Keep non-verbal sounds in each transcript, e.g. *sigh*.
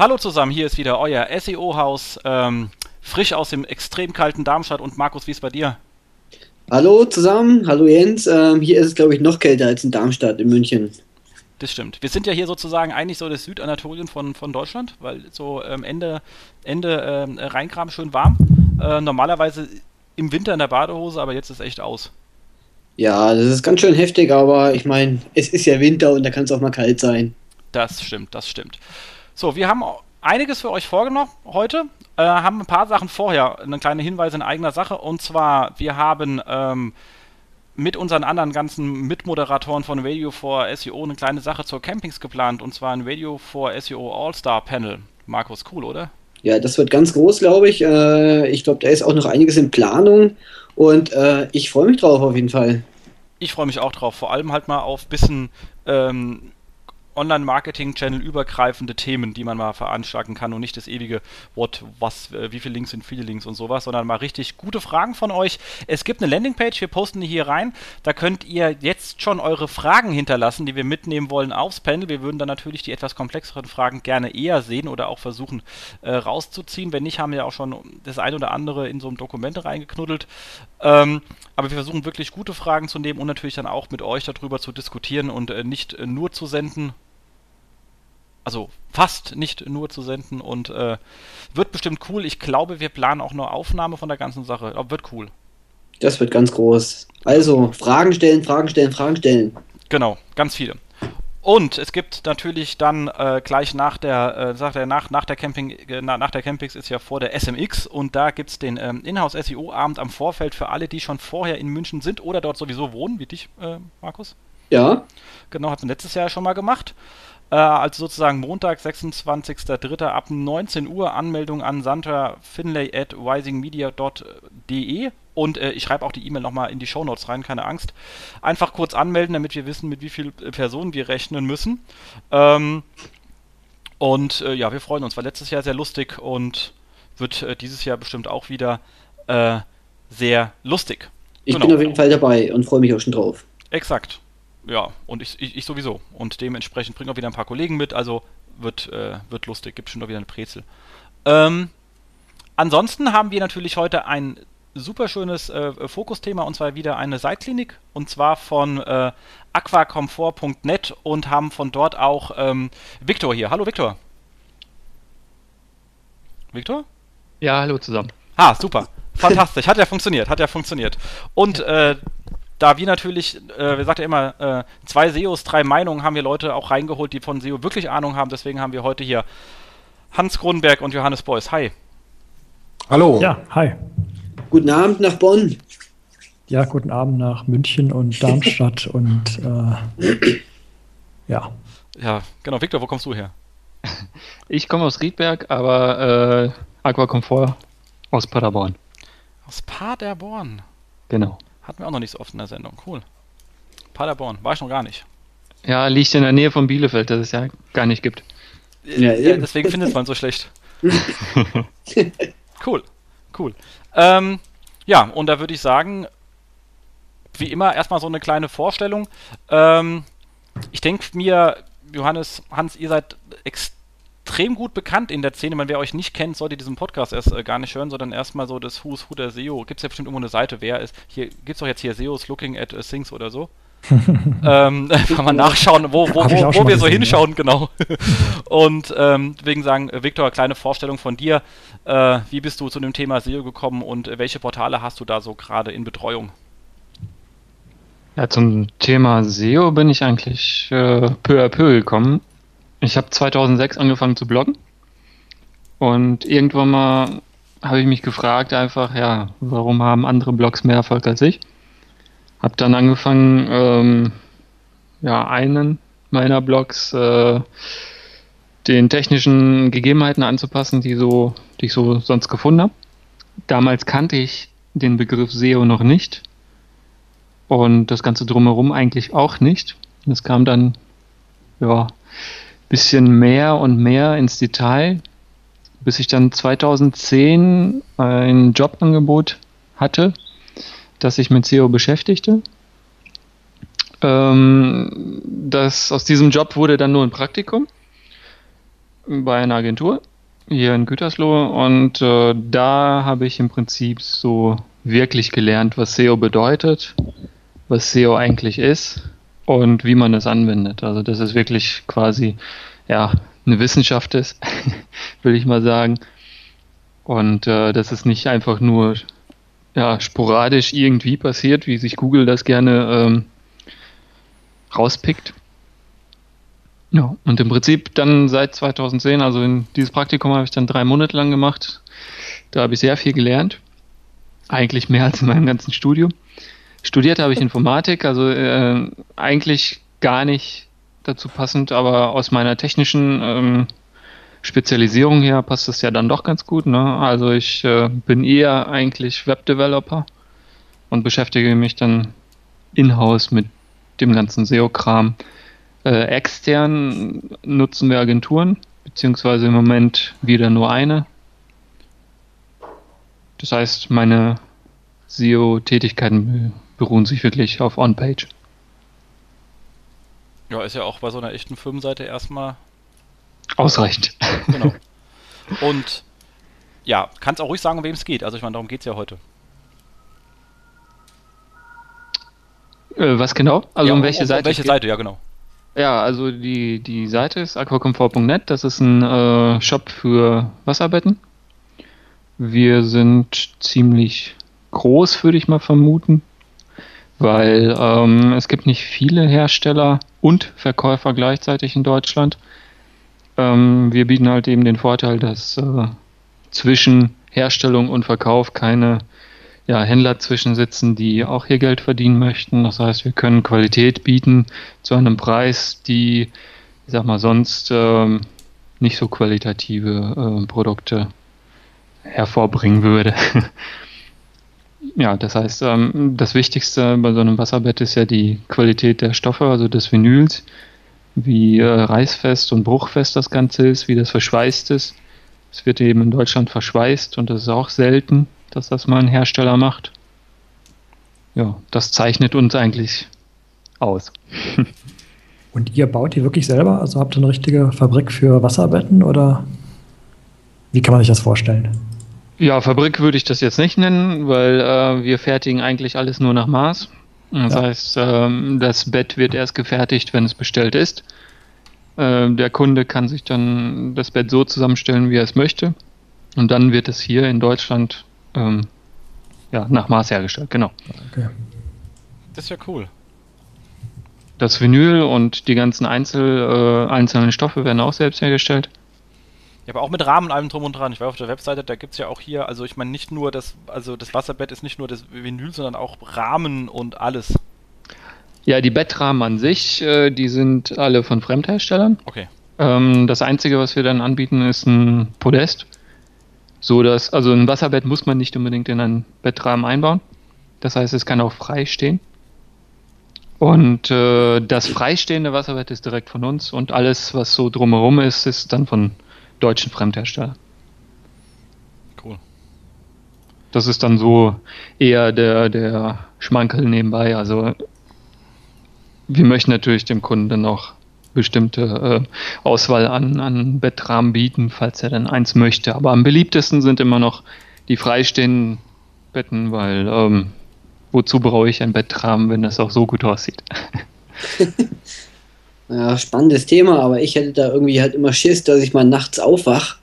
Hallo zusammen, hier ist wieder euer SEO-Haus, ähm, frisch aus dem extrem kalten Darmstadt. Und Markus, wie ist bei dir? Hallo zusammen, hallo Jens. Ähm, hier ist es, glaube ich, noch kälter als in Darmstadt, in München. Das stimmt. Wir sind ja hier sozusagen eigentlich so das Südanatolien von, von Deutschland, weil so ähm, Ende, Ende ähm, Rheingraben schön warm. Äh, normalerweise im Winter in der Badehose, aber jetzt ist echt aus. Ja, das ist ganz schön heftig, aber ich meine, es ist ja Winter und da kann es auch mal kalt sein. Das stimmt, das stimmt. So, wir haben einiges für euch vorgenommen heute. Äh, haben ein paar Sachen vorher, eine kleine Hinweise in eigener Sache. Und zwar, wir haben ähm, mit unseren anderen ganzen Mitmoderatoren von Radio for SEO eine kleine Sache zur Campings geplant. Und zwar ein Radio for SEO All-Star Panel. Markus, cool, oder? Ja, das wird ganz groß, glaube ich. Äh, ich glaube, da ist auch noch einiges in Planung. Und äh, ich freue mich drauf auf jeden Fall. Ich freue mich auch drauf. Vor allem halt mal auf bisschen ähm, Online-Marketing-Channel übergreifende Themen, die man mal veranschlagen kann und nicht das ewige Wort, was, äh, wie viele Links sind viele Links und sowas, sondern mal richtig gute Fragen von euch. Es gibt eine Landingpage, wir posten die hier rein. Da könnt ihr jetzt schon eure Fragen hinterlassen, die wir mitnehmen wollen aufs Panel. Wir würden dann natürlich die etwas komplexeren Fragen gerne eher sehen oder auch versuchen äh, rauszuziehen. Wenn nicht, haben wir auch schon das ein oder andere in so einem Dokument reingeknuddelt. Ähm, aber wir versuchen wirklich gute Fragen zu nehmen und natürlich dann auch mit euch darüber zu diskutieren und äh, nicht äh, nur zu senden, also fast nicht nur zu senden und äh, wird bestimmt cool. Ich glaube, wir planen auch eine Aufnahme von der ganzen Sache. Aber wird cool. Das wird ganz groß. Also, Fragen stellen, Fragen stellen, Fragen stellen. Genau, ganz viele. Und es gibt natürlich dann äh, gleich nach der, äh, sagt er, nach, nach der Camping, äh, nach der Campings ist ja vor der SMX und da gibt es den ähm, Inhouse SEO Abend am Vorfeld für alle, die schon vorher in München sind oder dort sowieso wohnen, wie dich, äh, Markus. Ja. Genau, hat man letztes Jahr schon mal gemacht. Äh, also sozusagen Montag, 26.03. ab 19 Uhr Anmeldung an Sandra Finlay at risingmedia.de und äh, ich schreibe auch die E-Mail nochmal in die Shownotes rein, keine Angst. Einfach kurz anmelden, damit wir wissen, mit wie vielen Personen wir rechnen müssen. Ähm, und äh, ja, wir freuen uns, war letztes Jahr sehr lustig und wird äh, dieses Jahr bestimmt auch wieder äh, sehr lustig. Ich genau. bin auf jeden Fall dabei und freue mich auch schon drauf. Exakt ja, und ich, ich, ich, sowieso. Und dementsprechend bringen wir wieder ein paar Kollegen mit, also wird, äh, wird lustig, gibt schon wieder eine Brezel. Ähm, ansonsten haben wir natürlich heute ein super schönes äh, Fokusthema und zwar wieder eine Seitklinik und zwar von äh, aquacomfort.net und haben von dort auch ähm, Viktor hier. Hallo Viktor. Viktor? Ja, hallo zusammen. Ah, super. Fantastisch. Hat ja funktioniert, hat ja funktioniert. Und äh, da wir natürlich, äh, wir sagt ja immer, äh, zwei SEOs, drei Meinungen, haben wir Leute auch reingeholt, die von SEO wirklich Ahnung haben. Deswegen haben wir heute hier Hans Kronenberg und Johannes Beuys. Hi. Hallo. Ja, hi. Guten Abend nach Bonn. Ja, guten Abend nach München und Darmstadt *laughs* und äh, ja. Ja, genau. Victor, wo kommst du her? *laughs* Ich komme aus Riedberg, aber äh, Aquacomfort aus Paderborn. Aus Paderborn? Genau. Hatten wir auch noch nicht so oft in der Sendung. Cool. Paderborn, war ich noch gar nicht. Ja, liegt in der Nähe von Bielefeld, das es ja gar nicht gibt. Ja, ja deswegen findet man so schlecht. *laughs* cool, cool. Ähm, ja, und da würde ich sagen, wie immer, erstmal so eine kleine Vorstellung. Ähm, ich denke mir, Johannes, Hans, ihr seid extrem extrem gut bekannt in der Szene. Man, wer euch nicht kennt, sollte diesen Podcast erst äh, gar nicht hören, sondern erstmal so das Who's Who der SEO. Gibt es ja bestimmt irgendwo eine Seite, wer ist. Hier gibt es doch jetzt hier SEOs looking at uh, things oder so. *laughs* ähm, *laughs* kann man nachschauen, wo, wo, wo, wo wir so gesehen, hinschauen, ja. genau. Und ähm, wegen sagen, äh, Viktor, kleine Vorstellung von dir. Äh, wie bist du zu dem Thema SEO gekommen und äh, welche Portale hast du da so gerade in Betreuung? Ja, zum Thema SEO bin ich eigentlich äh, peu à peu gekommen. Ich habe 2006 angefangen zu bloggen und irgendwann mal habe ich mich gefragt einfach, ja, warum haben andere Blogs mehr Erfolg als ich? Habe dann angefangen, ähm, ja, einen meiner Blogs äh, den technischen Gegebenheiten anzupassen, die so, die ich so sonst gefunden habe. Damals kannte ich den Begriff SEO noch nicht und das Ganze drumherum eigentlich auch nicht. Es kam dann, ja, bisschen mehr und mehr ins Detail, bis ich dann 2010 ein Jobangebot hatte, das sich mit SEO beschäftigte. Ähm, das, aus diesem Job wurde dann nur ein Praktikum. bei einer Agentur hier in Gütersloh und äh, da habe ich im Prinzip so wirklich gelernt, was SEO bedeutet, was SEO eigentlich ist und wie man es anwendet. Also das ist wirklich quasi ja eine Wissenschaft ist, *laughs* will ich mal sagen. Und äh, das ist nicht einfach nur ja, sporadisch irgendwie passiert, wie sich Google das gerne ähm, rauspickt. Ja, und im Prinzip dann seit 2010, also in dieses Praktikum habe ich dann drei Monate lang gemacht. Da habe ich sehr viel gelernt. Eigentlich mehr als in meinem ganzen Studium. Studiert habe ich Informatik, also äh, eigentlich gar nicht dazu passend, aber aus meiner technischen ähm, Spezialisierung her passt es ja dann doch ganz gut. Ne? Also ich äh, bin eher eigentlich Webdeveloper und beschäftige mich dann in-house mit dem ganzen SEO-Kram. Äh, extern nutzen wir Agenturen, beziehungsweise im Moment wieder nur eine. Das heißt, meine SEO-Tätigkeiten beruhen sich wirklich auf On-Page. Ja, ist ja auch bei so einer echten Firmenseite erstmal ausreichend. Genau. *laughs* Und ja, kannst auch ruhig sagen, um wem es geht. Also ich meine, darum geht es ja heute. Äh, was genau? Also ja, um, welche um, um Seite? welche Seite, ja genau. Ja, also die, die Seite ist aquacomfort.net. Das ist ein äh, Shop für Wasserbetten. Wir sind ziemlich groß, würde ich mal vermuten weil ähm, es gibt nicht viele Hersteller und Verkäufer gleichzeitig in Deutschland. Ähm, wir bieten halt eben den Vorteil, dass äh, zwischen Herstellung und Verkauf keine ja, Händler zwischensitzen, die auch hier Geld verdienen möchten. Das heißt, wir können Qualität bieten zu einem Preis, die, ich sag mal, sonst ähm, nicht so qualitative äh, Produkte hervorbringen würde. *laughs* Ja, das heißt, ähm, das Wichtigste bei so einem Wasserbett ist ja die Qualität der Stoffe, also des Vinyls, wie äh, reißfest und bruchfest das Ganze ist, wie das verschweißt ist. Es wird eben in Deutschland verschweißt und das ist auch selten, dass das mal ein Hersteller macht. Ja, das zeichnet uns eigentlich aus. *laughs* und ihr baut die wirklich selber? Also habt ihr eine richtige Fabrik für Wasserbetten oder wie kann man sich das vorstellen? Ja, Fabrik würde ich das jetzt nicht nennen, weil äh, wir fertigen eigentlich alles nur nach Maß. Das ja. heißt, ähm, das Bett wird erst gefertigt, wenn es bestellt ist. Äh, der Kunde kann sich dann das Bett so zusammenstellen, wie er es möchte. Und dann wird es hier in Deutschland ähm, ja, nach Maß hergestellt, genau. Okay. Das ist ja cool. Das Vinyl und die ganzen Einzel, äh, einzelnen Stoffe werden auch selbst hergestellt. Ja, aber auch mit Rahmen allem drum und dran. Ich war auf der Webseite, da gibt es ja auch hier, also ich meine nicht nur das, also das Wasserbett ist nicht nur das Vinyl, sondern auch Rahmen und alles. Ja, die Bettrahmen an sich, äh, die sind alle von Fremdherstellern. Okay. Ähm, das Einzige, was wir dann anbieten, ist ein Podest. So dass, also ein Wasserbett muss man nicht unbedingt in einen Bettrahmen einbauen. Das heißt, es kann auch frei stehen. Und äh, das freistehende Wasserbett ist direkt von uns und alles, was so drumherum ist, ist dann von deutschen Fremdhersteller. Cool. Das ist dann so eher der, der Schmankel nebenbei. Also wir möchten natürlich dem Kunden dann auch bestimmte äh, Auswahl an, an Bettrahmen bieten, falls er dann eins möchte. Aber am beliebtesten sind immer noch die freistehenden Betten, weil ähm, wozu brauche ich ein Bettrahmen, wenn das auch so gut aussieht? *laughs* Ja, spannendes Thema, aber ich hätte da irgendwie halt immer Schiss, dass ich mal nachts aufwach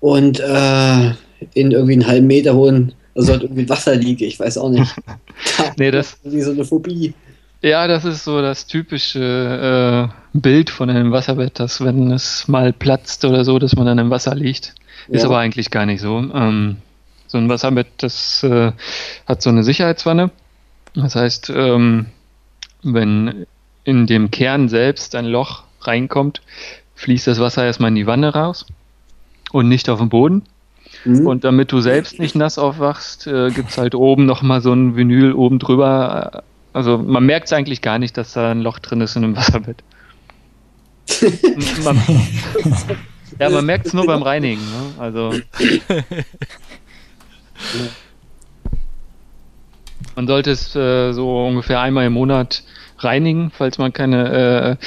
und äh, in irgendwie einen halben Meter hohen, also halt irgendwie Wasser liege. Ich weiß auch nicht. *laughs* nee, das *laughs* wie so eine Phobie. Ja, das ist so das typische äh, Bild von einem Wasserbett, dass wenn es mal platzt oder so, dass man dann im Wasser liegt. Ja. Ist aber eigentlich gar nicht so. Ähm, so ein Wasserbett, das äh, hat so eine Sicherheitswanne. Das heißt, ähm, wenn in dem Kern selbst ein Loch reinkommt, fließt das Wasser erstmal in die Wanne raus und nicht auf den Boden. Mhm. Und damit du selbst nicht nass aufwachst, äh, gibt es halt oben nochmal so ein Vinyl oben drüber. Also man merkt es eigentlich gar nicht, dass da ein Loch drin ist in einem *laughs* Wasserbett. man, *laughs* ja, man merkt es nur beim Reinigen. Ne? Also *laughs* man sollte es äh, so ungefähr einmal im Monat reinigen, falls man keine, äh,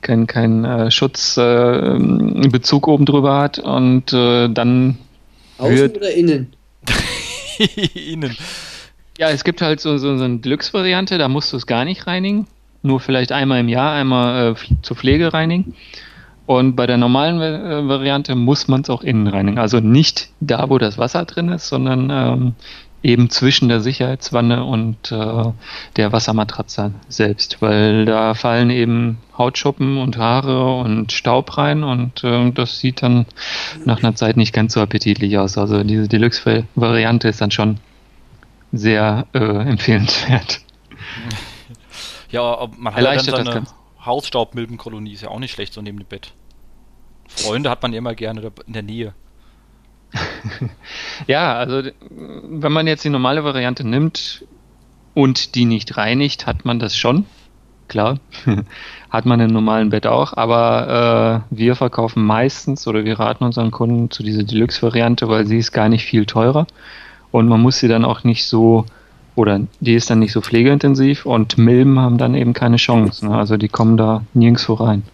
kein, kein äh, Schutzbezug äh, oben drüber hat und äh, dann Außen wird, oder innen? *laughs* innen. Ja, es gibt halt so, so, so eine Deluxe-Variante, da musst du es gar nicht reinigen. Nur vielleicht einmal im Jahr, einmal äh, zur Pflege reinigen. Und bei der normalen äh, Variante muss man es auch innen reinigen. Also nicht da, wo das Wasser drin ist, sondern ähm, eben zwischen der Sicherheitswanne und äh, der Wassermatratze selbst, weil da fallen eben Hautschuppen und Haare und Staub rein und äh, das sieht dann nach einer Zeit nicht ganz so appetitlich aus. Also diese Deluxe-Variante ist dann schon sehr äh, empfehlenswert. *laughs* Ja, man hat ja dann seine Hausstaubmilbenkolonie, ist ja auch nicht schlecht so neben dem Bett. Freunde hat man immer gerne in der Nähe. *laughs* ja, also wenn man jetzt die normale Variante nimmt und die nicht reinigt, hat man das schon. Klar, *laughs* hat man im normalen Bett auch, aber äh, wir verkaufen meistens oder wir raten unseren Kunden zu dieser Deluxe-Variante, weil sie ist gar nicht viel teurer und man muss sie dann auch nicht so oder die ist dann nicht so pflegeintensiv und Milben haben dann eben keine Chance. Ne? Also die kommen da nirgendwo rein.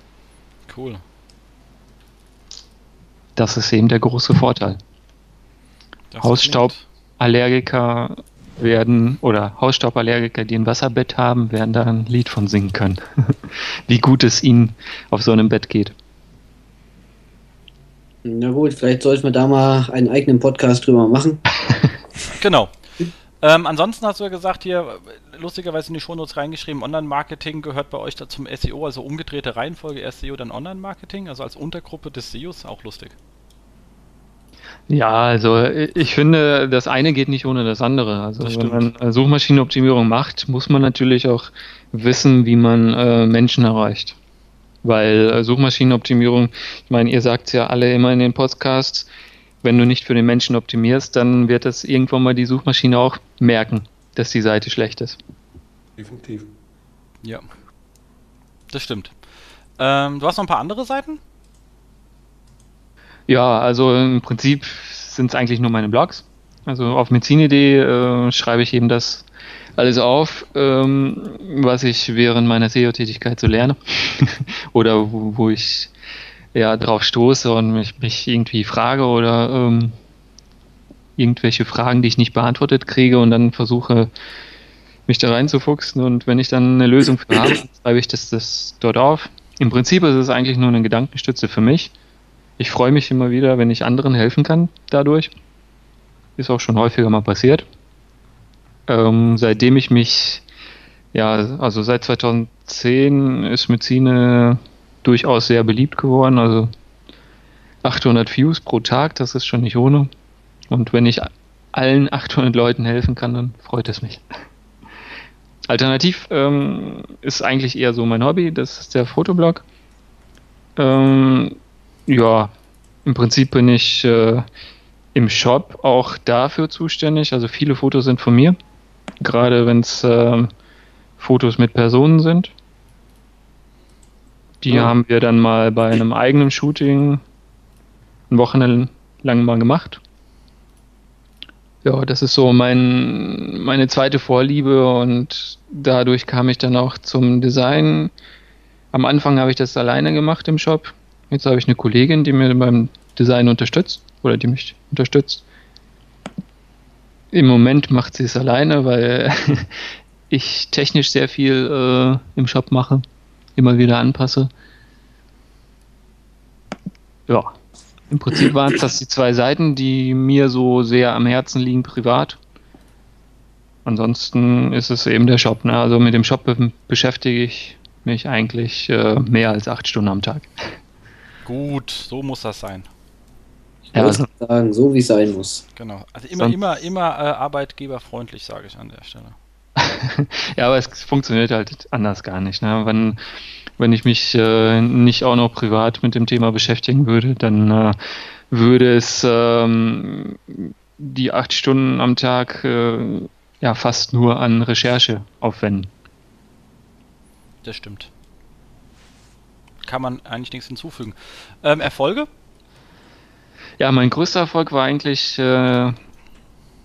Cool. Das ist eben der große Vorteil. Hausstauballergiker werden oder Hausstauballergiker, die ein Wasserbett haben, werden da ein Lied von singen können. *laughs* Wie gut es ihnen auf so einem Bett geht. Na gut, vielleicht sollten wir da mal einen eigenen Podcast drüber machen. *laughs* genau. Ähm, ansonsten hast du ja gesagt, hier lustigerweise in die Shownotes reingeschrieben, Online-Marketing gehört bei euch da zum SEO, also umgedrehte Reihenfolge, erst SEO, dann Online-Marketing, also als Untergruppe des SEOs, auch lustig. Ja, also ich finde, das eine geht nicht ohne das andere. Also das wenn man Suchmaschinenoptimierung macht, muss man natürlich auch wissen, wie man äh, Menschen erreicht. Weil äh, Suchmaschinenoptimierung, ich meine, ihr sagt ja alle immer in den Podcasts, wenn du nicht für den Menschen optimierst, dann wird das irgendwann mal die Suchmaschine auch merken, dass die Seite schlecht ist. Definitiv. Ja. Das stimmt. Ähm, du hast noch ein paar andere Seiten? Ja, also im Prinzip sind es eigentlich nur meine Blogs. Also auf Medizin.de äh, schreibe ich eben das alles auf, ähm, was ich während meiner SEO-Tätigkeit so lerne. *laughs* Oder wo, wo ich ja drauf stoße und mich, mich irgendwie frage oder ähm, irgendwelche Fragen, die ich nicht beantwortet kriege und dann versuche, mich da reinzufuchsen und wenn ich dann eine Lösung für habe, schreibe ich das, das dort auf. Im Prinzip ist es eigentlich nur eine Gedankenstütze für mich. Ich freue mich immer wieder, wenn ich anderen helfen kann dadurch. Ist auch schon häufiger mal passiert. Ähm, seitdem ich mich, ja, also seit 2010 ist Medizin durchaus sehr beliebt geworden. Also 800 Views pro Tag, das ist schon nicht ohne. Und wenn ich allen 800 Leuten helfen kann, dann freut es mich. Alternativ ähm, ist eigentlich eher so mein Hobby, das ist der Fotoblog. Ähm, ja, im Prinzip bin ich äh, im Shop auch dafür zuständig. Also viele Fotos sind von mir, gerade wenn es äh, Fotos mit Personen sind. Die ja. haben wir dann mal bei einem eigenen Shooting ein Wochenende lang mal gemacht. Ja, das ist so mein, meine zweite Vorliebe und dadurch kam ich dann auch zum Design. Am Anfang habe ich das alleine gemacht im Shop. Jetzt habe ich eine Kollegin, die mir beim Design unterstützt oder die mich unterstützt. Im Moment macht sie es alleine, weil *laughs* ich technisch sehr viel äh, im Shop mache immer wieder anpasse. Ja, im Prinzip waren es das die zwei Seiten, die mir so sehr am Herzen liegen privat. Ansonsten ist es eben der Shop. Ne? Also mit dem Shop be beschäftige ich mich eigentlich äh, mehr als acht Stunden am Tag. Gut, so muss das sein. Ich ja, also, sagen, so wie es sein muss. Genau. Also immer, immer, immer äh, arbeitgeberfreundlich, sage ich an der Stelle. *laughs* ja, aber es funktioniert halt anders gar nicht. Ne? Wenn, wenn ich mich äh, nicht auch noch privat mit dem Thema beschäftigen würde, dann äh, würde es ähm, die acht Stunden am Tag äh, ja fast nur an Recherche aufwenden. Das stimmt. Kann man eigentlich nichts hinzufügen. Ähm, Erfolge? Ja, mein größter Erfolg war eigentlich äh,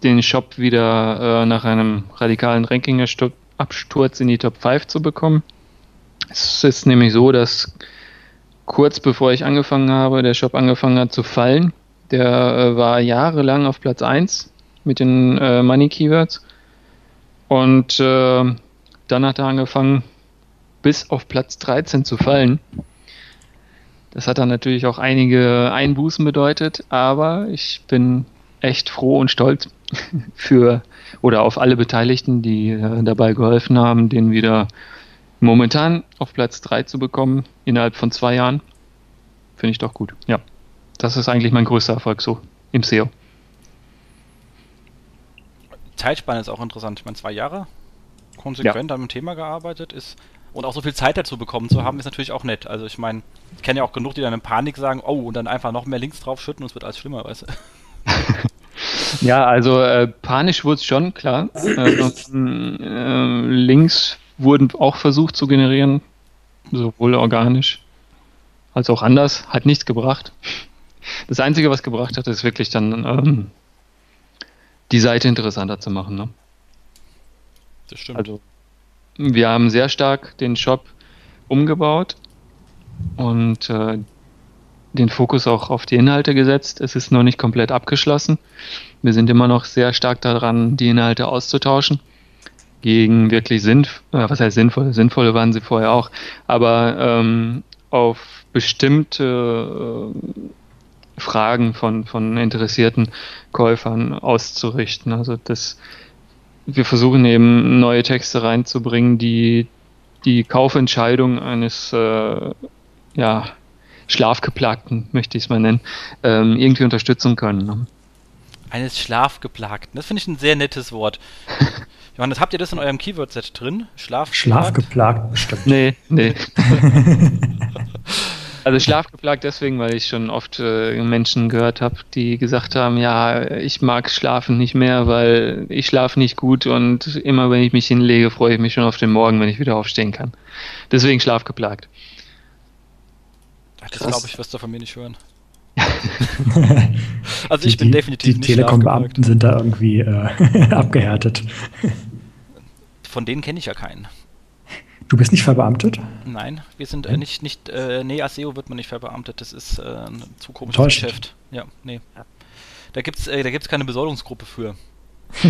den Shop wieder äh, nach einem radikalen Ranking-Absturz in die Top 5 zu bekommen. Es ist nämlich so, dass kurz bevor ich angefangen habe, der Shop angefangen hat zu fallen. Der äh, war jahrelang auf Platz 1 mit den äh, Money Keywords. Und äh, dann hat er angefangen, bis auf Platz 13 zu fallen. Das hat dann natürlich auch einige Einbußen bedeutet, aber ich bin echt froh und stolz *laughs* für oder auf alle Beteiligten, die äh, dabei geholfen haben, den wieder momentan auf Platz 3 zu bekommen innerhalb von zwei Jahren. Finde ich doch gut. Ja, das ist eigentlich mein größter Erfolg so im SEO. Zeitspanne ist auch interessant. Ich meine, zwei Jahre konsequent ja. an dem Thema gearbeitet ist und auch so viel Zeit dazu bekommen zu haben, ist natürlich auch nett. Also ich meine, ich kenne ja auch genug, die dann in Panik sagen, oh, und dann einfach noch mehr Links draufschütten und es wird alles schlimmer, weißt du. *laughs* ja, also äh, panisch wurde es schon, klar. *laughs* Äh, äh, Links wurden auch versucht zu generieren, sowohl organisch als auch anders. Hat nichts gebracht. Das Einzige, was gebracht hat, ist wirklich dann ähm, die Seite interessanter zu machen. Ne? Das stimmt. Also, wir haben sehr stark den Shop umgebaut und äh, den Fokus auch auf die Inhalte gesetzt. Es ist noch nicht komplett abgeschlossen. Wir sind immer noch sehr stark daran, die Inhalte auszutauschen gegen wirklich sinnvoll, äh, was heißt sinnvoll? Sinnvolle waren sie vorher auch, aber ähm, auf bestimmte äh, Fragen von, von interessierten Käufern auszurichten. Also das, wir versuchen eben neue Texte reinzubringen, die die Kaufentscheidung eines äh, ja, Schlafgeplagten, möchte ich es mal nennen, ähm, irgendwie unterstützen können. Ne? Eines Schlafgeplagten, das finde ich ein sehr nettes Wort. *laughs* Johannes, habt ihr das in eurem Keyword-Set drin? Schlafgeplagt? Schlafgeplagt, bestimmt. Nee, nee. *laughs* also schlafgeplagt deswegen, weil ich schon oft äh, Menschen gehört habe, die gesagt haben, ja, ich mag schlafen nicht mehr, weil ich schlafe nicht gut und immer wenn ich mich hinlege, freue ich mich schon auf den Morgen, wenn ich wieder aufstehen kann. Deswegen schlafgeplagt. Das glaube ich, wirst du von mir nicht hören. *laughs* also ich die, bin definitiv die, die Telekom-Beamten sind da irgendwie äh, *laughs* abgehärtet. Von denen kenne ich ja keinen. Du bist nicht verbeamtet? Nein, wir sind äh, nicht, nicht, äh, nee, als SEO wird man nicht verbeamtet, das ist äh, ein zu komisches Täuscht. Geschäft. Ja, nee. Da gibt es äh, keine Besoldungsgruppe für. *laughs*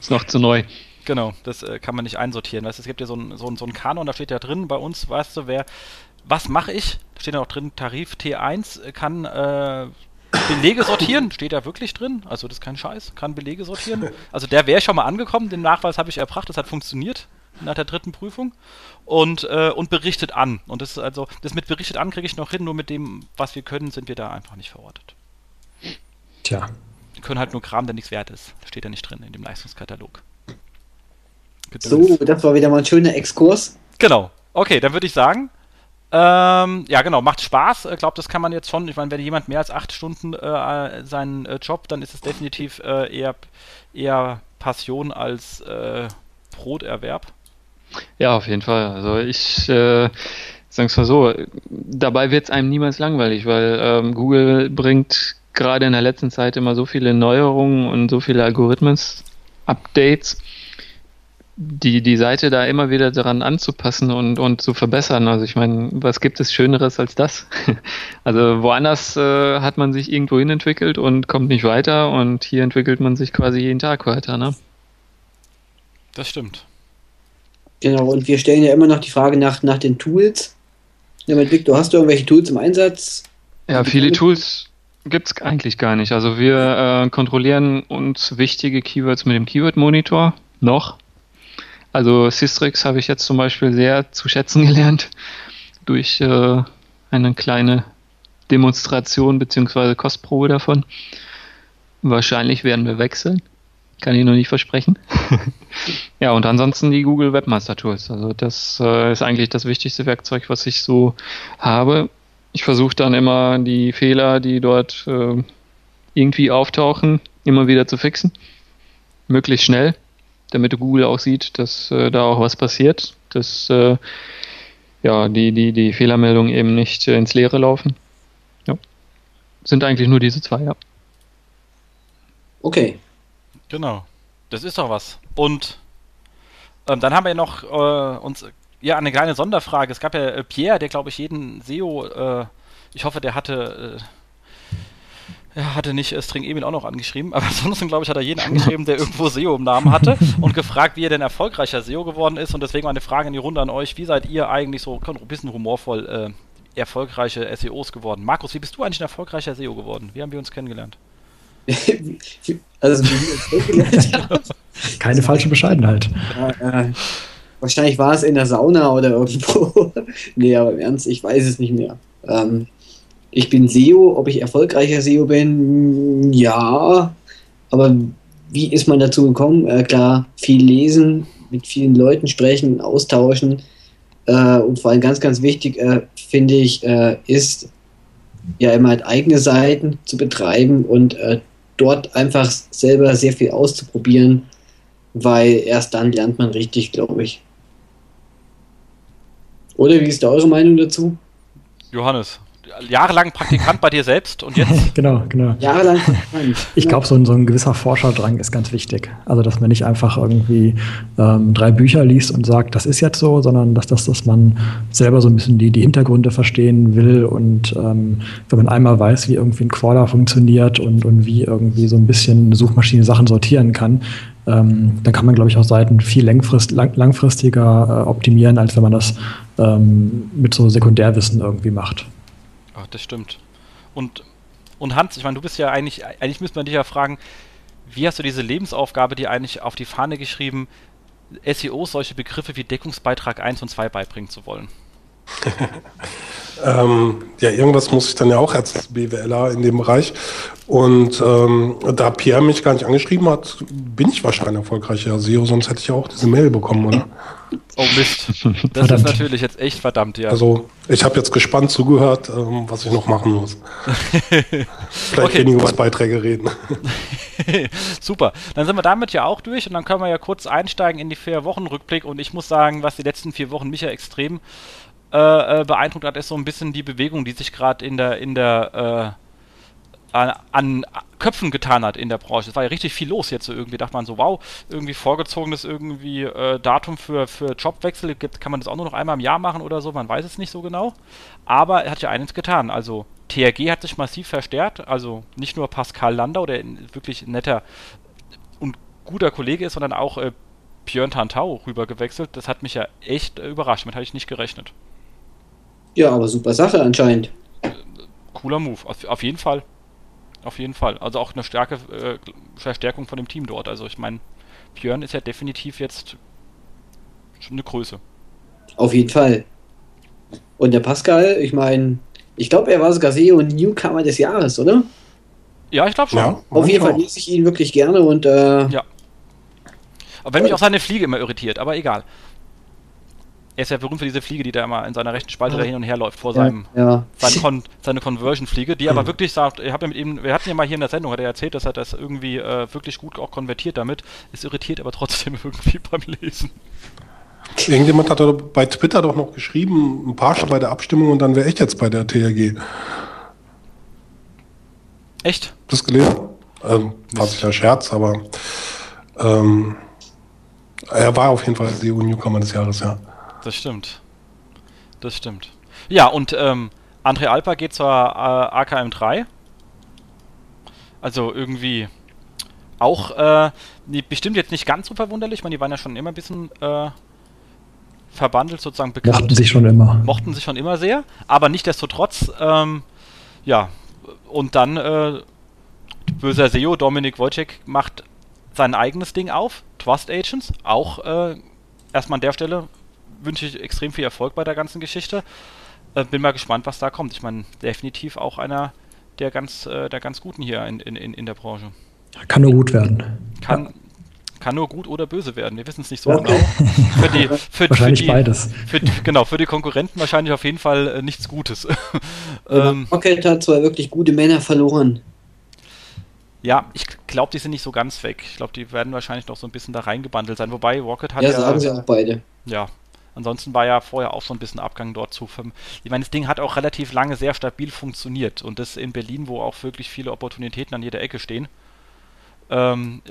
ist noch zu neu. Genau, das äh, kann man nicht einsortieren. Weißt, es gibt ja so einen so so ein Kanon, da steht ja drin, bei uns, weißt du, wer, was mache ich? Da steht ja auch drin, Tarif T1 kann äh, Belege sortieren, steht da wirklich drin, also das ist kein Scheiß, kann Belege sortieren. Also der wäre schon mal angekommen, den Nachweis habe ich erbracht, das hat funktioniert nach der dritten Prüfung und, äh, und berichtet an. Und das ist also, das mit berichtet an kriege ich noch hin, nur mit dem, was wir können, sind wir da einfach nicht verortet. Tja. Wir können halt nur Kram, der nichts wert ist. Das steht ja nicht drin in dem Leistungskatalog. So, das war wieder mal ein schöner Exkurs. Genau. Okay, dann würde ich sagen, ähm, ja, genau, macht Spaß. Ich glaube, das kann man jetzt schon. Ich meine, wenn jemand mehr als acht Stunden äh, seinen äh, Job, dann ist es definitiv äh, eher, eher Passion als äh, Broterwerb. Ja, auf jeden Fall. Also ich äh, sag's mal so, dabei wird es einem niemals langweilig, weil ähm, Google bringt gerade in der letzten Zeit immer so viele Neuerungen und so viele Algorithmus-Updates die, die Seite da immer wieder daran anzupassen und, und zu verbessern. Also ich meine, was gibt es Schöneres als das? *laughs* Also woanders äh, hat man sich irgendwo hin entwickelt und kommt nicht weiter und hier entwickelt man sich quasi jeden Tag weiter, ne? Das stimmt. Genau, und wir stellen ja immer noch die Frage nach, nach den Tools. Ja, mit Victor, hast du irgendwelche Tools im Einsatz? Ja, viele Tools gibt es eigentlich gar nicht. Also wir äh, kontrollieren uns wichtige Keywords mit dem Keyword-Monitor noch. Also Systrix habe ich jetzt zum Beispiel sehr zu schätzen gelernt durch äh, eine kleine Demonstration bzw. Kostprobe davon. Wahrscheinlich werden wir wechseln. Kann ich noch nicht versprechen. *laughs* ja, und ansonsten die Google Webmaster Tools. Also das äh, ist eigentlich das wichtigste Werkzeug, was ich so habe. Ich versuche dann immer die Fehler, die dort äh, irgendwie auftauchen, immer wieder zu fixen. Möglichst schnell damit Google auch sieht, dass äh, da auch was passiert, dass äh, ja, die, die, die Fehlermeldungen eben nicht äh, ins Leere laufen. Ja. Sind eigentlich nur diese zwei, ja. Okay. Genau. Das ist doch was. Und Ähm, dann haben wir noch äh, uns ja eine kleine Sonderfrage. Es gab ja äh, Pierre, der glaube ich jeden SEO, äh, ich hoffe, der hatte er hatte nicht äh, String Emil auch noch angeschrieben, aber *laughs* ansonsten, glaube ich, hat er jeden angeschrieben, der irgendwo SEO im Namen hatte *laughs* und gefragt, wie er denn erfolgreicher SEO geworden ist. Und deswegen meine Frage in die Runde an euch: Wie seid ihr eigentlich so ein bisschen humorvoll äh, erfolgreiche SEOs geworden? Markus, wie bist du eigentlich ein erfolgreicher SEO geworden? Wie haben wir uns kennengelernt? *laughs* also, wie wir uns kennengelernt haben. Keine falsche Bescheidenheit. Ja, äh, wahrscheinlich war es in der Sauna oder irgendwo. nee, aber im Ernst, ich weiß es nicht mehr. Ähm, ich bin SEO, ob ich erfolgreicher SEO bin, ja. Aber wie ist man dazu gekommen? Äh, klar, viel lesen, mit vielen Leuten sprechen, austauschen. Äh, und vor allem ganz, ganz wichtig, äh, finde ich, äh, ist ja immer halt eigene Seiten zu betreiben und äh, dort einfach selber sehr viel auszuprobieren, weil erst dann lernt man richtig, glaube ich. Oder wie ist da eure Meinung dazu? Johannes, jahrelang Praktikant bei dir selbst und jetzt? *laughs* genau, genau. Jahrelang Ich glaube, so, ein, so ein gewisser Forscherdrang ist ganz wichtig. Also, dass man nicht einfach irgendwie ähm, drei Bücher liest und sagt, das ist jetzt so, sondern dass, das, dass man selber so ein bisschen die, die Hintergründe verstehen will und ähm, wenn man einmal weiß, wie irgendwie ein Crawler funktioniert und, und wie irgendwie so ein bisschen eine Suchmaschine Sachen sortieren kann, ähm, dann kann man, glaube ich, auch Seiten viel langfrist, lang, langfristiger äh, optimieren, als wenn man das ähm, mit so Sekundärwissen irgendwie macht. Ach, das stimmt. Und, und Hans, ich meine, du bist ja eigentlich, eigentlich müsste man dich ja fragen, wie hast du diese Lebensaufgabe dir eigentlich auf die Fahne geschrieben, SEOs solche Begriffe wie Deckungsbeitrag 1 und 2 beibringen zu wollen? *laughs* ähm, ja, irgendwas muss ich dann ja auch als BWLer in dem Bereich. Und ähm, da Pierre mich gar nicht angeschrieben hat, bin ich wahrscheinlich erfolgreicher SEO, sonst hätte ich ja auch diese Mail bekommen, oder? Oh Mist. *laughs* Das verdammt. ist natürlich jetzt echt verdammt, ja. Also, ich habe jetzt gespannt zugehört, ähm, was ich noch machen muss. *laughs* Vielleicht okay. weniger über Beiträge reden. Super. Dann sind wir damit ja auch durch und dann können wir ja kurz einsteigen in die vier Wochen Rückblick und ich muss sagen, was die letzten vier Wochen mich ja extrem äh, äh, beeindruckt hat, ist so ein bisschen die Bewegung, die sich gerade in der, in der äh, an, an, Köpfen getan hat in der Branche. Es war ja richtig viel los jetzt so irgendwie. Dachte man so, wow, irgendwie vorgezogenes irgendwie äh, Datum für, für Jobwechsel. Kann man das auch nur noch einmal im Jahr machen oder so? Man weiß es nicht so genau. Aber er hat ja eines getan. Also TRG hat sich massiv verstärkt. Also nicht nur Pascal Landau, der wirklich netter und guter Kollege ist, sondern auch äh, Björn Tantau rüber gewechselt. Das hat mich ja echt überrascht. Damit hatte ich nicht gerechnet. Ja, aber super Sache anscheinend. Cooler Move, auf, auf jeden Fall. Auf jeden Fall. Also auch eine starke äh, Verstärkung von dem Team dort. Also ich meine, Björn ist ja definitiv jetzt schon eine Größe. Auf jeden Fall. Und der Pascal, ich meine, ich glaube, er war sogar SEO Newcomer des Jahres, oder? Ja, ich glaube schon. Ja, Auf jeden Fall lese ich ihn wirklich gerne und äh, ja. Aber wenn mich auch seine Fliege immer irritiert, aber egal. Er ist ja berühmt für diese Fliege, die da immer in seiner rechten Spalte ja. da hin und her läuft vor ja, seinem ja. Seine, Con seine Conversion-Fliege, die aber wirklich sagt, ich habe ja mit ihm, wir hatten ja mal hier in der Sendung, hat er erzählt, dass er das irgendwie äh, wirklich gut auch konvertiert damit. Es irritiert aber trotzdem *laughs* irgendwie beim Lesen. Irgendjemand hat bei Twitter doch noch geschrieben, ein paar schon bei der Abstimmung und dann wäre ich jetzt bei der THG. Echt? Das gelesen? Ähm, war sicher Scherz, aber ähm, er war auf jeden Fall der EU-Newcomer des Jahres, ja. Das stimmt. Das stimmt. Ja, und ähm, André Alper geht zur äh, AKM3. Also irgendwie auch äh, bestimmt jetzt nicht ganz so verwunderlich. Ich meine, die waren ja schon immer ein bisschen äh, verbandelt, sozusagen bekannt. Mochten sich schon immer. Mochten sich schon immer sehr. Aber nichtdestotrotz, ähm, ja, und dann äh, böser SEO Dominik Wojcik macht sein eigenes Ding auf, Trust Agents, auch äh, erstmal an der Stelle wünsche ich extrem viel Erfolg bei der ganzen Geschichte. Äh, bin mal gespannt, was da kommt. Ich meine, definitiv auch einer der ganz, äh, der ganz Guten hier in, in, in der Branche. Kann nur gut werden. Kann, ja. kann nur gut oder böse werden. Wir wissen es nicht so ja. genau. Für die, *laughs* für, wahrscheinlich für die, beides. Für genau, für die Konkurrenten wahrscheinlich auf jeden Fall äh, nichts Gutes. *laughs* ähm, Rocket hat zwei wirklich gute Männer verloren. Ja, ich glaube, die sind nicht so ganz weg. Ich glaube, die werden wahrscheinlich noch so ein bisschen da reingebandelt sein. Wobei Rocket hat ja. Ja, sagen sie auch beide. Ja, Ansonsten war ja vorher auch so ein bisschen Abgang dort zu. Ich meine, das Ding hat auch relativ lange sehr stabil funktioniert und das in Berlin, wo auch wirklich viele Opportunitäten an jeder Ecke stehen. Ähm,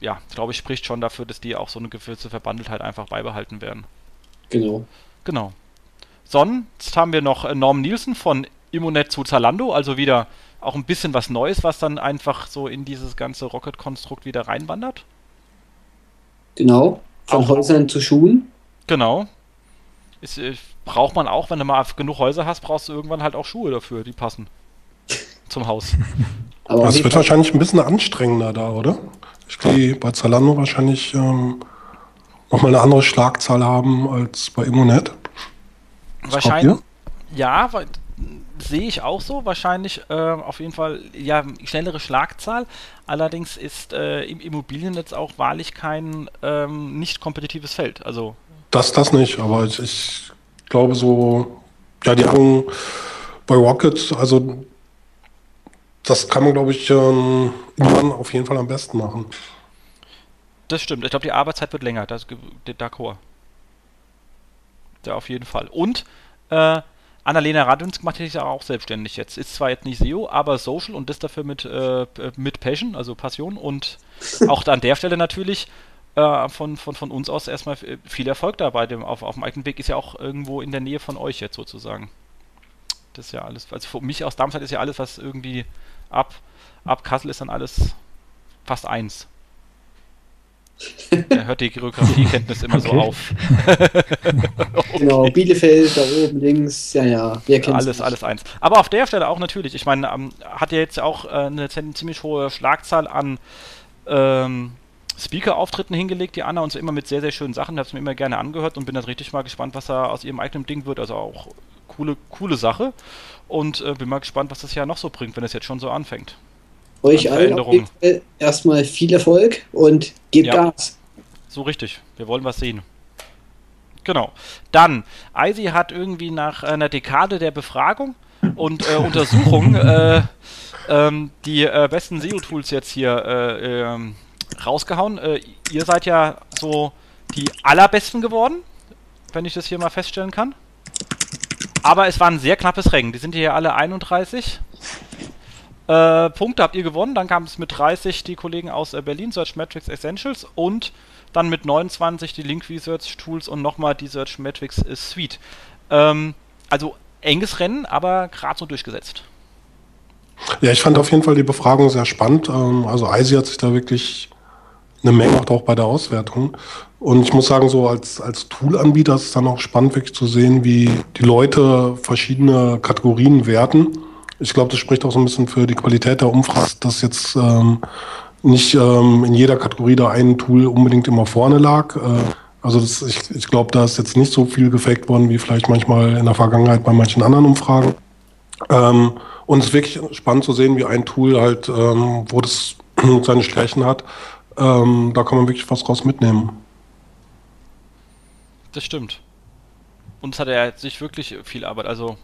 ja, glaube ich, spricht schon dafür, dass die auch so eine gewisse Verbandeltheit einfach beibehalten werden. Genau. Genau. Sonst haben wir noch äh, Norm Nielsen von Immonet zu Zalando, also wieder auch ein bisschen was Neues, was dann einfach so in dieses ganze Rocket-Konstrukt wieder reinwandert. Genau. Von Häusern zu Schuhen. Genau. Ist, äh, braucht man auch, wenn du mal genug Häuser hast, brauchst du irgendwann halt auch Schuhe dafür, die passen. Zum Haus. *laughs* Aber jeden wird wahrscheinlich ein bisschen anstrengender da, oder? Ich gehe bei Zalando wahrscheinlich ähm, nochmal eine andere Schlagzahl haben als bei Immonet. Was Wahrscheinlich. Ja, sehe ich auch so. Wahrscheinlich äh, auf jeden Fall ja schnellere Schlagzahl. Allerdings ist äh, im Immobiliennetz auch wahrlich kein ähm, nicht kompetitives Feld. Also Das, das nicht, aber ich, ich glaube so, ja, die haben bei Rocket, also das kann man, glaube ich, ähm, auf jeden Fall am besten machen. Das stimmt. Ich glaube, die Arbeitszeit wird länger. Das D'accord. Ja, auf jeden Fall. Und äh, Annalena Radunsk macht sich ja auch selbstständig jetzt. Ist zwar jetzt nicht SEO, aber Social und das dafür mit, äh, mit Passion, also Passion. Und auch an der Stelle natürlich äh, von, von, von uns aus erstmal viel Erfolg da bei dem, auf, auf dem eigenen Weg. Ist ja auch irgendwo in der Nähe von euch jetzt sozusagen. Das ist ja alles. Also für mich aus Darmstadt ist ja alles, was irgendwie ab, ab Kassel ist dann alles fast eins. *laughs* Er hört die Geografiekenntnis immer so Okay. auf. *laughs* Genau, Bielefeld, da oben links, ja, ja, wer kennt alles, alles eins. Aber auf der Stelle auch natürlich. Ich meine, ähm, hat ja jetzt auch äh, eine zi- ziemlich hohe Schlagzahl an ähm, Speaker-Auftritten hingelegt, die Anna, und so immer mit sehr, sehr schönen Sachen. Ich habe es mir immer gerne angehört und bin dann richtig mal gespannt, was da aus ihrem eigenen Ding wird. Also auch coole, coole Sache. Und äh, bin mal gespannt, was das Jahr noch so bringt, wenn es jetzt schon so anfängt. Euch an allen erstmal viel Erfolg und gebt Ja. Gas. So richtig. Wir wollen was sehen. Genau. Dann, Eisi hat irgendwie nach einer Dekade der Befragung und äh, *laughs* Untersuchung äh, ähm, die äh, besten SEO-Tools jetzt hier äh, ähm, rausgehauen. Äh, ihr seid ja so die allerbesten geworden, wenn ich das hier mal feststellen kann. Aber es war ein sehr knappes Rennen. Die sind hier alle 31. Äh, Punkte habt ihr gewonnen, dann kam es mit 30 die Kollegen aus äh, Berlin, Search Metrics Essentials und dann mit 29 die Link Research Tools und nochmal die Search Metrics äh, Suite. Ähm, also enges Rennen, aber gerade so durchgesetzt. Ja, ich fand auf jeden Fall die Befragung sehr spannend. Ähm, Also ISI hat sich da wirklich eine Menge gemacht, auch bei der Auswertung. Und ich muss sagen, so als, als Tool-Anbieter ist es dann auch spannend, wirklich zu sehen, wie die Leute verschiedene Kategorien werten. Ich glaube, das spricht auch so ein bisschen für die Qualität der Umfrage, dass jetzt ähm, nicht ähm, in jeder Kategorie da ein Tool unbedingt immer vorne lag. Äh, also das, ich, ich glaube, da ist jetzt nicht so viel gefaked worden, wie vielleicht manchmal in der Vergangenheit bei manchen anderen Umfragen. Ähm, und es ist wirklich spannend zu sehen, wie ein Tool halt, ähm, wo das *clears throat* seine Stärken hat. Ähm, da kann man wirklich was raus mitnehmen. Das stimmt. Und es hat er sich wirklich viel Arbeit. Also,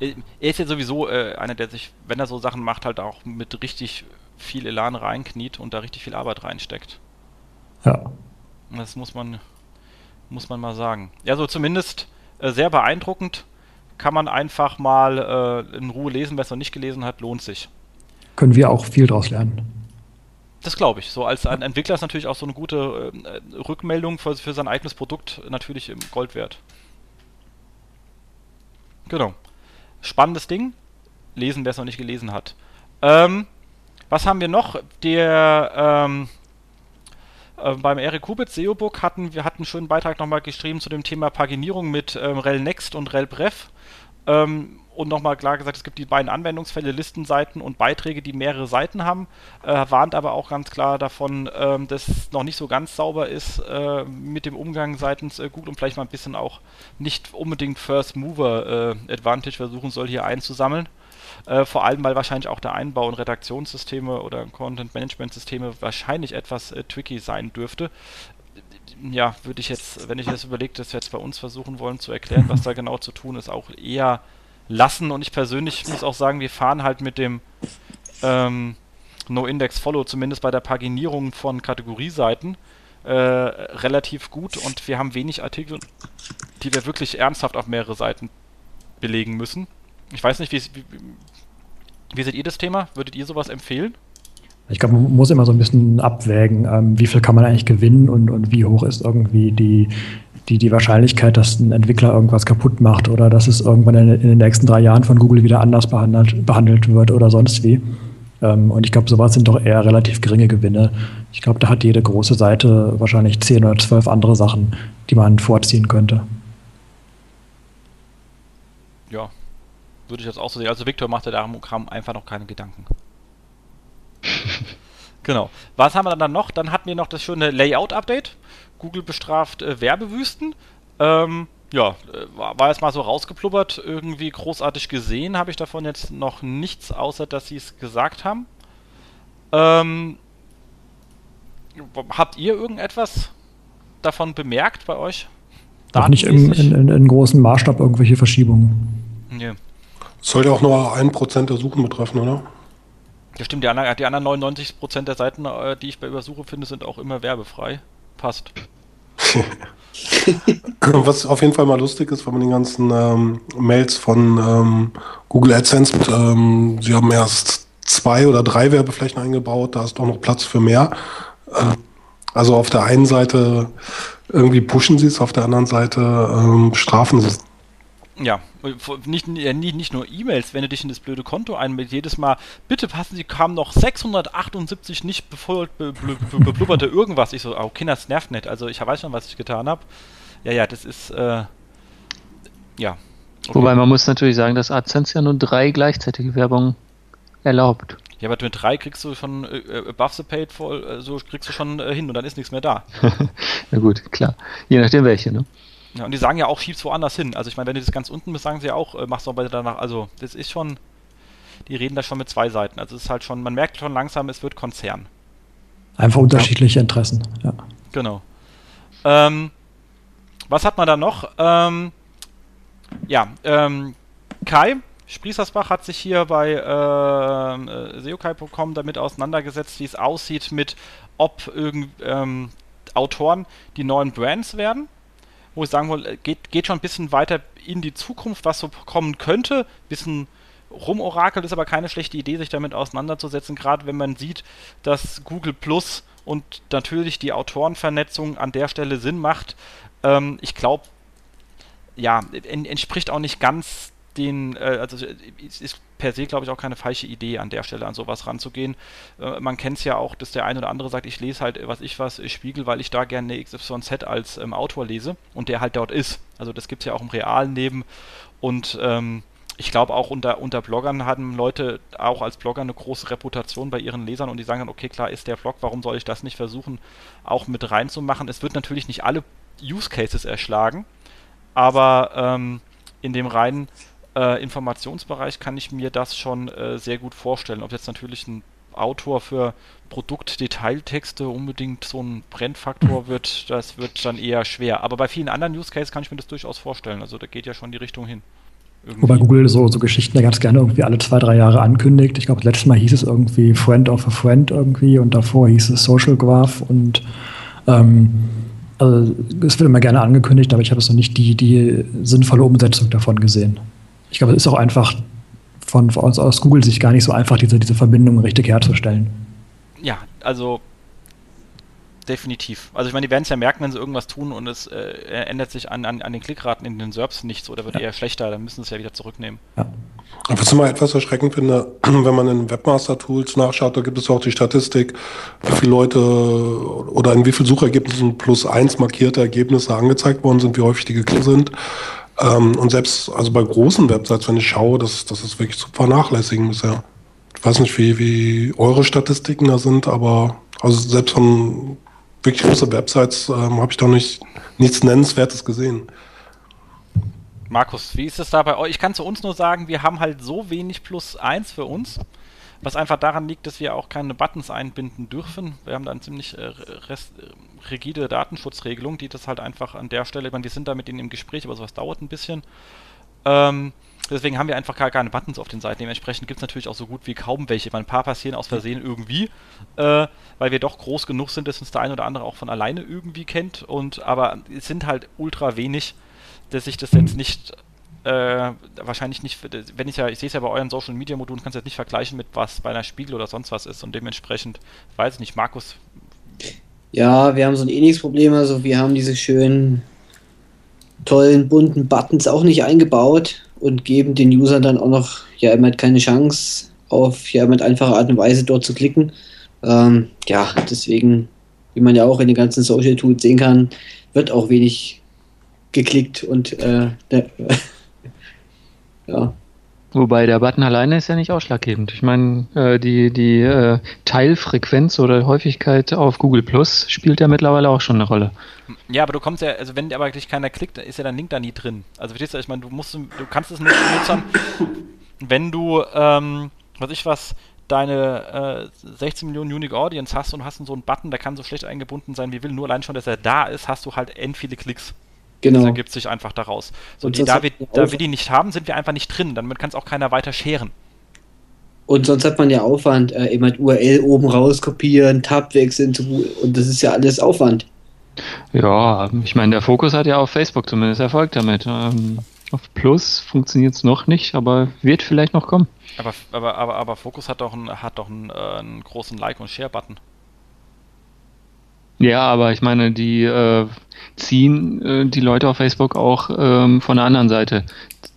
äh, er ist ja sowieso äh, einer, der sich, wenn er so Sachen macht, halt auch mit richtig viel Elan reinkniet und da richtig viel Arbeit reinsteckt. Ja. Das muss man, muss man mal sagen. Ja, so zumindest äh, sehr beeindruckend. Kann man einfach mal äh, in Ruhe lesen. Wer es noch nicht gelesen hat, lohnt sich. Können wir auch viel draus lernen. Das glaube ich. So als ein Entwickler ist natürlich auch so eine gute äh, Rückmeldung für, für sein eigenes Produkt natürlich im Gold wert. Genau. Spannendes Ding. Lesen, wer es noch nicht gelesen hat. Ähm, was haben wir noch? Der ähm, äh, beim Eric Kubitz SEO-Book hatten wir hatten einen schönen Beitrag nochmal geschrieben zu dem Thema Paginierung mit ähm, Rel Next und Rel Bref. Ähm, und nochmal klar gesagt, es gibt die beiden Anwendungsfälle, Listenseiten und Beiträge, die mehrere Seiten haben, äh, warnt aber auch ganz klar davon, ähm, dass es noch nicht so ganz sauber ist äh, mit dem Umgang seitens äh, Google und vielleicht mal ein bisschen auch nicht unbedingt First Mover äh, Advantage versuchen soll, hier einzusammeln. Äh, vor allem, weil wahrscheinlich auch der Einbau in Redaktionssysteme oder Content-Management-Systeme wahrscheinlich etwas äh, tricky sein dürfte. Ja, würde ich jetzt, wenn ich jetzt überlege, wir jetzt bei uns versuchen wollen zu erklären, was da genau zu tun ist, auch eher lassen. Und ich persönlich muss auch sagen, wir fahren halt mit dem ähm, No-Index-Follow, zumindest bei der Paginierung von Kategorieseiten, äh, relativ gut und wir haben wenig Artikel, die wir wirklich ernsthaft auf mehrere Seiten belegen müssen. Ich weiß nicht, wie, wie, wie seht ihr das Thema? Würdet ihr sowas empfehlen? Ich glaube, man muss immer so ein bisschen abwägen, ähm, wie viel kann man eigentlich gewinnen und, und wie hoch ist irgendwie die, die, die Wahrscheinlichkeit, dass ein Entwickler irgendwas kaputt macht oder dass es irgendwann in, in den nächsten drei Jahren von Google wieder anders behandelt, behandelt wird oder sonst wie. Ähm, und ich glaube, sowas sind doch eher relativ geringe Gewinne. Ich glaube, da hat jede große Seite wahrscheinlich zehn oder zwölf andere Sachen, die man vorziehen könnte. Ja, würde ich jetzt auch so sehen. Also Victor machte darum einfach noch keine Gedanken. *laughs* genau. Was haben wir dann noch? Dann hatten wir noch das schöne Layout-Update. Google bestraft äh, Werbewüsten. Ähm, ja, äh, war jetzt mal so rausgeplubbert. Irgendwie großartig gesehen habe ich davon jetzt noch nichts, außer dass sie es gesagt haben. Ähm, habt ihr irgendetwas davon bemerkt bei euch? Auch nicht in, in, in, großem Maßstab irgendwelche Verschiebungen. Nee. Soll ja auch nur ein Prozent der Suchen betreffen, oder? Ja, stimmt. Die anderen, die anderen 99 Prozent der Seiten, äh, die ich bei Übersuche finde, sind auch immer werbefrei. Passt. *laughs* Was auf jeden Fall mal lustig ist, wenn man die ganzen ähm, Mails von ähm, Google AdSense mit, ähm, sie haben erst zwei oder drei Werbeflächen eingebaut, da ist doch noch Platz für mehr. Äh, also auf der einen Seite irgendwie pushen sie es, auf der anderen Seite ähm, strafen sie es. Ja, nicht, nicht, nicht nur E-Mails, wenn du dich in das blöde Konto einmeldest, jedes Mal, bitte passen Sie, kamen noch 678 nicht beblubberte irgendwas. Ich so, oh Kinder, das nervt nicht. Also ich weiß schon, was ich getan habe. Ja, ja, das ist, äh, ja. Okay. Wobei man muss natürlich sagen, dass AdSense ja nur drei gleichzeitige Werbungen erlaubt. Ja, aber mit drei kriegst du schon äh, äh above the paid voll, äh, so kriegst du schon äh, hin und dann ist nichts mehr da. *laughs* Na gut, klar. Je nachdem welche, ne? Ja, und die sagen ja auch, schieb's woanders hin. Also ich meine, wenn du das ganz unten bist, sagen sie ja auch, äh, mach's doch weiter danach. Also das ist schon, die reden da schon mit zwei Seiten. Also es ist halt schon, man merkt schon langsam, es wird Konzern. Einfach unterschiedliche ja. Interessen, ja. Genau. Ähm, was hat man da noch? Ähm, ja, ähm, Kai Sprießersbach hat sich hier bei ähm, äh, seokai.com damit auseinandergesetzt, wie es aussieht mit, ob irgend, ähm, Autoren die neuen Brands werden wo ich sagen wollte, geht, geht schon ein bisschen weiter in die Zukunft, was so kommen könnte. Ein bisschen rumorakelt ist aber keine schlechte Idee, sich damit auseinanderzusetzen, gerade wenn man sieht, dass Google Plus und natürlich die Autorenvernetzung an der Stelle Sinn macht. Ähm, ich glaube, ja, entspricht auch nicht ganz den, äh, also ist per se, glaube ich, auch keine falsche Idee, an der Stelle an sowas ranzugehen. Äh, man kennt es ja auch, dass der eine oder andere sagt, ich lese halt, was ich was, Spiegel, weil ich da gerne XYZ als ähm, Autor lese und der halt dort ist. Also das gibt es ja auch im realen Leben und ähm, ich glaube auch unter, unter Bloggern haben Leute auch als Blogger eine große Reputation bei ihren Lesern und die sagen dann, okay, klar ist der Blog, warum soll ich das nicht versuchen, auch mit reinzumachen? Es wird natürlich nicht alle Use Cases erschlagen, aber ähm, in dem reinen äh, Informationsbereich kann ich mir das schon äh, sehr gut vorstellen. Ob jetzt natürlich ein Autor für Produktdetailtexte unbedingt so ein Brennfaktor *laughs* wird, das wird dann eher schwer. Aber bei vielen anderen Use Cases kann ich mir das durchaus vorstellen. Also da geht ja schon die Richtung hin. Irgendwie. Wobei Google so, so Geschichten ja ganz gerne irgendwie alle zwei, drei Jahre ankündigt. Ich glaube, letztes Mal hieß es irgendwie Friend of a Friend irgendwie und davor hieß es Social Graph und ähm, also es wird immer gerne angekündigt, aber ich habe es noch nicht die, die sinnvolle Umsetzung davon gesehen ich glaube, es ist auch einfach von, aus, aus Google-Sicht gar nicht so einfach, diese, diese Verbindung richtig herzustellen. Ja, also definitiv. Also ich meine, die werden es ja merken, wenn sie irgendwas tun und es äh, ändert sich an, an, an den Klickraten in den SERPs nichts oder wird ja. eher schlechter, dann müssen sie es ja wieder zurücknehmen. Ja. Was ich immer etwas erschreckend finde, *clears throat* wenn man in Webmaster-Tools nachschaut, da gibt es auch die Statistik, wie viele Leute oder in wie vielen Suchergebnissen plus eins markierte Ergebnisse angezeigt worden sind, wie häufig die geklickt sind. Ähm, und selbst also bei großen Websites, wenn ich schaue, das, das ist wirklich zu vernachlässigen bisher. Ich weiß nicht, wie, wie eure Statistiken da sind, aber also selbst von wirklich großen Websites ähm, habe ich da nicht nichts Nennenswertes gesehen. Markus, wie ist es da bei euch? Ich kann zu uns nur sagen, wir haben halt so wenig plus eins für uns. Was einfach daran liegt, dass wir auch keine Buttons einbinden dürfen. Wir haben da eine ziemlich äh, äh, rigide Datenschutzregelung, die das halt einfach an der Stelle, ich meine, wir sind da mit denen im Gespräch, aber sowas dauert ein bisschen. Ähm, deswegen haben wir einfach gar keine Buttons auf den Seiten. Dementsprechend gibt es natürlich auch so gut wie kaum welche. Meine, ein paar passieren aus Versehen irgendwie, äh, weil wir doch groß genug sind, dass uns der ein oder andere auch von alleine irgendwie kennt. Und aber es sind halt ultra wenig, dass ich das jetzt nicht äh, wahrscheinlich nicht, wenn ich ja, ich sehe es ja bei euren Social Media Modulen, kannst du jetzt nicht vergleichen mit was bei einer Spiegel oder sonst was ist und dementsprechend, weiß ich nicht, Markus. Ja, wir haben so ein ähnliches Problem, also wir haben diese schönen, tollen, bunten Buttons auch nicht eingebaut und geben den Usern dann auch noch, ja, immer keine Chance auf, ja, mit einfacher Art und Weise dort zu klicken. Ähm, ja, deswegen, wie man ja auch in den ganzen Social Tools sehen kann, wird auch wenig geklickt und äh, der, *laughs* ja. Wobei der Button alleine ist ja nicht ausschlaggebend. Ich meine, äh, die, die äh, Teilfrequenz oder Häufigkeit auf Google Plus spielt ja mittlerweile auch schon eine Rolle. Ja, aber du kommst ja, also wenn aber dich keiner klickt, ist ja dein Link da nie drin. Also verstehst du, ich meine, du musst, du kannst es nicht benutzen, wenn du, ähm, was ich was, deine äh, 16 Millionen Unique Audience hast und hast so einen Button, der kann so schlecht eingebunden sein wie will, nur allein schon, dass er da ist, hast du halt end viele Klicks. Genau. Das ergibt sich einfach daraus. So, die, da, wir, da wir die nicht haben, sind wir einfach nicht drin. Damit kann es auch keiner weiter scheren. Und sonst hat man ja Aufwand, äh, immer URL oben raus kopieren, Tab wechseln und das ist ja alles Aufwand. Ja, ich meine, der Fokus hat ja auf Facebook zumindest Erfolg damit. Ähm, auf Plus funktioniert es noch nicht, aber wird vielleicht noch kommen. Aber, aber, aber, aber Focus hat doch, einen, hat doch einen, äh, einen großen Like- und Share-Button. Ja, aber ich meine, die äh, ziehen äh, die Leute auf Facebook auch ähm, von der anderen Seite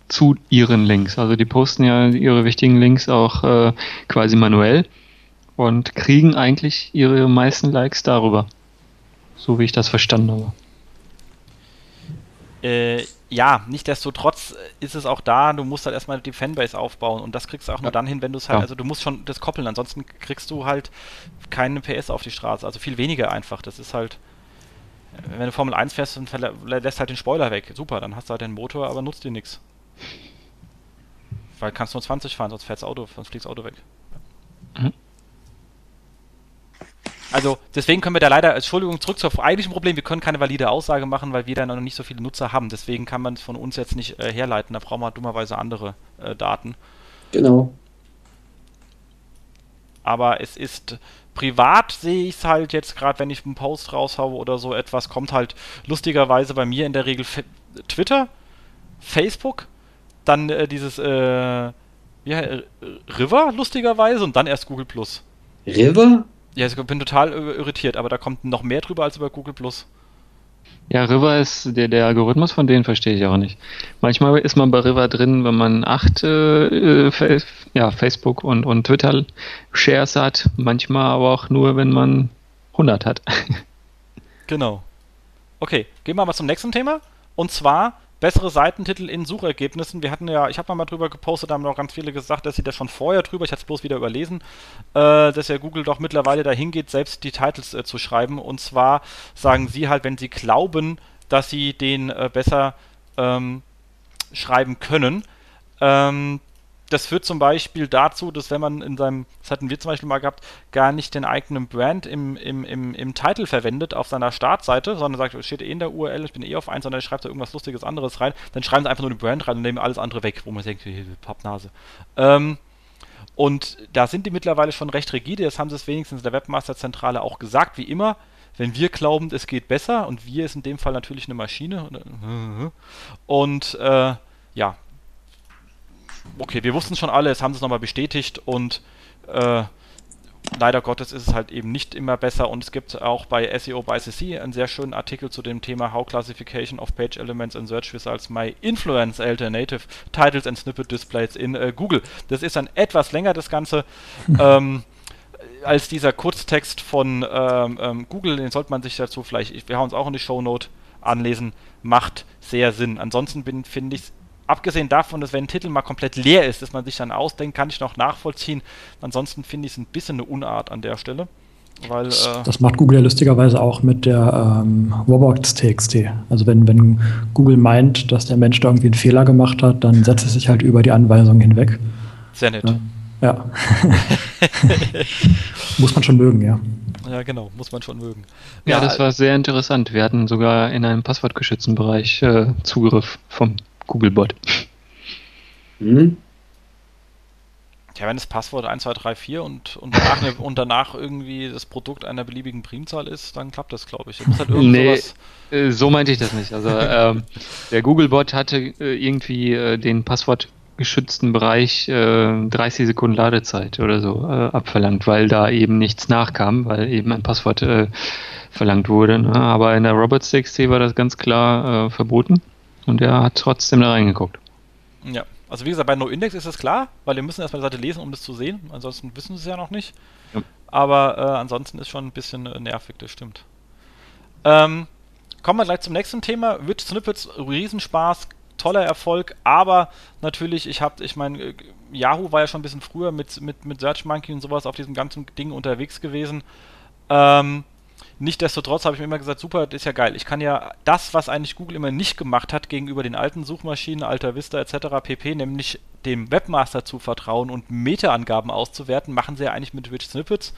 zu ihren Links. Also die posten ja ihre wichtigen Links auch äh, quasi manuell und kriegen eigentlich ihre meisten Likes darüber. So wie ich das verstanden habe. Äh, ja, nichtsdestotrotz ist es auch da, du musst halt erstmal die Fanbase aufbauen und das kriegst du auch nur ja. dann hin, wenn du es halt, ja. also du musst schon das koppeln, ansonsten kriegst du halt keine PS auf die Straße, also viel weniger einfach. Das ist halt, wenn du Formel 1 fährst und lässt halt den Spoiler weg, super, dann hast du halt den Motor, aber nutzt dir nichts. Weil kannst du nur 20 fahren, sonst fährt das Auto, sonst fliegt das Auto weg. Mhm. Also deswegen können wir da leider, Entschuldigung, zurück zum eigentlichen Problem, wir können keine valide Aussage machen, weil wir da noch nicht so viele Nutzer haben. Deswegen kann man es von uns jetzt nicht äh, herleiten. Da brauchen wir dummerweise andere äh, Daten. Genau. Aber es ist privat sehe ich es halt jetzt gerade, wenn ich einen Post raushaue oder so etwas, kommt halt lustigerweise bei mir in der Regel F Twitter, Facebook, dann äh, dieses äh, ja, River lustigerweise und dann erst Google Plus. River? Ja, ich bin total irritiert, aber da kommt noch mehr drüber als über Google Plus. Ja, River ist, der, der Algorithmus von denen verstehe ich auch nicht. Manchmal ist man bei River drin, wenn man acht äh, äh ja, Facebook und, und Twitter Shares hat, manchmal aber auch nur, wenn man 100 hat. *laughs* genau. Okay, gehen wir mal zum nächsten Thema. Und zwar bessere Seitentitel in Suchergebnissen. Wir hatten ja, ich habe mal drüber gepostet, da haben auch ganz viele gesagt, dass sie das schon vorher drüber, ich hatte es bloß wieder überlesen, äh, dass ja Google doch mittlerweile dahin geht, selbst die Titles äh, zu schreiben. Und zwar sagen sie halt, wenn sie glauben, dass sie den äh, besser ähm, schreiben können, ähm, das führt zum Beispiel dazu, dass wenn man in seinem, das hatten wir zum Beispiel mal gehabt, gar nicht den eigenen Brand im, im, im, im Titel verwendet auf seiner Startseite, sondern sagt, es steht eh in der URL, ich bin eh auf 1, sondern schreibt da irgendwas Lustiges anderes rein, dann schreiben sie einfach nur den Brand rein und nehmen alles andere weg, wo man denkt, Pappnase. Ähm, und da sind die mittlerweile schon recht rigide, das haben sie es wenigstens in der Webmaster-Zentrale auch gesagt, wie immer, wenn wir glauben, es geht besser, und wir ist in dem Fall natürlich eine Maschine, und äh, ja, okay, wir wussten es schon alle, es haben sie es nochmal bestätigt und äh, leider Gottes ist es halt eben nicht immer besser und es gibt auch bei SEO by CC einen sehr schönen Artikel zu dem Thema How Classification of Page Elements in Search Results My Influence Alternative Titles and Snippet Displays in äh, Google. Das ist dann etwas länger das Ganze. *laughs* ähm, als dieser Kurztext von ähm, ähm, Google, den sollte man sich dazu vielleicht, wir haben uns auch in die Shownote anlesen, macht sehr Sinn. Ansonsten finde ich es abgesehen davon, dass wenn ein Titel mal komplett leer ist, dass man sich dann ausdenkt, kann ich noch nachvollziehen. Ansonsten finde ich es ein bisschen eine Unart an der Stelle. Weil, das, äh, das macht Google ja lustigerweise auch mit der ähm, Robots.txt. Also wenn, wenn Google meint, dass der Mensch da irgendwie einen Fehler gemacht hat, dann setzt es sich halt über die Anweisung hinweg. Sehr nett. Ja. ja. *laughs* muss man schon mögen, ja. Ja, genau, muss man schon mögen. Ja, ja das war sehr interessant. Wir hatten sogar in einem passwortgeschützten Bereich äh, Zugriff vom Googlebot. Mhm. Ja, wenn das Passwort 1234 und, und, danach, eine, und danach irgendwie das Produkt einer beliebigen Primzahl ist, dann klappt das, glaube ich. Halt nee, äh, so meinte ich das nicht. Also ähm, der Googlebot hatte äh, irgendwie äh, den passwortgeschützten Bereich äh, 30 Sekunden Ladezeit oder so äh, abverlangt, weil da eben nichts nachkam, weil eben ein Passwort äh, verlangt wurde. Ne? Aber in der Robots.txt war das ganz klar verboten und er hat trotzdem da reingeguckt. Ja, also wie gesagt, bei NoIndex ist es klar, weil wir müssen erstmal die Seite lesen, um das zu sehen. Ansonsten wissen sie es ja noch nicht. Ja. Aber äh, ansonsten ist schon ein bisschen äh, nervig, das stimmt. Ähm, kommen wir gleich zum nächsten Thema. Rich Snippets, Riesenspaß, toller Erfolg, aber natürlich, ich habe, ich meine, äh, Yahoo war ja schon ein bisschen früher mit, mit, mit Search Monkey und sowas auf diesem ganzen Ding unterwegs gewesen. Ähm, Nichtsdestotrotz habe ich mir immer gesagt, super, das ist ja geil. Ich kann ja das, was eigentlich Google immer nicht gemacht hat gegenüber den alten Suchmaschinen, Alta Vista etc. pp., nämlich dem Webmaster zu vertrauen und Meta-Angaben auszuwerten, machen sie ja eigentlich mit Rich Snippets.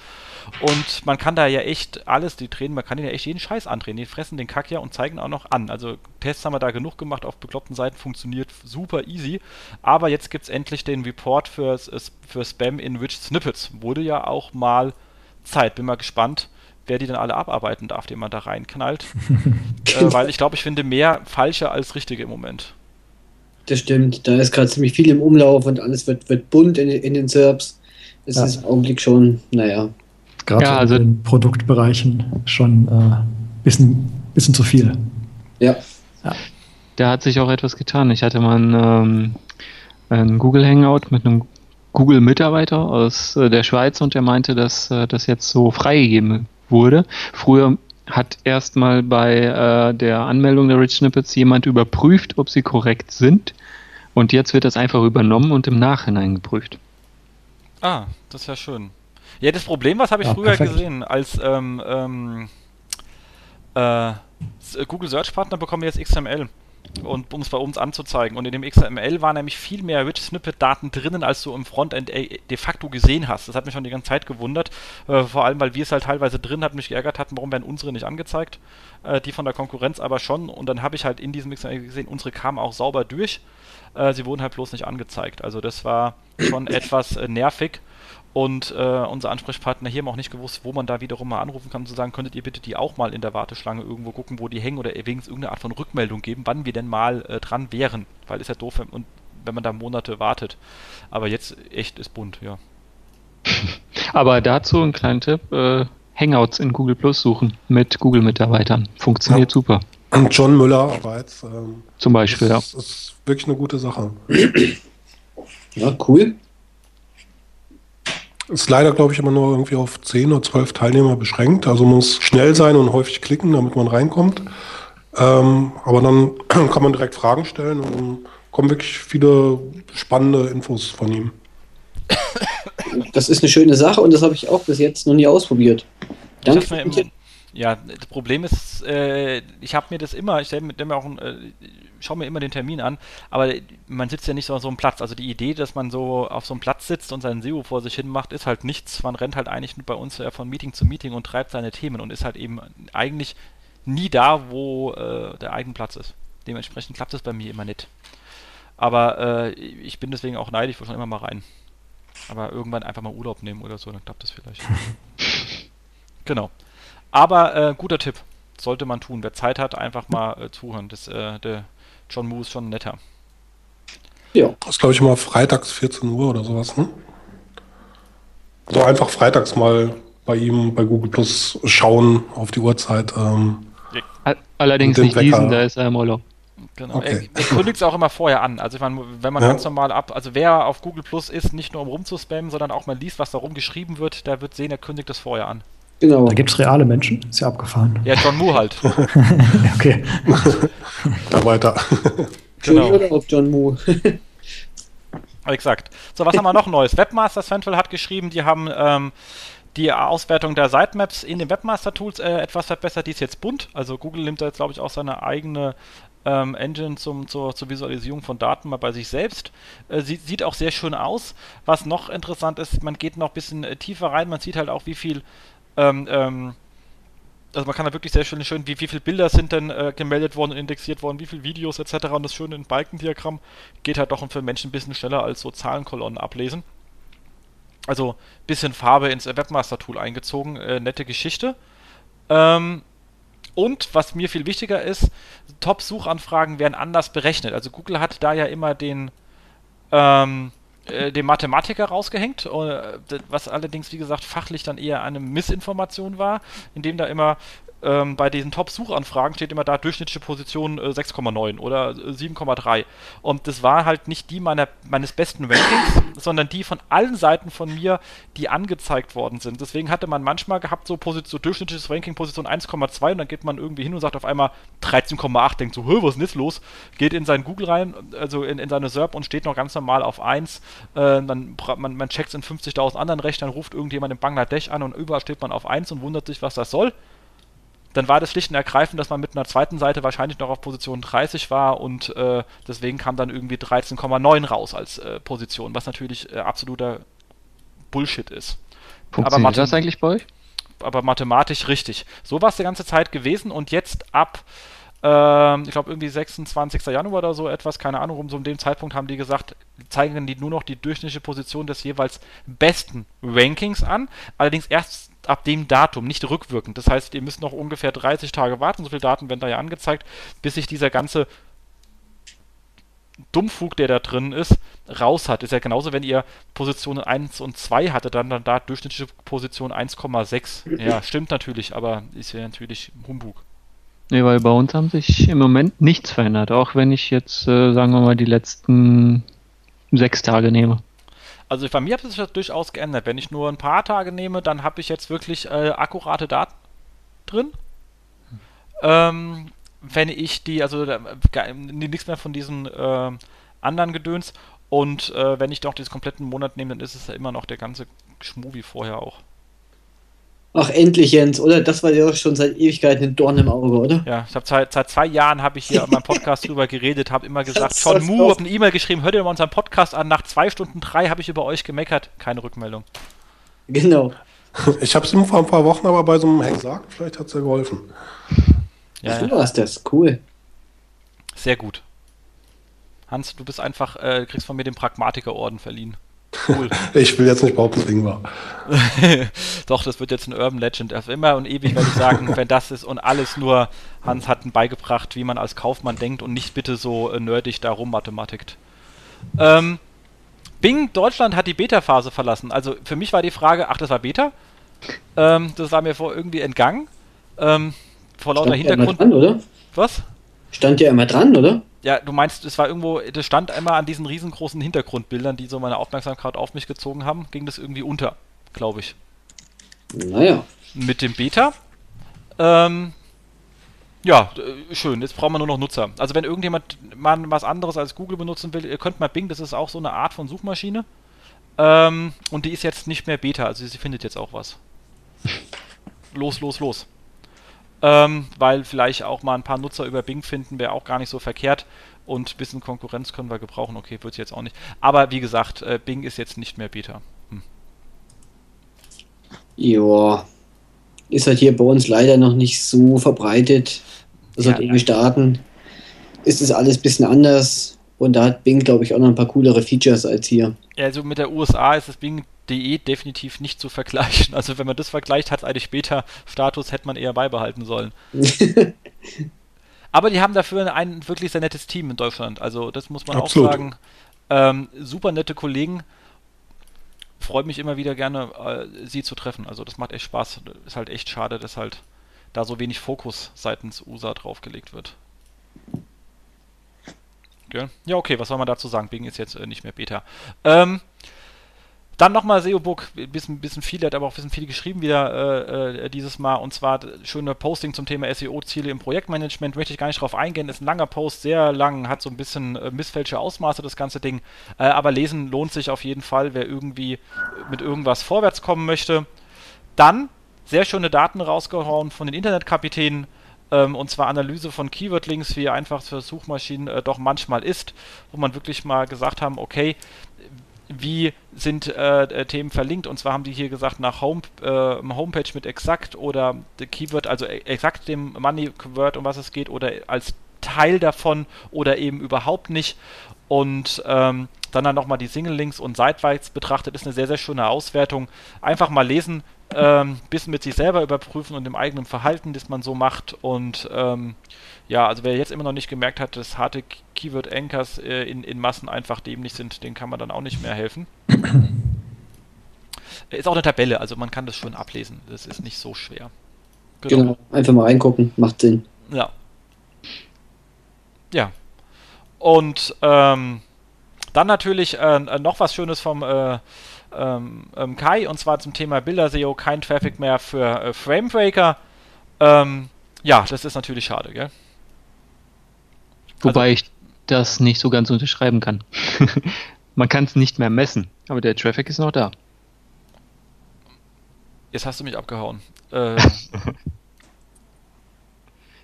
Und man kann da ja echt alles, die drehen, man kann denen ja echt jeden Scheiß andrehen. Die fressen den Kack ja und zeigen auch noch an. Also Tests haben wir da genug gemacht auf bekloppten Seiten, funktioniert super easy. Aber jetzt gibt es endlich den Report für, für Spam in Rich Snippets. Wurde ja auch mal Zeit. Bin mal gespannt wer die dann alle abarbeiten darf, den man da reinknallt. *laughs* äh, weil ich glaube, ich finde mehr falsche als richtige im Moment. Das stimmt, da ist gerade ziemlich viel im Umlauf und alles wird, wird bunt in, in den Serbs. Es ja. ist im Augenblick schon, naja. Gerade ja, also in den Produktbereichen schon ein äh, bisschen, bisschen zu viel. Ja. ja. Da hat sich auch etwas getan. Ich hatte mal ein, ähm, ein Google Hangout mit einem Google-Mitarbeiter aus äh, der Schweiz und der meinte, dass äh, das jetzt so freigegeben wurde. Früher hat erstmal bei äh, der Anmeldung der Rich Snippets jemand überprüft, ob sie korrekt sind. Und jetzt wird das einfach übernommen und im Nachhinein geprüft. Ah, das ist ja schön. Ja, das Problem, was habe ich ja, früher perfekt. gesehen, als ähm, ähm, äh, Google Search Partner bekommen wir jetzt XML und um es bei uns anzuzeigen. Und in dem XML waren nämlich viel mehr Rich Snippet-Daten drinnen, als du im Frontend äh, de facto gesehen hast. Das hat mich schon die ganze Zeit gewundert. Äh, vor allem, weil wir es halt teilweise drin hatten, mich geärgert hatten, warum werden unsere nicht angezeigt. Äh, die von der Konkurrenz aber schon. Und dann habe ich halt in diesem XML gesehen, unsere kamen auch sauber durch. Äh, sie wurden halt bloß nicht angezeigt. Also das war schon *coughs* etwas nervig. Und äh, unser Ansprechpartner hier haben auch nicht gewusst, wo man da wiederum mal anrufen kann, zu sagen, könntet ihr bitte die auch mal in der Warteschlange irgendwo gucken, wo die hängen oder wenigstens irgendeine Art von Rückmeldung geben, wann wir denn mal äh, dran wären. Weil ist ja doof, wenn, und, wenn man da Monate wartet. Aber jetzt echt ist bunt, ja. *laughs* Aber dazu ein kleiner Tipp, äh, Hangouts in Google Plus suchen mit Google-Mitarbeitern. Funktioniert ja. super. Und John Müller jetzt. Ähm, Zum Beispiel, das, ja. Das ist wirklich eine gute Sache. Ja, cool. Ist leider, glaube ich, immer nur irgendwie auf 10 oder 12 Teilnehmer beschränkt. Also muss schnell sein und häufig klicken, damit man reinkommt. Ähm, aber dann *clears throat* kann man direkt Fragen stellen und dann kommen wirklich viele spannende Infos von ihm. Das ist eine schöne Sache und das habe ich auch bis jetzt noch nie ausprobiert. Danke. Ja, das Problem ist, äh, ich habe mir das immer, ich stelle mir auch, äh, schaue mir immer den Termin an, aber man sitzt ja nicht so auf so einem Platz. Also die Idee, dass man so auf so einem Platz sitzt und seinen SEO vor sich hin macht, ist halt nichts. Man rennt halt eigentlich bei uns ja von Meeting zu Meeting und treibt seine Themen und ist halt eben eigentlich nie da, wo äh, der eigene Platz ist. Dementsprechend klappt es bei mir immer nicht. Aber äh, ich bin deswegen auch neidisch, ich will schon immer mal rein. Aber irgendwann einfach mal Urlaub nehmen oder so, dann klappt das vielleicht. *laughs* genau. Aber äh, guter Tipp. Sollte man tun. Wer Zeit hat, einfach mal äh, zuhören. Das, äh, der John Moo ist schon netter. Ja. Das ist, glaube ich, immer freitags 14 Uhr oder sowas, ne? So einfach freitags mal bei ihm bei Google Plus schauen auf die Uhrzeit. Ähm, Allerdings nicht Wecker. diesen, da ist er im Urlaub. Genau. Okay. Er, er kündigt es auch immer vorher an. Also ich meine, wenn man ja. ganz normal ab, also wer auf Google Plus ist, nicht nur um rumzuspammen, sondern auch mal liest, was da rumgeschrieben wird, der wird sehen, er kündigt das vorher an. Genau. Da gibt es reale Menschen, ist ja abgefahren. Ja, John Moo halt. *laughs* okay. *laughs* da weiter. genau. auf John Moo. *laughs* Exakt. So, was haben wir noch Neues? Webmaster Central hat geschrieben, die haben ähm, die Auswertung der Sitemaps in den Webmaster-Tools äh, etwas verbessert. Die ist jetzt bunt. Also Google nimmt da jetzt, glaube ich, auch seine eigene ähm, Engine zum, zur, zur, Visualisierung von Daten mal bei sich selbst. Äh, sieht, sieht, auch sehr schön aus. Was noch interessant ist, man geht noch ein bisschen äh, tiefer rein. Man sieht halt auch, wie viel ähm, ähm, also man kann da wirklich sehr schön, schön wie, wie viele Bilder sind denn äh, gemeldet worden und indexiert worden, wie viele Videos etc. Und das schöne Balkendiagramm geht halt doch für Menschen ein bisschen schneller als so Zahlenkolonnen ablesen. also bisschen Farbe ins Webmaster-Tool eingezogen. Äh, nette Geschichte. Ähm, und was mir viel wichtiger ist, Top-Suchanfragen werden anders berechnet. Also Google hat da ja immer den, ähm, äh, den Mathematiker rausgehängt, äh, was allerdings, wie gesagt, fachlich dann eher eine Missinformation war, indem da immer ähm, bei diesen Top-Suchanfragen steht immer da durchschnittliche Position äh, 6,9 oder 7,3. Äh, Und das war halt nicht die meiner, meines besten Rankings, *laughs* sondern die von allen Seiten von mir, die angezeigt worden sind. Deswegen hatte man manchmal gehabt, so, Position, so durchschnittliches Ranking Position 1,2 und dann geht man irgendwie hin und sagt auf einmal 13,8, denkt so, was ist denn jetzt los? Geht in seinen Google rein, also in, in seine SERP und steht noch ganz normal auf 1. Äh, dann, man, man checkt es in 50.000 anderen Rechnern, ruft irgendjemand in Bangladesch an und überall steht man auf 1 und wundert sich, was das soll dann war das schlicht und ergreifend, dass man mit einer zweiten Seite wahrscheinlich noch auf Position 30 war und äh, deswegen kam dann irgendwie 13,9 raus als äh, Position, was natürlich äh, absoluter Bullshit ist. Funktioniert aber das eigentlich bei euch? Aber mathematisch richtig. So war es die ganze Zeit gewesen und jetzt ab ähm, ich glaube irgendwie 26. Januar oder so etwas, keine Ahnung, um so um den Zeitpunkt haben die gesagt, zeigen die nur noch die durchschnittliche Position des jeweils besten Rankings an. Allerdings erst ab dem Datum, nicht rückwirkend. Das heißt, ihr müsst noch ungefähr 30 Tage warten, so viele Daten werden da ja angezeigt, bis sich dieser ganze Dummfug, der da drin ist, raus hat. Ist ja genauso, wenn ihr Positionen 1 und 2 hattet, dann, dann da durchschnittliche Position 1,6. Ja, *laughs* stimmt natürlich, aber ist ja natürlich Humbug. Nee, weil bei uns haben sich im Moment nichts verändert, auch wenn ich jetzt, äh, sagen wir mal, die letzten sechs Tage nehme. Also bei mir hat sich das durchaus geändert. Wenn ich nur ein paar Tage nehme, dann habe ich jetzt wirklich äh, akkurate Daten drin. Ähm, wenn ich die, also äh, nichts mehr von diesen äh, anderen Gedöns. Und äh, wenn ich doch diesen kompletten Monat nehme, dann ist es ja immer noch der ganze Schmuh wie vorher auch. Ach, endlich, Jens, oder? Das war ja schon seit Ewigkeiten ein Dorn im Auge, oder? Ja, ich habe seit, seit zwei Jahren habe ich hier in meinem Podcast drüber geredet, habe immer gesagt, John Mu, habe eine E-Mail geschrieben, hört ihr mal unseren Podcast an. Nach zwei Stunden drei habe ich über euch gemeckert, keine Rückmeldung. Genau. Ich habe es ihm vor ein paar Wochen aber bei so einem Hack gesagt, vielleicht hat es ja geholfen. Ja, Ach, du warst das, cool. Sehr gut. Hans, du bist einfach, äh, kriegst von mir den Pragmatiker-Orden verliehen. Cool. *laughs* ich will jetzt nicht behaupten, dass war. *laughs* Doch, das wird jetzt ein Urban Legend. Auf immer und ewig werde ich sagen, *laughs* wenn das ist und alles nur Hans hat beigebracht, wie man als Kaufmann denkt und nicht bitte so äh, nerdig darum mathematikt. Ähm, Bing Deutschland hat die Beta-Phase verlassen. Also für mich war die Frage, ach, das war Beta? Ähm, das war mir vor irgendwie entgangen. Ähm, vor lauter Hintergrund. Ja dran, oder? Was? Stand ja immer dran, oder? Ja, du meinst, es war irgendwo, das stand einmal an diesen riesengroßen Hintergrundbildern, die so meine Aufmerksamkeit auf mich gezogen haben, ging das irgendwie unter, glaube ich. Naja. Mit dem Beta. Ähm, ja, äh, schön. Jetzt brauchen wir nur noch Nutzer. Also wenn irgendjemand mal was anderes als Google benutzen will, ihr könnt mal Bing, das ist auch so eine Art von Suchmaschine. Ähm, und die ist jetzt nicht mehr Beta, also sie findet jetzt auch was. Los, los, los. Ähm, weil vielleicht auch mal ein paar Nutzer über Bing finden, wäre auch gar nicht so verkehrt. Und ein bisschen Konkurrenz können wir gebrauchen. Okay, wird jetzt auch nicht. Aber wie gesagt, äh, Bing ist jetzt nicht mehr Beta. Hm. Ja, ist halt hier bei uns leider noch nicht so verbreitet. Seitdem ja, wir starten, ist es alles ein bisschen anders. Und da hat Bing, glaube ich, auch noch ein paar coolere Features als hier. Ja, also mit der USA ist das Bing DE definitiv nicht zu vergleichen. Also wenn man das vergleicht, hat es eigentlich Beta-Status, hätte man eher beibehalten sollen. *laughs* Aber die haben dafür ein wirklich sehr nettes Team in Deutschland. Also das muss man Absolut. auch sagen. Ähm, super nette Kollegen. Freut mich immer wieder gerne, äh, sie zu treffen. Also das macht echt Spaß. Ist halt echt schade, dass halt da so wenig Fokus seitens USA draufgelegt wird. Okay. Ja, okay, was soll man dazu sagen? Bing ist jetzt äh, nicht mehr Beta. Ähm, dann nochmal SEO-Book, ein bisschen, bisschen viel, hat aber auch ein bisschen viel geschrieben wieder äh, äh, dieses Mal. Und zwar schöne Posting zum Thema SEO-Ziele im Projektmanagement. Möchte ich gar nicht drauf eingehen. Ist ein langer Post, sehr lang, hat so ein bisschen äh, missfälsche Ausmaße, das ganze Ding. Äh, aber lesen lohnt sich auf jeden Fall, wer irgendwie mit irgendwas vorwärts kommen möchte. Dann sehr schöne Daten rausgehauen von den Internetkapitänen. Ähm, und zwar Analyse von Keyword-Links, wie einfach für Suchmaschinen äh, doch manchmal ist, wo man wirklich mal gesagt haben, okay, wie sind äh, äh, Themen verlinkt. Und zwar haben die hier gesagt, nach Home, äh, Homepage mit exakt oder Keyword, also e-, exakt dem Money-Word, um was es geht, oder als Teil davon oder eben überhaupt nicht. Und ähm, dann dann nochmal die Single-Links und seitwärts betrachtet, ist eine sehr, sehr schöne Auswertung. Einfach mal lesen, ähm, bisschen mit sich selber überprüfen und dem eigenen Verhalten, das man so macht. Und ähm, ja, also wer jetzt immer noch nicht gemerkt hat, dass harte Keyword-Anchors äh, in, in Massen einfach dämlich sind, den kann man dann auch nicht mehr helfen. *coughs* ist auch eine Tabelle, also man kann das schon ablesen. Das ist nicht so schwer. Genau, genau einfach mal reingucken, macht Sinn. Ja. Ja. Und ähm, dann natürlich äh, noch was Schönes vom äh, ähm, ähm, Kai und zwar zum Thema Bilder-SEO, kein Traffic mehr für äh, Framebreaker. Ähm, ja, das ist natürlich schade, gell? Wobei also, ich das nicht so ganz unterschreiben kann. *laughs* Man kann es nicht mehr messen, aber der Traffic ist noch da. Jetzt hast du mich abgehauen. Äh. *laughs*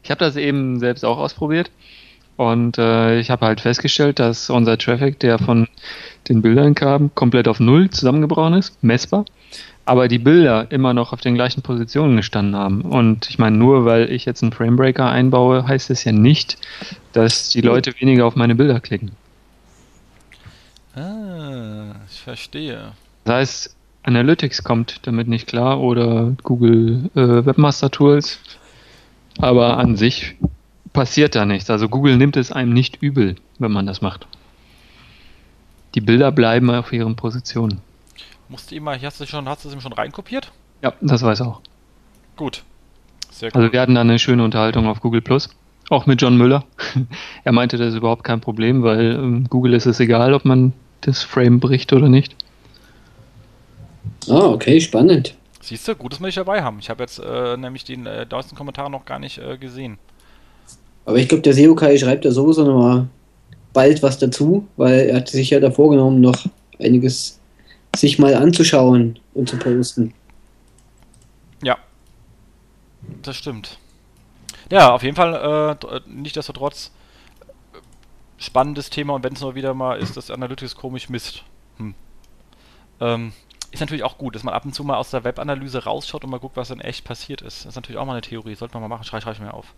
ich habe das eben selbst auch ausprobiert und äh, ich habe halt festgestellt, dass unser Traffic, der von den Bildern kam, komplett auf Null zusammengebrochen ist, messbar. Aber die Bilder immer noch auf den gleichen Positionen gestanden haben. Und ich meine, nur weil ich jetzt einen Framebreaker einbaue, heißt es ja nicht, dass die Leute weniger auf meine Bilder klicken. Ah, ich verstehe. Das heißt, Analytics kommt damit nicht klar oder Google äh, Webmaster Tools. Aber an sich passiert da nichts. Also Google nimmt es einem nicht übel, wenn man das macht. Die Bilder bleiben auf ihren Positionen. Musst du immer, hast du schon, hast du es ihm schon reinkopiert? Ja, das weiß auch. Gut. Sehr gut. Also wir hatten da eine schöne Unterhaltung auf Google Plus. Auch mit John Müller. *laughs* er meinte, das ist überhaupt kein Problem, weil ähm, Google ist es egal, ob man das Frame bricht oder nicht. Ah, okay, spannend. Siehst du, gut, dass wir dich dabei haben. Ich habe jetzt äh, nämlich den äh, neuesten Kommentar noch gar nicht äh, gesehen. Aber ich glaube, der SEO-Kai schreibt da sowieso nochmal bald was dazu, weil er hat sich ja da vorgenommen, noch einiges sich mal anzuschauen und zu posten. Ja, das stimmt. Ja, auf jeden Fall, äh, nichtsdestotrotz, spannendes Thema und wenn es nur wieder mal ist, dass Analytics komisch misst. Hm. Ähm, ist natürlich auch gut, dass man ab und zu mal aus der Webanalyse rausschaut und mal guckt, was dann echt passiert ist. Das ist natürlich auch mal eine Theorie, sollte man mal machen, schreibe schrei ich mir auf.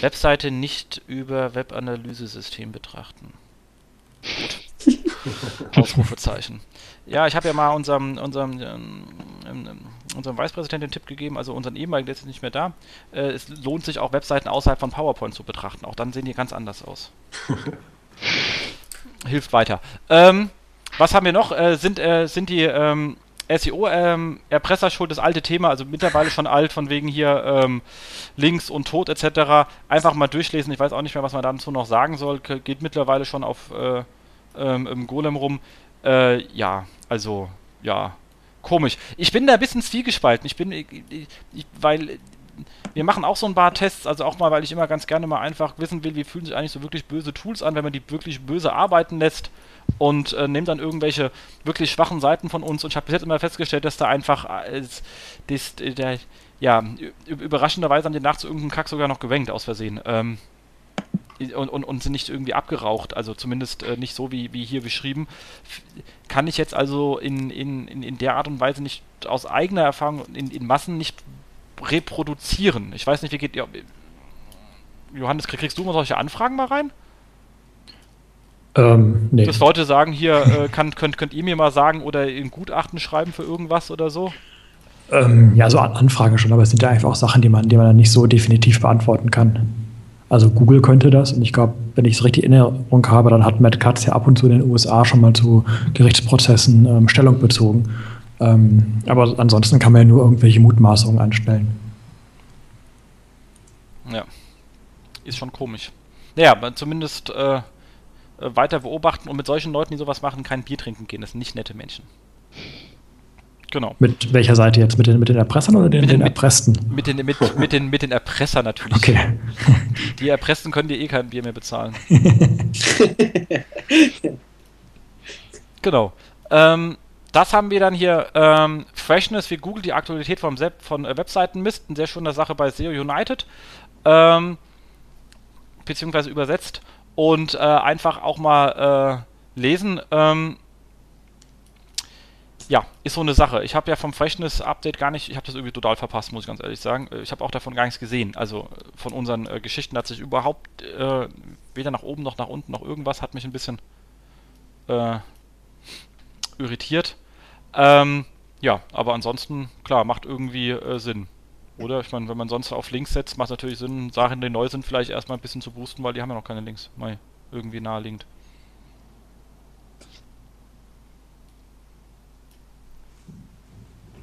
Webseite nicht über Webanalyse-System betrachten. Gut. *laughs* Ausrufezeichen. Ja, ich habe ja mal unserem, unserem, ähm, ähm, unserem Vicepräsidenten den Tipp gegeben, also unseren ehemaligen, der ist nicht mehr da. Äh, es lohnt sich auch, Webseiten außerhalb von PowerPoint zu betrachten. Auch dann sehen die ganz anders aus. *laughs* Hilft weiter. Ähm, was haben wir noch? Äh, sind, äh, sind die ähm, SEO, ähm, Erpresser schuld, das alte Thema, also mittlerweile schon alt, von wegen hier ähm, Links und Tod etc. Einfach mal durchlesen. Ich weiß auch nicht mehr, was man dazu noch sagen soll. Geht mittlerweile schon auf äh, ähm, im Golem rum. Äh, ja, also, ja, komisch. Ich bin da ein bisschen zwiegespalten. Ich bin, ich, ich, weil wir machen auch so ein paar Tests, also auch mal, weil ich immer ganz gerne mal einfach wissen will, wie fühlen sich eigentlich so wirklich böse Tools an, wenn man die wirklich böse arbeiten lässt und äh, nehme dann irgendwelche wirklich schwachen Seiten von uns und ich habe bis jetzt immer festgestellt, dass da einfach äh, das, der, ja, überraschenderweise haben die nachts irgendeinen Kack sogar noch gewenkt aus Versehen. Ähm, und, und, und, sind nicht irgendwie abgeraucht, also zumindest äh, nicht so wie, wie hier beschrieben. Kann ich jetzt also in, in, in, in der Art und Weise nicht aus eigener Erfahrung in, in Massen nicht reproduzieren. Ich weiß nicht, wie geht. Ja, Johannes, kriegst du mal solche Anfragen mal rein? Ähm, nee. Dass Leute sagen, hier, äh, kann, könnt, könnt ihr mir mal sagen oder ein Gutachten schreiben für irgendwas oder so? Ähm, ja, so Anfragen schon, aber es sind ja einfach auch Sachen, die man, die man dann nicht so definitiv beantworten kann. Also Google könnte das und ich glaube, wenn ich es richtig in Erinnerung habe, dann hat Matt Katz ja ab und zu in den USA schon mal zu Gerichtsprozessen ähm, Stellung bezogen. Ähm, aber ansonsten kann man ja nur irgendwelche Mutmaßungen anstellen. Ja, ist schon komisch. Naja, zumindest äh, weiter beobachten und mit solchen Leuten, die sowas machen, kein Bier trinken gehen. Das sind nicht nette Menschen. Genau. Mit welcher Seite jetzt? Mit den, mit den Erpressern oder den, mit den, den Erpressten? Mit, den, mit, mit, den, mit den Erpressern natürlich. Okay. Die, *laughs* die Erpressten können dir eh kein Bier mehr bezahlen. *laughs* genau. Ähm, das haben wir dann hier. Ähm, Freshness, wie Google die Aktualität vom Sepp, von äh, Webseiten misst. Eine sehr schöne Sache bei SEO United. Ähm, beziehungsweise übersetzt. Und äh, einfach auch mal äh, lesen. Ähm, ja, ist so eine Sache. Ich habe ja vom Freshness-Update gar nicht, ich habe das irgendwie total verpasst, muss ich ganz ehrlich sagen. Äh, ich habe auch davon gar nichts gesehen. Also äh, von unseren äh, Geschichten hat sich überhaupt äh, weder nach oben noch nach unten noch irgendwas, hat mich ein bisschen äh, irritiert. Ähm, ja, aber ansonsten, klar, macht irgendwie äh, Sinn. Oder? Ich meine, wenn man sonst auf Links setzt, macht natürlich Sinn, Sachen, die neu sind, vielleicht erstmal ein bisschen zu boosten, weil die haben ja noch keine Links. Mal irgendwie naheliegend.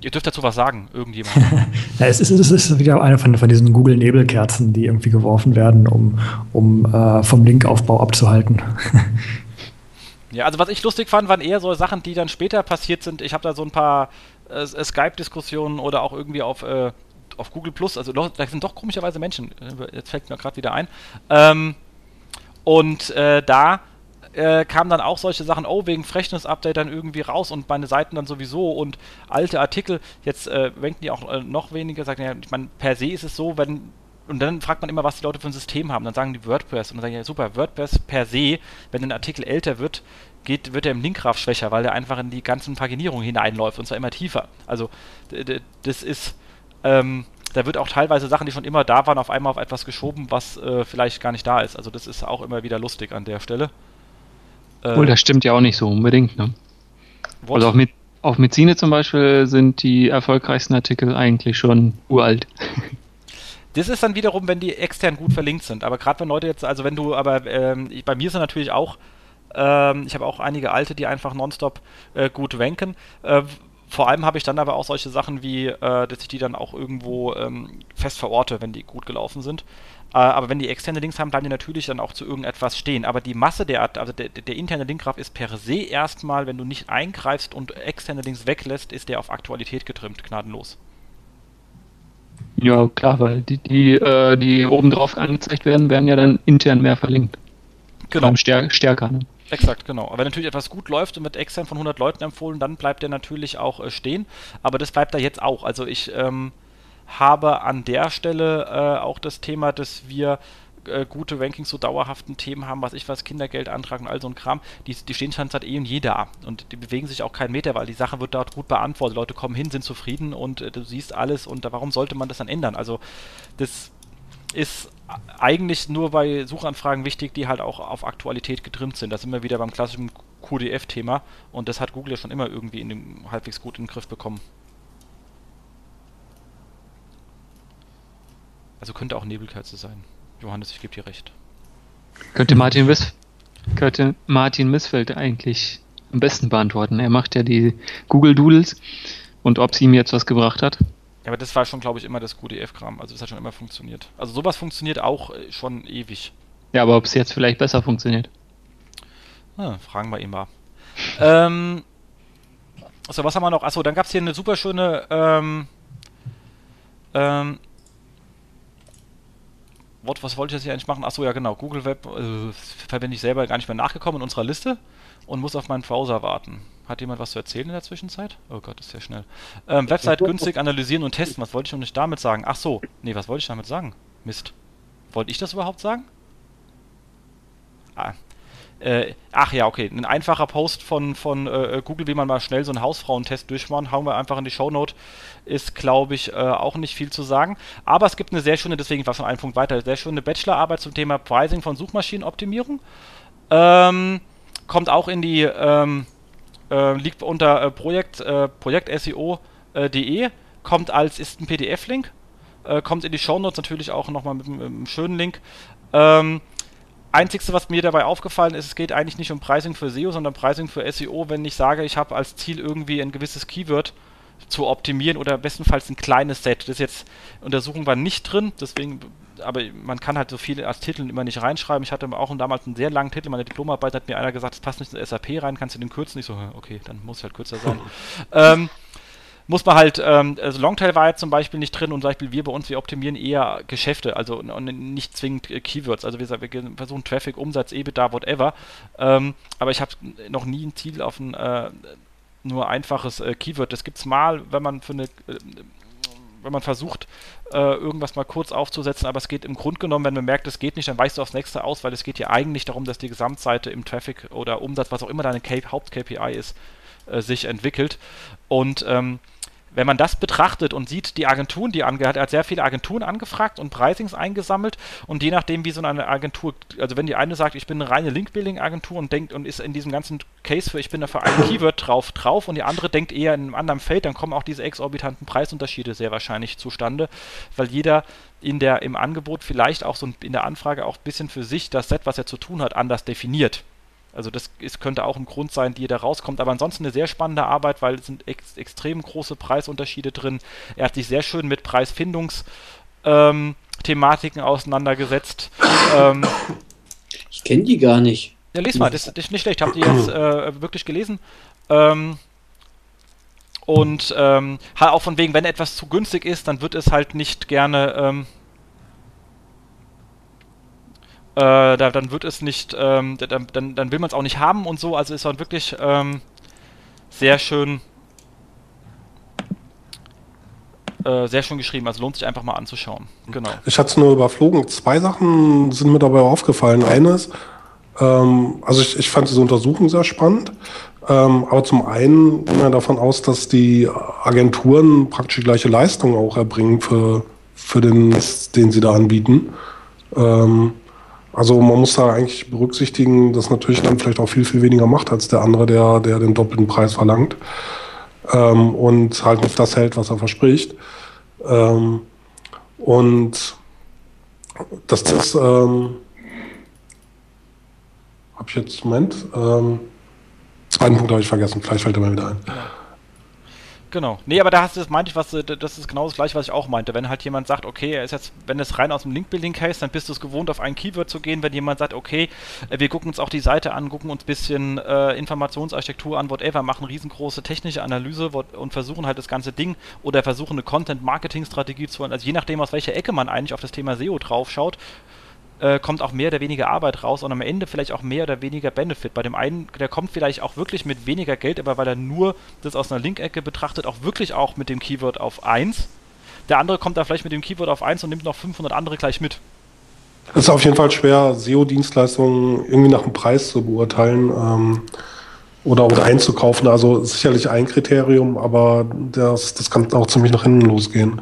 Ihr dürft dazu was sagen, irgendjemand. *laughs* ja, es, ist, es ist wieder eine von, von diesen Google-Nebelkerzen, die irgendwie geworfen werden, um, um äh, vom Linkaufbau abzuhalten. *laughs* ja, also was ich lustig fand, waren eher so Sachen, die dann später passiert sind. Ich habe da so ein paar äh, Skype-Diskussionen oder auch irgendwie auf, äh, auf Google Plus, also da sind doch komischerweise Menschen, äh, jetzt fällt mir gerade wieder ein. Ähm, und äh, da äh, kamen dann auch solche Sachen, oh, wegen Freshness-Update dann irgendwie raus und meine Seiten dann sowieso und alte Artikel, jetzt äh, wenken die auch äh, noch weniger, sagen ja, ich meine, per se ist es so, wenn und dann fragt man immer, was die Leute für ein System haben. Dann sagen die WordPress und dann sagen ja super, WordPress per se, wenn ein Artikel älter wird, geht, wird er im Linkgraph schwächer, weil er einfach in die ganzen Paginierungen hineinläuft und zwar immer tiefer. Also das ist, ähm, da wird auch teilweise Sachen, die schon immer da waren, auf einmal auf etwas geschoben, was äh, vielleicht gar nicht da ist. Also das ist auch immer wieder lustig an der Stelle. Obwohl, das stimmt ja auch nicht so unbedingt. Ne? Also auf, mit, auf Medizine zum Beispiel sind die erfolgreichsten Artikel eigentlich schon uralt. *laughs* Das ist dann wiederum, wenn die extern gut verlinkt sind. Aber gerade wenn Leute jetzt, also wenn du, aber ähm, bei mir sind natürlich auch, ähm, ich habe auch einige alte, die einfach nonstop äh, gut ranken. Äh, vor allem habe ich dann aber auch solche Sachen wie, äh, dass ich die dann auch irgendwo ähm, fest verorte, wenn die gut gelaufen sind. Äh, aber wenn die externe Links haben, bleiben die natürlich dann auch zu irgendetwas stehen. Aber die Masse der, also der, der interne Linkgraph ist per se erstmal, wenn du nicht eingreifst und externe Links weglässt, ist der auf Aktualität getrimmt, gnadenlos. Ja, klar, weil die, die, äh, die oben drauf angezeigt werden, werden ja dann intern mehr verlinkt. Genau. Stär stärker. Ne? Exakt, genau. Aber wenn natürlich etwas gut läuft und wird extern von 100 Leuten empfohlen, dann bleibt der natürlich auch äh, stehen. Aber das bleibt da jetzt auch. Also ich ähm, habe an der Stelle äh, auch das Thema, dass wir äh, gute Rankings zu so dauerhaften Themen haben, was ich was, Kindergeldantrag und all so ein Kram, die, die stehen schon seit eh und je da und die bewegen sich auch keinen Meter, weil die Sache wird dort gut beantwortet. Leute kommen hin, sind zufrieden und äh, du siehst alles und warum sollte man das dann ändern? Also das ist eigentlich nur bei Suchanfragen wichtig, die halt auch auf Aktualität getrimmt sind. Da sind wir wieder beim klassischen QDF-Thema und das hat Google ja schon immer irgendwie in dem, halbwegs gut in den Griff bekommen. Also könnte auch Nebelkerze sein. Johannes, ich gebe dir recht. Könnte Martin, Wiss könnte Martin Missfeld eigentlich am besten beantworten. Er macht ja die Google Doodles und ob sie ihm jetzt was gebracht hat. Ja, aber das war schon, glaube ich, immer das QDF-Kram. Also das hat schon immer funktioniert. Also sowas funktioniert auch äh, schon ewig. Ja, aber ob es jetzt vielleicht besser funktioniert? Ah, fragen wir ihn mal. *laughs* ähm, also was haben wir noch? Achso, dann gab es hier eine super schöne ähm, ähm, Wort, was wollte ich jetzt hier eigentlich machen? Achso, ja genau, Google Web äh, verwende ich selber gar nicht mehr nachgekommen in unserer Liste und muss auf meinen Browser warten. Hat jemand was zu erzählen in der Zwischenzeit? Oh Gott, ist sehr schnell. Ähm, Website günstig analysieren und testen. Was wollte ich noch nicht damit sagen? Ach so, nee, was wollte ich damit sagen? Mist. Wollte ich das überhaupt sagen? Ah, äh, ach ja, okay. Ein einfacher Post von, von äh, Google, wie man mal schnell so einen Hausfrauentest durchmachen, hauen wir einfach in die Shownote. Ist, glaube ich, äh, auch nicht viel zu sagen. Aber es gibt eine sehr schöne, deswegen war schon ein Punkt weiter, sehr schöne Bachelorarbeit zum Thema Pricing von Suchmaschinenoptimierung. Ähm, kommt auch in die, ähm, äh, liegt unter äh, Projekt, äh, Projekt.seo.de, kommt als, ist ein PDF-Link, kommt in die Shownotes natürlich auch nochmal mit, mit einem schönen Link. Ähm, Einzigste, was mir dabei aufgefallen ist, es geht eigentlich nicht um Pricing für SEO, sondern Pricing für SEO, wenn ich sage, ich habe als Ziel irgendwie ein gewisses Keyword zu optimieren oder bestenfalls ein kleines Set. Das ist jetzt, Untersuchung war nicht drin, deswegen, aber man kann halt so viele als Titel immer nicht reinschreiben. Ich hatte auch damals einen sehr langen Titel, meine Diplomarbeit hat mir einer gesagt, das passt nicht in SAP rein, kannst du den kürzen? Ich so, okay, dann muss es halt kürzer sein. *laughs* ähm, muss man halt, ähm, also Longtail war jetzt zum Beispiel nicht drin und zum Beispiel wir bei uns, wir optimieren eher Geschäfte, also und nicht zwingend äh, Keywords. Also wir, wir versuchen Traffic, Umsatz, EBITDA, whatever. Ähm, aber ich habe noch nie ein Ziel auf ein äh, nur einfaches äh, Keyword. Das gibt es mal, wenn man für eine äh, wenn man versucht, äh, irgendwas mal kurz aufzusetzen, aber es geht im Grunde genommen, wenn man merkt, es geht nicht, dann weißt du aufs nächste aus, weil es geht hier eigentlich darum, dass die Gesamtseite im Traffic oder Umsatz, was auch immer deine Haupt-KPI ist, äh, sich entwickelt. Und ähm, wenn man das betrachtet und sieht, die Agenturen, die ange hat, er hat sehr viele Agenturen angefragt und Pricings eingesammelt und je nachdem, wie so eine Agentur, also wenn die eine sagt, ich bin eine reine Link-Building-Agentur und denkt und ist in diesem ganzen Case für, ich bin da für ein Keyword drauf, drauf und die andere denkt eher in einem anderen Feld, dann kommen auch diese exorbitanten Preisunterschiede sehr wahrscheinlich zustande, weil jeder in der, im Angebot vielleicht auch so in der Anfrage auch ein bisschen für sich das Set, was er zu tun hat, anders definiert. Also das ist, könnte auch ein Grund sein, die da rauskommt. Aber ansonsten eine sehr spannende Arbeit, weil es sind ex extrem große Preisunterschiede drin. Er hat sich sehr schön mit Preisfindungsthematiken ähm, auseinandergesetzt. *coughs* Ähm, ich kenne die gar nicht. Ja, lies mal, das, das ist nicht schlecht. Habt ihr jetzt äh, wirklich gelesen? Ähm, und ähm, auch von wegen, wenn etwas zu günstig ist, dann wird es halt nicht gerne ähm, äh, da, dann wird es nicht, ähm, dann, dann, dann will man es auch nicht haben und so. Also ist dann wirklich ähm, sehr schön, äh, sehr schön geschrieben. Also lohnt sich einfach mal anzuschauen. Genau. Ich hatte es nur überflogen. Zwei Sachen sind mir dabei aufgefallen. Eines, ähm, also ich, ich fand diese Untersuchung sehr spannend. Ähm, aber zum einen ging man davon aus, dass die Agenturen praktisch die gleiche Leistung auch erbringen für, für den Mist, den sie da anbieten. Ähm, also man muss da eigentlich berücksichtigen, dass natürlich dann vielleicht auch viel, viel weniger macht als der andere, der, der den doppelten Preis verlangt ähm, und halt auf das hält, was er verspricht. Ähm, und das ist, ähm, habe ich jetzt, Moment, ähm, zweiten Punkt habe ich vergessen, vielleicht fällt er mir wieder ein. Genau. Nee, aber da hast du das meinte ich, was das ist genau das gleiche, was ich auch meinte. Wenn halt jemand sagt, okay, er ist jetzt, wenn es rein aus dem Link-Building-Case, dann bist du es gewohnt, auf ein Keyword zu gehen. Wenn jemand sagt, okay, äh, wir gucken uns auch die Seite an, gucken uns ein bisschen äh, Informationsarchitektur an, whatever, machen riesengroße technische Analyse und versuchen halt das ganze Ding oder versuchen eine Content-Marketing-Strategie zu, also je nachdem, aus welcher Ecke man eigentlich auf das Thema SEO draufschaut, äh, kommt auch mehr oder weniger Arbeit raus und am Ende vielleicht auch mehr oder weniger Benefit. Bei dem einen, der kommt vielleicht auch wirklich mit weniger Geld, aber weil er nur das aus einer Link-Ecke betrachtet, auch wirklich auch mit dem Keyword auf 1. Der andere kommt da vielleicht mit dem Keyword auf 1 und nimmt noch 500 andere gleich mit. Es ist auf jeden Fall schwer, SEO-Dienstleistungen irgendwie nach dem Preis zu beurteilen ähm, oder, oder einzukaufen. Also sicherlich ein Kriterium, aber das, das kann auch ziemlich nach hinten losgehen.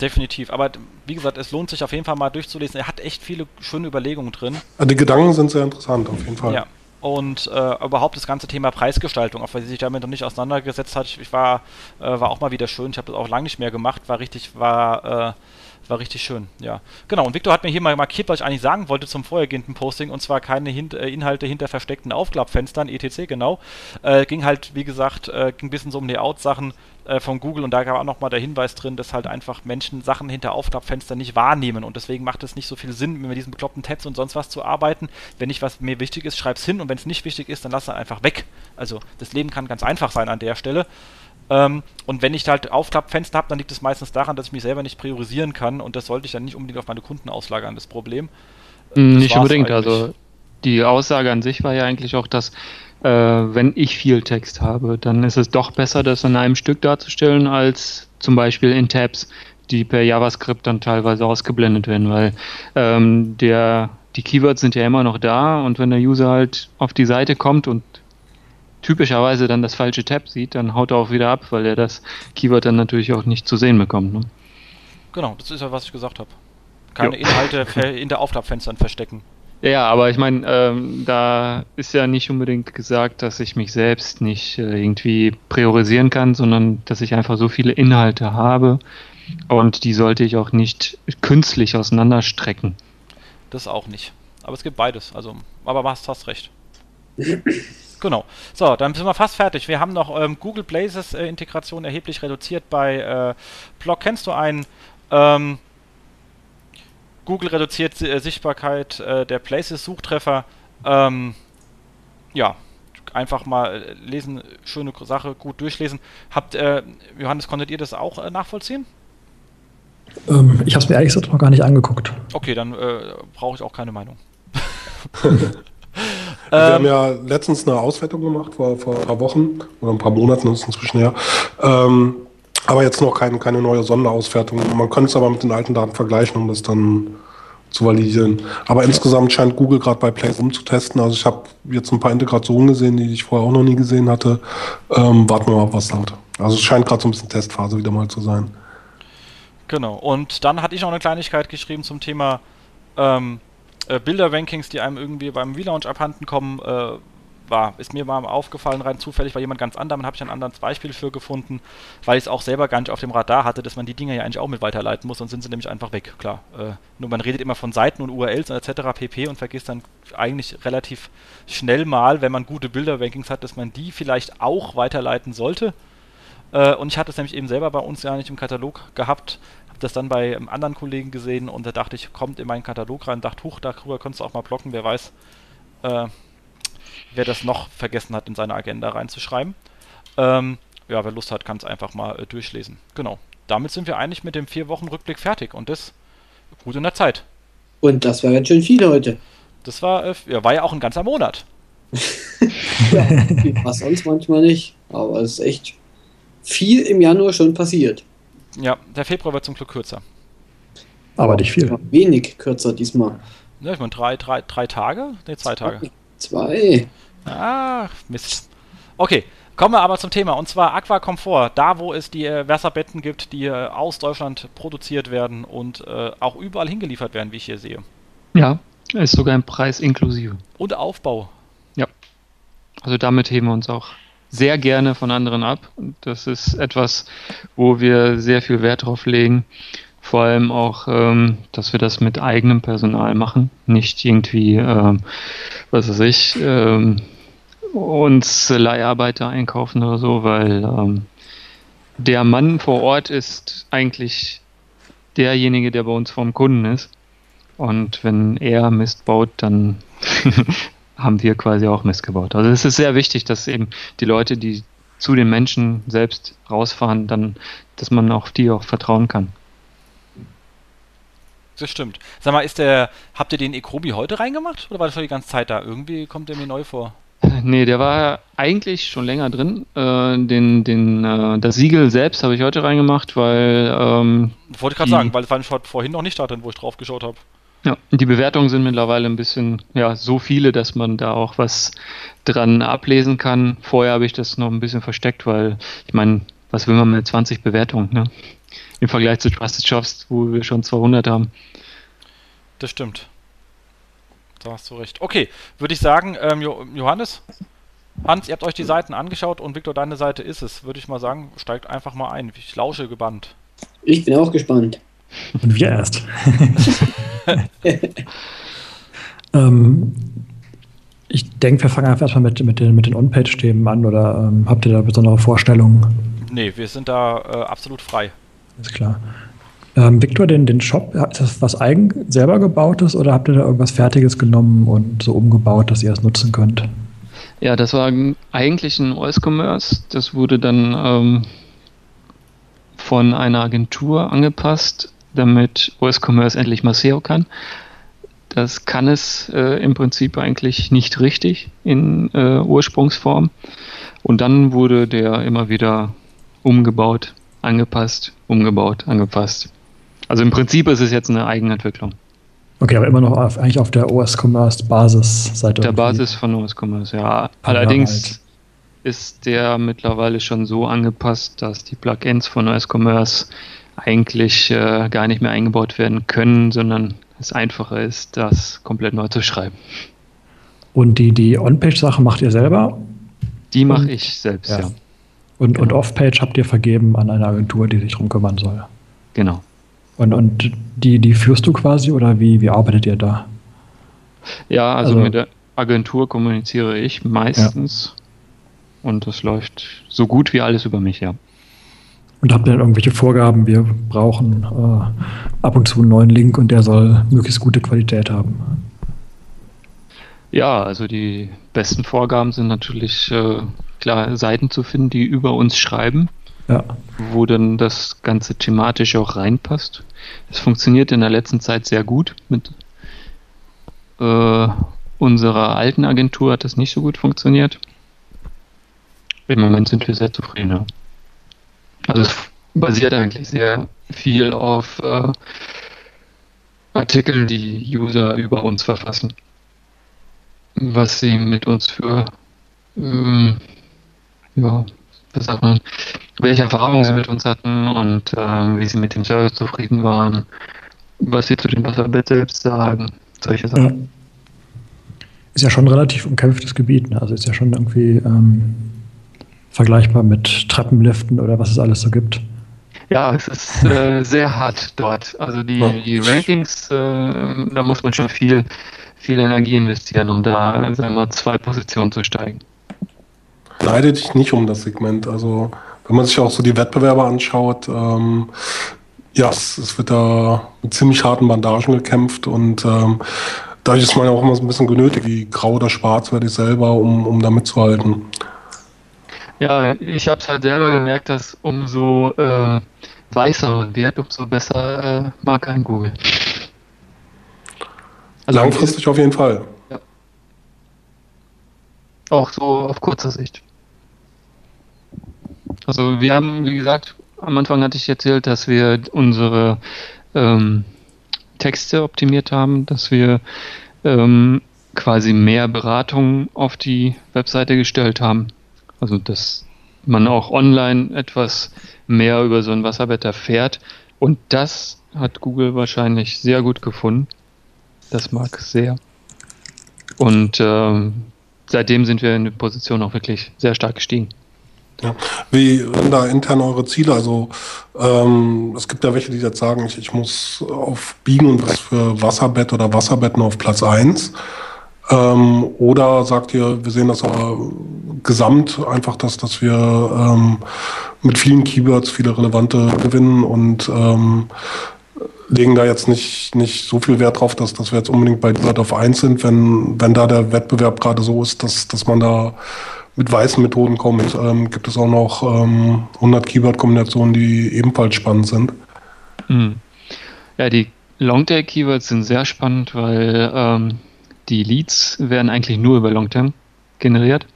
Definitiv. Aber wie gesagt, es lohnt sich auf jeden Fall mal durchzulesen. Er hat echt viele schöne Überlegungen drin. Die Gedanken sind sehr interessant, auf jeden Fall. Ja. Und äh, überhaupt das ganze Thema Preisgestaltung, auch weil sie sich damit noch nicht auseinandergesetzt hat. Ich war, äh, war auch mal wieder schön. Ich habe das auch lange nicht mehr gemacht. War richtig, war äh, war richtig schön, ja. Genau, und Victor hat mir hier mal markiert, was ich eigentlich sagen wollte zum vorhergehenden Posting, und zwar keine Hint äh, Inhalte hinter versteckten Aufklappfenstern, etc., genau. Äh, ging halt, wie gesagt, äh, ging ein bisschen so um Layout-Sachen äh, von Google und da gab auch nochmal der Hinweis drin, dass halt einfach Menschen Sachen hinter Aufklappfenstern nicht wahrnehmen und deswegen macht es nicht so viel Sinn, mit diesen bekloppten Tabs und sonst was zu arbeiten. Wenn nicht was mir wichtig ist, schreib's hin und wenn es nicht wichtig ist, dann lass es einfach weg. Also das Leben kann ganz einfach sein an der Stelle. Ähm, und wenn ich halt Aufklappfenster habe, dann liegt es meistens daran, dass ich mich selber nicht priorisieren kann und das sollte ich dann nicht unbedingt auf meine Kunden auslagern, das Problem. Mm, das nicht unbedingt, eigentlich. also die Aussage an sich war ja eigentlich auch, dass äh, wenn ich viel Text habe, dann ist es doch besser, das in einem Stück darzustellen, als zum Beispiel in Tabs, die per JavaScript dann teilweise ausgeblendet werden, weil ähm, der, die Keywords sind ja immer noch da und wenn der User halt auf die Seite kommt und typischerweise dann das falsche Tab sieht, dann haut er auch wieder ab, weil er das Keyword dann natürlich auch nicht zu sehen bekommt. Ne? Genau, das ist ja, was ich gesagt habe. Keine jo. Inhalte in der Aufklappfenstern verstecken. Ja, aber ich meine, ähm, da ist ja nicht unbedingt gesagt, dass ich mich selbst nicht äh, irgendwie priorisieren kann, sondern dass ich einfach so viele Inhalte habe und die sollte ich auch nicht künstlich auseinanderstrecken. Das auch nicht. Aber es gibt beides. Also, aber hast, hast recht. *clears throat* Genau. So, dann sind wir fast fertig. Wir haben noch ähm, Google Blazes äh, Integration erheblich reduziert bei äh, Blog. Kennst du einen? Ähm, Google reduziert äh, Sichtbarkeit äh, der Places Suchtreffer. Ähm, ja, einfach mal äh, lesen, schöne Sache, gut durchlesen. Habt äh, Johannes, konntet ihr das auch nachvollziehen? Ähm, ich habe es mir ehrlich gesagt noch gar nicht angeguckt. Okay, dann brauche ich auch keine Meinung. *laughs* Wir ähm, haben ja letztens eine Auswertung gemacht, vor, vor ein paar Wochen oder ein paar Monaten ist inzwischen her. Ähm, aber jetzt noch kein, keine neue Sonderauswertung. Man könnte es aber mit den alten Daten vergleichen, um das dann zu validieren. Aber insgesamt scheint Google gerade bei Place umzutesten. Also ich habe jetzt ein paar Integrationen gesehen, die ich vorher auch noch nie gesehen hatte. Ähm, warten wir mal, was da hat. Also es scheint gerade so ein bisschen Testphase wieder mal zu sein. Genau. Und dann hatte ich noch eine Kleinigkeit geschrieben zum Thema ähm, äh, Bilder-Rankings, die einem irgendwie beim Relaunch abhanden kommen. Äh, war, ist mir mal aufgefallen, rein zufällig war jemand ganz anderem, habe ich ein anderes Beispiel für gefunden, weil ich es auch selber gar nicht auf dem Radar hatte, dass man die Dinge ja eigentlich auch mit weiterleiten muss, sonst sind sie nämlich einfach weg, klar. Äh, nur man redet immer von Seiten und URLs und etc. pp. und vergisst dann eigentlich relativ schnell mal, wenn man gute Bilder-Rankings hat, dass man die vielleicht auch weiterleiten sollte. Äh, und ich hatte es nämlich eben selber bei uns ja nicht im Katalog gehabt, das dann bei einem anderen Kollegen gesehen und da dachte ich, kommt in meinen Katalog rein, dachte, huch, darüber könntest du auch mal blocken, wer weiß, äh, wer das noch vergessen hat, in seine Agenda reinzuschreiben. Ähm, ja, wer Lust hat, kann es einfach mal äh, durchlesen. Genau. Damit sind wir eigentlich mit dem vier Wochen Rückblick fertig und das gut in der Zeit. Und das war ganz schön viel heute. Das war, äh, ja, war ja auch ein ganzer Monat. *laughs* ja, was sonst manchmal nicht. Aber es ist echt viel im Januar schon passiert. Ja, der Februar wird zum Glück kürzer. Aber nicht viel. Wenig kürzer diesmal. Ja, ich meine, drei, drei, drei Tage? Ne, zwei Tage. Zwei. Ach, Mist. Okay, kommen wir aber zum Thema. Und zwar Aquacomfort. Da, wo es die äh, Wasserbetten gibt, die äh, aus Deutschland produziert werden und äh, auch überall hingeliefert werden, wie ich hier sehe. Ja, ist sogar ein Preis inklusive. Und Aufbau. Ja. Also damit heben wir uns auch sehr gerne von anderen ab. Das ist etwas, wo wir sehr viel Wert drauf legen. Vor allem auch, ähm, dass wir das mit eigenem Personal machen, nicht irgendwie, ähm, was weiß ich, ähm, uns Leiharbeiter einkaufen oder so, weil ähm, der Mann vor Ort ist eigentlich derjenige, der bei uns vom Kunden ist. Und wenn er Mist baut, dann *laughs* haben wir quasi auch Mist gebaut. Also es ist sehr wichtig, dass eben die Leute, die zu den Menschen selbst rausfahren, dann, dass man auf die auch vertrauen kann. Das stimmt. Sag mal, ist der, habt ihr den Ekrobi heute reingemacht oder war das schon die ganze Zeit da? Irgendwie kommt der mir neu vor. *laughs* Nee, der war eigentlich schon länger drin. Äh, den, den, äh, das Siegel selbst habe ich heute reingemacht, weil. Ähm, Wollte ich gerade sagen, weil es war vorhin noch nicht da drin, wo ich drauf geschaut habe. Ja, die Bewertungen sind mittlerweile ein bisschen, ja, so viele, dass man da auch was dran ablesen kann. Vorher habe ich das noch ein bisschen versteckt, weil ich meine, was will man mit 20 Bewertungen, ne? Im Vergleich zu Trusted Shops, wo wir schon 200 haben. Das stimmt. Da hast du recht. Okay, würde ich sagen, ähm, Johannes, Hans, ihr habt euch die Seiten angeschaut und Victor, deine Seite ist es. Würde ich mal sagen, steigt einfach mal ein. Ich lausche gebannt. Ich bin auch gespannt. Und wir erst. *laughs* *laughs* ähm, ich denke, wir fangen einfach erstmal mit, mit den, mit den On-Page-Themen an oder ähm, habt ihr da besondere Vorstellungen? Nee, wir sind da äh, absolut frei. Ist klar. Ähm, Victor, den, den Shop, ist das was eigen selber gebautes oder habt ihr da irgendwas Fertiges genommen und so umgebaut, dass ihr es nutzen könnt? Ja, das war eigentlich ein OS-Commerce. Das wurde dann ähm, von einer Agentur angepasst, damit OS-Commerce endlich mal SEO kann. Das kann es äh, im Prinzip eigentlich nicht richtig in äh, Ursprungsform. Und dann wurde der immer wieder umgebaut, angepasst, umgebaut, angepasst. Also im Prinzip ist es jetzt eine Eigenentwicklung. Okay, aber immer noch auf, eigentlich auf der OS Commerce Basisseite. Der Basis von OS Commerce, ja. Allerdings ja, ist der mittlerweile schon so angepasst, dass die Plugins von OS Commerce eigentlich äh, gar nicht mehr eingebaut werden können, sondern es einfacher ist, das komplett neu zu schreiben. Und die, die On-Page-Sache macht ihr selber? Die mache ich selbst, ja. ja. Und, genau. und Off-Page habt ihr vergeben an eine Agentur, die sich darum kümmern soll? Genau. Und, und die, die führst du quasi oder wie, wie arbeitet ihr da? Ja, also, also mit der Agentur kommuniziere ich meistens ja. und das läuft so gut wie alles über mich, ja. Und habt ihr dann irgendwelche Vorgaben? Wir brauchen äh, ab und zu einen neuen Link und der soll möglichst gute Qualität haben. Ja, also die besten Vorgaben sind natürlich äh, klar Seiten zu finden, die über uns schreiben ja. wo dann das Ganze thematisch auch reinpasst. Es funktioniert in der letzten Zeit sehr gut. Mit äh, unserer alten Agentur hat das nicht so gut funktioniert. Im Moment sind wir sehr zufrieden. Ja. Also es basiert eigentlich sehr viel auf äh, Artikeln, die User über uns verfassen. Was sie mit uns für ähm, ja, was sagt man, welche Erfahrungen sie mit uns hatten und äh, wie sie mit dem Service zufrieden waren, was sie zu dem Wasserbett selbst sagen, solche Sachen. Ja. Ist ja schon ein relativ umkämpftes Gebiet, ne? also ist ja schon irgendwie ähm, vergleichbar mit Treppenliften oder was es alles so gibt. Ja, es ist äh, sehr hart dort. Also die, die Rankings, äh, da muss man schon viel, viel Energie investieren, um da sagen wir, mal, zwei Positionen zu steigen. Leide dich nicht um das Segment. Also wenn man sich auch so die Wettbewerber anschaut, ähm, ja, es, es, wird da mit ziemlich harten Bandagen gekämpft und ähm, dadurch ist man ja auch immer so ein bisschen genötigt, wie grau oder schwarz werde ich selber, um, um da mitzuhalten. Ja, ich habe es halt selber gemerkt, dass umso äh, weißer man wird, umso besser äh, mag ein Google. Also Langfristig auf jeden Fall. Auch so auf kurzer Sicht. Also wir haben, wie gesagt, am Anfang hatte ich erzählt, dass wir unsere ähm, Texte optimiert haben, dass wir ähm, quasi mehr Beratung auf die Webseite gestellt haben. Also, dass man auch online etwas mehr über so ein Wasserbett erfährt. Und das hat Google wahrscheinlich sehr gut gefunden. Das mag sehr. Und ähm, seitdem sind wir in der Position auch wirklich sehr stark gestiegen. Ja. Wie sind da intern eure Ziele? Also ähm, es gibt ja welche, die jetzt sagen, ich, ich muss auf Biegen und was für Wasserbett oder Wasserbetten auf Platz 1. Ähm, oder sagt ihr, wir sehen das aber gesamt einfach, dass, dass wir ähm, mit vielen Keywords viele relevante gewinnen und ähm, legen da jetzt nicht, nicht so viel Wert drauf, dass, dass wir jetzt unbedingt bei dieser auf 1 sind, wenn, wenn da der Wettbewerb gerade so ist, dass, dass man da mit weißen Methoden kommt. Ähm, gibt es auch noch ähm, 100 Keyword-Kombinationen, die ebenfalls spannend sind. Mhm. Ja, die Longtail-Keywords sind sehr spannend, weil ähm, die Leads werden eigentlich nur über Longterm generiert.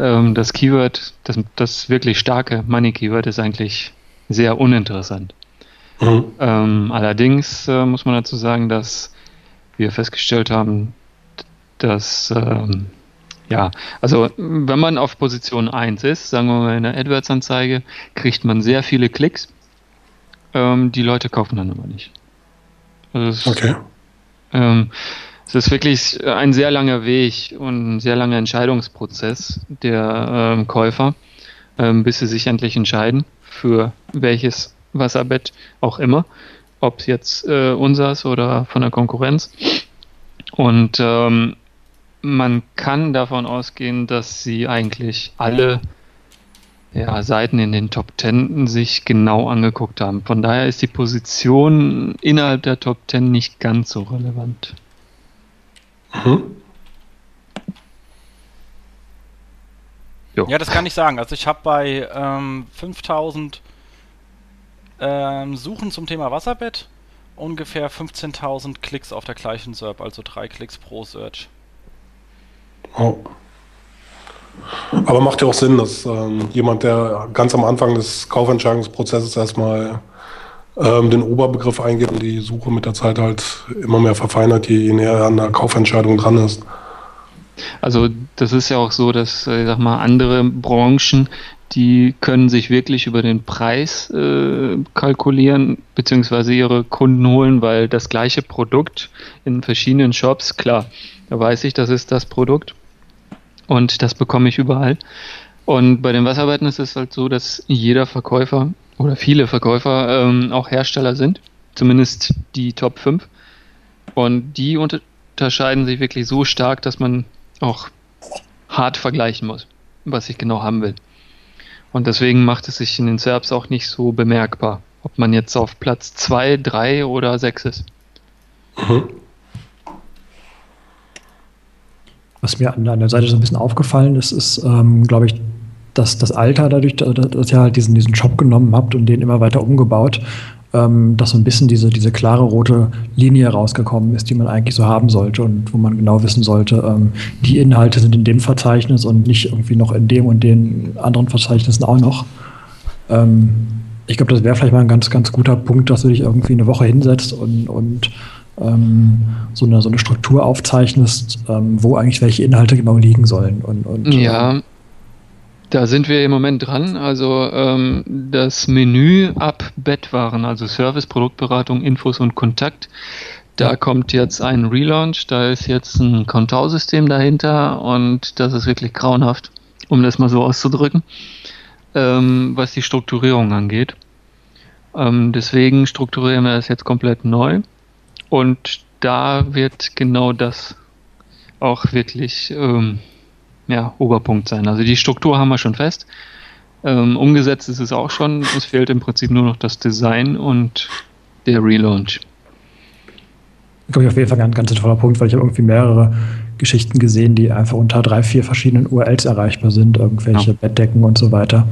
Ähm, das Keyword, das, das wirklich starke Money-Keyword ist eigentlich sehr uninteressant. Mhm. Ähm, allerdings äh, muss man dazu sagen, dass wir festgestellt haben, dass ähm, ja, also wenn man auf Position 1 ist, sagen wir mal in der AdWords-Anzeige, kriegt man sehr viele Klicks. Ähm, die Leute kaufen dann aber nicht. Also okay. Ähm, es ist wirklich ein sehr langer Weg und ein sehr langer Entscheidungsprozess der ähm, Käufer, ähm, bis sie sich endlich entscheiden, für welches Wasserbett auch immer, ob es jetzt äh, unseres oder von der Konkurrenz. Und ähm, man kann davon ausgehen, dass sie eigentlich alle ja, Seiten in den Top Ten sich genau angeguckt haben. Von daher ist die Position innerhalb der Top Ten nicht ganz so relevant. Mhm. Ja, das kann ich sagen. Also ich habe bei ähm, 5000 ähm, Suchen zum Thema Wasserbett ungefähr 15.000 Klicks auf der gleichen SERP, also drei Klicks pro Search. Oh. Aber macht ja auch Sinn, dass ähm, jemand, der ganz am Anfang des Kaufentscheidungsprozesses erstmal ähm, den Oberbegriff eingibt und die Suche mit der Zeit halt immer mehr verfeinert, je näher er an der Kaufentscheidung dran ist. Also das ist ja auch so, dass äh, ich sag mal andere Branchen, die können sich wirklich über den Preis äh, kalkulieren beziehungsweise ihre Kunden holen, weil das gleiche Produkt in verschiedenen Shops, klar, da weiß ich, das ist das Produkt und das bekomme ich überall. Und bei den Wasserarbeiten ist es halt so, dass jeder Verkäufer oder viele Verkäufer ähm, auch Hersteller sind, zumindest die Top 5. Und die unterscheiden sich wirklich so stark, dass man auch hart vergleichen muss, was ich genau haben will. Und deswegen macht es sich in den Serbs auch nicht so bemerkbar, ob man jetzt auf Platz 2, 3 oder 6 ist. Mhm. Was mir an, der Seite so ein bisschen aufgefallen ist, ist, ähm, glaube ich, dass das Alter dadurch, dass ihr halt diesen, diesen Shop genommen habt und den immer weiter umgebaut, ähm, dass so ein bisschen diese, diese klare rote Linie rausgekommen ist, die man eigentlich so haben sollte und wo man genau wissen sollte, ähm, die Inhalte sind in dem Verzeichnis und nicht irgendwie noch in dem und den anderen Verzeichnissen auch noch. Ähm, ich glaube, das wäre vielleicht mal ein ganz, ganz guter Punkt, dass du dich irgendwie eine Woche hinsetzt und, und ähm, so, eine, so eine Struktur aufzeichnest, ähm, wo eigentlich welche Inhalte genau liegen sollen. Und, und ja, ähm, Da sind wir im Moment dran. Also ähm, das Menü ab Bettwaren, also Service, Produktberatung, Infos und Kontakt. Da kommt jetzt ein Relaunch, da ist jetzt ein Kontau-System dahinter und das ist wirklich grauenhaft, um das mal so auszudrücken, ähm, was die Strukturierung angeht. Ähm, deswegen strukturieren wir das jetzt komplett neu und da wird genau das auch wirklich ähm, ja, Oberpunkt sein. Also die Struktur haben wir schon fest. Ähm, umgesetzt ist es auch schon. Es fehlt im Prinzip nur noch das Design und der Relaunch. Glaube ich auf jeden Fall ein ganz toller Punkt, weil ich habe irgendwie mehrere Geschichten gesehen, die einfach unter drei, vier verschiedenen URLs erreichbar sind, irgendwelche ja. Bettdecken und so weiter.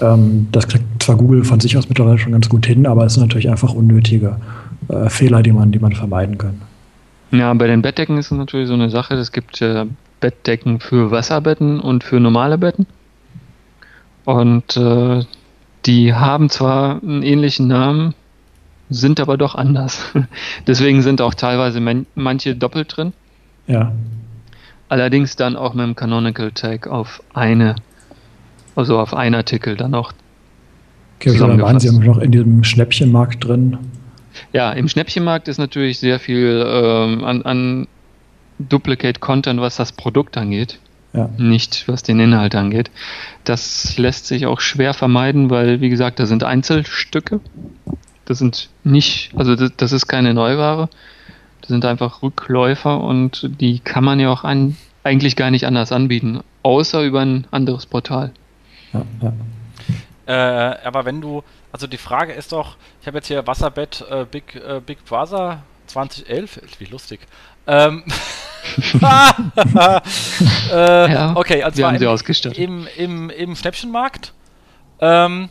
Ähm, das kriegt zwar Google von sich aus mittlerweile schon ganz gut hin, aber es sind natürlich einfach unnötige äh, Fehler, die man, die man vermeiden kann. Ja, bei den Bettdecken ist es natürlich so eine Sache. Es gibt äh, Bettdecken für Wasserbetten und für normale Betten. Und äh, die haben zwar einen ähnlichen Namen, sind aber doch anders. *laughs* Deswegen sind auch teilweise manche doppelt drin. Ja. Allerdings dann auch mit dem Canonical Tag auf eine, also auf einen Artikel dann auch. Okay, also dann waren sie noch in diesem Schnäppchenmarkt drin. Ja, im Schnäppchenmarkt ist natürlich sehr viel ähm, an, an Duplicate Content, was das Produkt angeht. Ja. Nicht was den Inhalt angeht. Das lässt sich auch schwer vermeiden, weil, wie gesagt, da sind Einzelstücke. Das sind nicht, also das, das ist keine Neuware. Das sind einfach Rückläufer und die kann man ja auch an, eigentlich gar nicht anders anbieten, außer über ein anderes Portal. Ja, ja. Äh, aber wenn du, also die Frage ist doch, ich habe jetzt hier Wasserbett äh, Big, äh, Big Brother 2011, wie lustig. Ähm, *laughs* *laughs* äh, ja, okay, also wir haben im, sie ausgestattet. Im, im, im Schnäppchenmarkt. Ähm,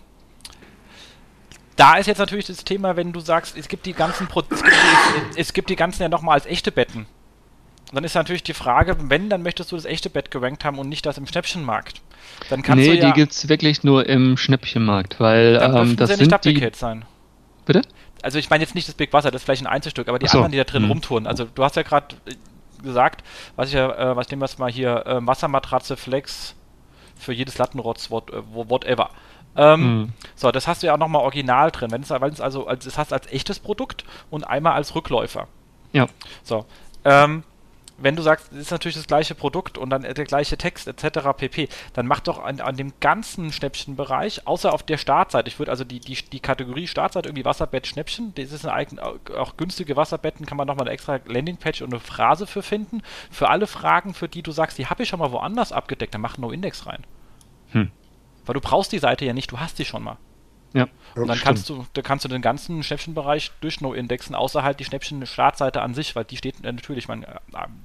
da ist jetzt natürlich das Thema, wenn du sagst, es gibt die ganzen Pro es, gibt die, es gibt die ganzen ja nochmal als echte Betten. dann ist natürlich die Frage, wenn, dann möchtest du das echte Bett gerankt haben und nicht das im Schnäppchenmarkt. Dann kannst nee, du ja, die gibt es wirklich nur im Schnäppchenmarkt, weil ähm, das ja sind die... sein. Bitte? Also ich meine jetzt nicht das Big Wasser, das ist vielleicht ein Einzelstück, aber die so. anderen, die da drin hm. rumtouren. Also du hast ja gerade gesagt, was ich ja, äh, was nehmen wir mal hier, äh, Wassermatratze, Flex für jedes Lattenrotz, what, äh, whatever. Ähm, mhm. So, das hast du ja auch nochmal original drin. Wenn es, weil es also, als, das hast als echtes Produkt und einmal als Rückläufer. Ja. So. Ähm, wenn du sagst, es ist natürlich das gleiche Produkt und dann der gleiche Text etc. pp., dann mach doch an, an dem ganzen Schnäppchenbereich, außer auf der Startseite, ich würde also die, die, die Kategorie Startseite irgendwie Wasserbett Schnäppchen, das ist eine eigene, auch günstige Wasserbetten, kann man nochmal eine extra Landingpage und eine Phrase für finden. Für alle Fragen, für die du sagst, die habe ich schon mal woanders abgedeckt, dann mach einen No-Index rein. Hm. Weil du brauchst die Seite ja nicht, du hast sie schon mal. Ja. Und dann kannst du, da kannst du den ganzen Schnäppchenbereich durch No indexen, außer halt die Schnäppchen-Startseite an sich, weil die steht äh, natürlich, man, äh,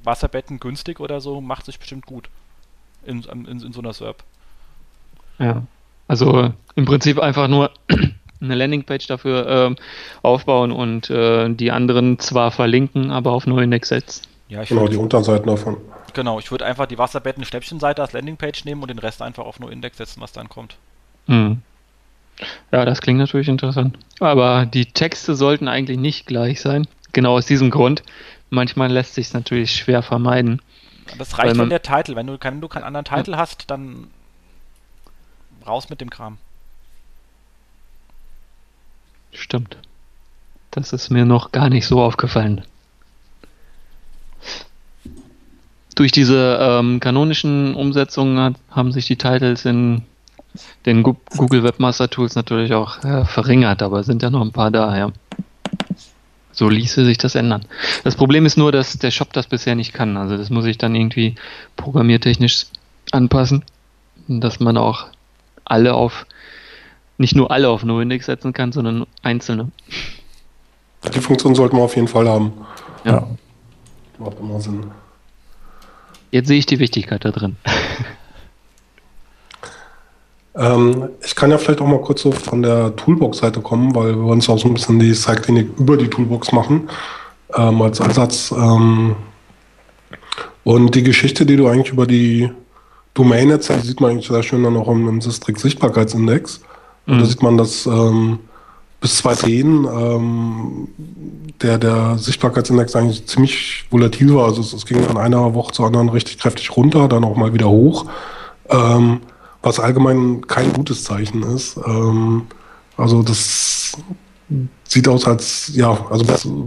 Wasserbetten günstig oder so, macht sich bestimmt gut in, in, in so einer SERP. Ja. Also im Prinzip einfach nur *clears throat* eine Landingpage dafür ähm, aufbauen und äh, die anderen zwar verlinken, aber auf No-Index setzen. Ja, ich genau, die Unterseiten davon. Genau, ich würde einfach die Wasserbetten-Schnäppchenseite als Landingpage nehmen und den Rest einfach auf No-Index setzen, was dann kommt. Mhm. Ja, das klingt natürlich interessant. Aber die Texte sollten eigentlich nicht gleich sein. Genau aus diesem Grund. Manchmal lässt sich natürlich schwer vermeiden. Das reicht, wenn der Titel, wenn du, wenn du keinen anderen Titel ja. hast, dann raus mit dem Kram. Stimmt. Das ist mir noch gar nicht so aufgefallen. Durch diese ähm, kanonischen Umsetzungen hat, haben sich die Titles in den Google Webmaster Tools natürlich auch ja, verringert, aber sind ja noch ein paar da, ja. So ließe sich das ändern. Das Problem ist nur, dass der Shop das bisher nicht kann. Also das muss ich dann irgendwie programmiertechnisch anpassen, dass man auch alle auf, nicht nur alle auf NoIndex setzen kann, sondern einzelne. Die Funktion sollten wir auf jeden Fall haben. Ja. Macht immer Sinn. Jetzt sehe ich die Wichtigkeit da drin. *laughs* Ähm, ich kann ja vielleicht auch mal kurz so von der Toolbox-Seite kommen, weil wir uns auch so ein bisschen die Zeitklinik über die Toolbox machen, ähm, als Ansatz. Ähm, und die Geschichte, die du eigentlich über die Domain erzählst, sieht man eigentlich sehr schön dann auch im, im Sistrix Sichtbarkeitsindex. Mhm. da sieht man, dass ähm, bis 2010 ähm, der, der Sichtbarkeitsindex eigentlich ziemlich volatil war. Also es, es ging von einer Woche zur anderen richtig kräftig runter, dann auch mal wieder hoch. Ähm, was allgemein kein gutes Zeichen ist. Ähm, also das sieht aus als, ja, also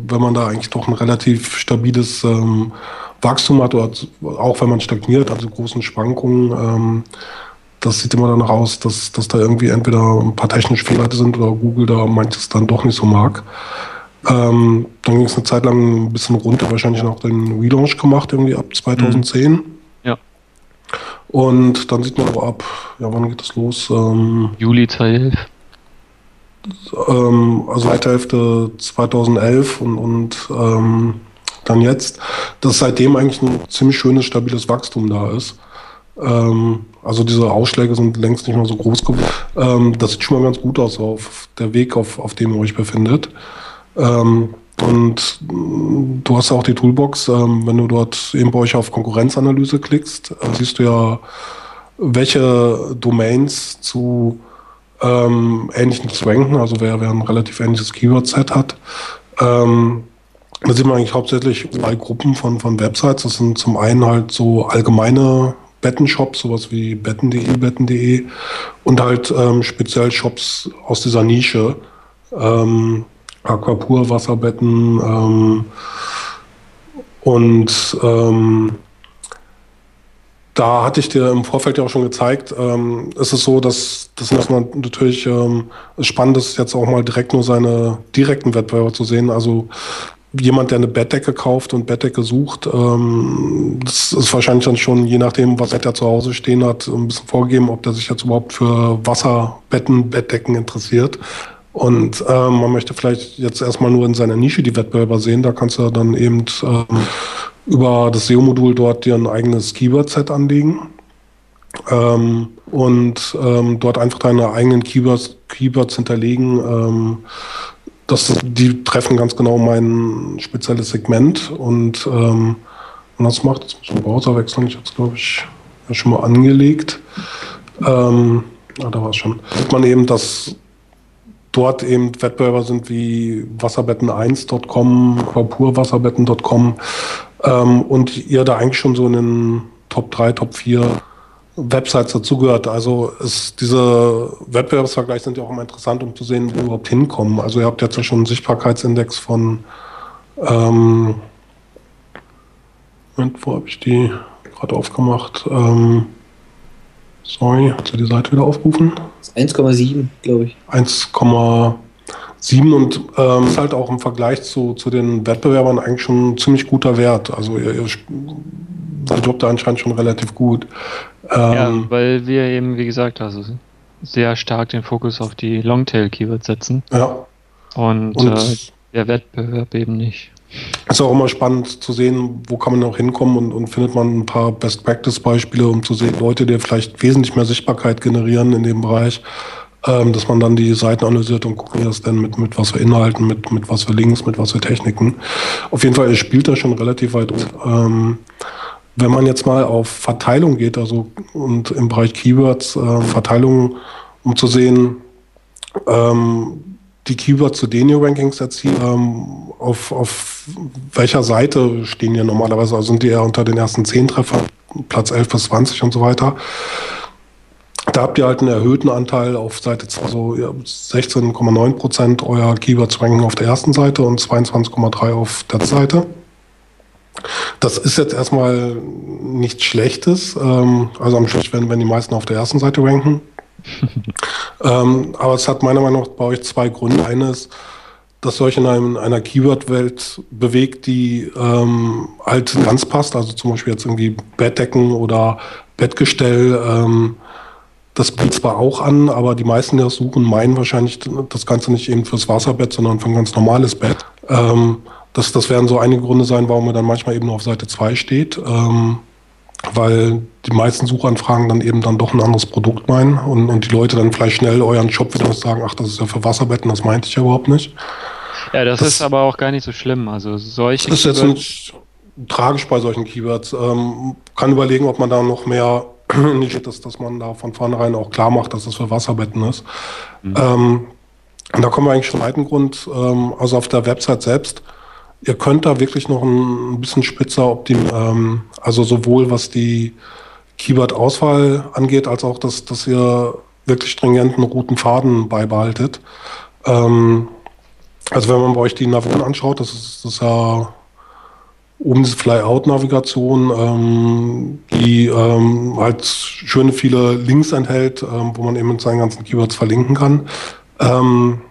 wenn man da eigentlich doch ein relativ stabiles ähm, Wachstum hat, oder auch wenn man stagniert, also großen Schwankungen, ähm, das sieht immer danach aus, dass, dass da irgendwie entweder ein paar technische Fehler sind oder Google da manches dann doch nicht so mag. Ähm, dann ging es eine Zeit lang ein bisschen runter, wahrscheinlich noch den Relaunch gemacht, irgendwie ab 2010. Mhm. Ja. Und dann sieht man aber ab, ja, wann geht das los? Ähm, Juli 2011. Ähm, also zweite Hälfte 2011 und, und ähm, dann jetzt, dass seitdem eigentlich ein ziemlich schönes, stabiles Wachstum da ist. Ähm, also diese Ausschläge sind längst nicht mehr so groß geworden. Ähm, das sieht schon mal ganz gut aus auf der Weg, auf, auf dem ihr euch befindet. Ähm, und du hast auch die Toolbox. Ähm, wenn du dort eben bei euch auf Konkurrenzanalyse klickst, äh, siehst du ja, welche Domains zu ähm, ähnlichen ranken, also wer, wer ein relativ ähnliches Keyword-Set hat. Ähm, da sieht man eigentlich hauptsächlich zwei Gruppen von, von Websites. Das sind zum einen halt so allgemeine Bettenshops, sowas wie betten.de, betten.de und halt ähm, speziell Shops aus dieser Nische. Ähm, Aquapur, Wasserbetten ähm, und ähm, da hatte ich dir im Vorfeld ja auch schon gezeigt, ähm, ist es so, dass das man natürlich ähm, spannend ist, jetzt auch mal direkt nur seine direkten Wettbewerber zu sehen. Also jemand, der eine Bettdecke kauft und Bettdecke sucht, ähm, das ist wahrscheinlich dann schon, je nachdem, was er zu Hause stehen hat, ein bisschen vorgegeben, ob der sich jetzt überhaupt für Wasserbetten, Bettdecken interessiert. Und ähm, man möchte vielleicht jetzt erstmal nur in seiner Nische die Wettbewerber sehen. Da kannst du dann eben ähm, über das SEO-Modul dort dir ein eigenes Keyword-Set anlegen. Ähm, und ähm, dort einfach deine eigenen Keywords, Keywords hinterlegen, ähm, das, die treffen ganz genau mein spezielles Segment und ähm, wenn das macht, jetzt muss ich den Browser wechseln, ich habe es glaube ich ja schon mal angelegt. Ähm, ah, da war es schon. Sieht man eben, dass dort eben Wettbewerber sind wie Wasserbetten1.com, Vapurwasserbetten.com ähm, und ihr da eigentlich schon so in den Top 3, Top 4 Websites dazugehört. Also ist diese Wettbewerbsvergleiche sind ja auch immer interessant, um zu sehen, wo wir überhaupt hinkommen. Also ihr habt jetzt ja schon einen Sichtbarkeitsindex von ähm, Moment, wo habe ich die gerade aufgemacht? Ähm, sorry, hast du die Seite wieder aufgerufen? 1,7, glaube ich. 1,7 und ähm, ist halt auch im Vergleich zu, zu den Wettbewerbern eigentlich schon ein ziemlich guter Wert. Also ihr, ihr der Job da anscheinend schon relativ gut. Ähm, ja, weil wir eben, wie gesagt, also sehr stark den Fokus auf die Longtail-Keywords setzen. Ja. Und, und äh, der Wettbewerb eben nicht. Ist auch immer spannend zu sehen, wo kann man noch hinkommen und, und findet man ein paar Best-Practice-Beispiele, um zu sehen, Leute, die vielleicht wesentlich mehr Sichtbarkeit generieren in dem Bereich, ähm, dass man dann die Seiten analysiert und guckt, wie das denn mit, mit was für Inhalten, mit, mit was für Links, mit was für Techniken. Auf jeden Fall, spielt da schon relativ weit. Ähm, wenn man jetzt mal auf Verteilung geht, also und im Bereich Keywords äh, Verteilung, um zu sehen, ähm, die Keywords, zu denen ihr Rankings erzielt, ähm, auf, auf welcher Seite stehen die normalerweise? Also sind die eher unter den ersten 10 Treffern, Platz 11 bis 20 und so weiter. Da habt ihr halt einen erhöhten Anteil auf Seite 2, also 16,9 Prozent euer Keywords ranken auf der ersten Seite und 22,3 auf der Seite. Das ist jetzt erstmal nichts Schlechtes. Ähm, also am Schluss werden, wenn die meisten auf der ersten Seite ranken. *laughs* ähm, aber es hat meiner Meinung nach bei euch zwei Gründe. Eines, dass euch in, einem, in einer Keyword-Welt bewegt, die ähm, halt ganz passt. Also zum Beispiel jetzt irgendwie Bettdecken oder Bettgestell. Ähm, das bietet zwar auch an, aber die meisten, die das suchen, meinen wahrscheinlich das Ganze nicht eben fürs Wasserbett, sondern für ein ganz normales Bett. Ähm, das, das werden so einige Gründe sein, warum er dann manchmal eben nur auf Seite 2 steht. Ähm, weil die meisten Suchanfragen dann eben dann doch ein anderes Produkt meinen und, und die Leute dann vielleicht schnell euren Shop wieder sagen, ach, das ist ja für Wasserbetten, das meinte ich ja überhaupt nicht. Ja, das, das ist aber auch gar nicht so schlimm. Also solche Das ist jetzt nicht tragisch bei solchen Keywords. Ähm, kann überlegen, ob man da noch mehr *clears throat* nicht, dass, dass man da von vornherein auch klar macht, dass das für Wasserbetten ist. Mhm. Ähm, und da kommen wir eigentlich zum zweiten Grund. Ähm, also auf der Website selbst ihr könnt da wirklich noch ein bisschen spitzer optimieren. Ähm, also sowohl was die Keyword-Auswahl angeht, als auch, dass, dass ihr wirklich stringenten roten Faden beibehaltet. Ähm, also wenn man bei euch die Navigation anschaut, das ist, das ist ja oben diese Fly-Out-Navigation, ähm, die ähm, halt schöne viele Links enthält, ähm, wo man eben mit seinen ganzen Keywords verlinken kann. Ähm,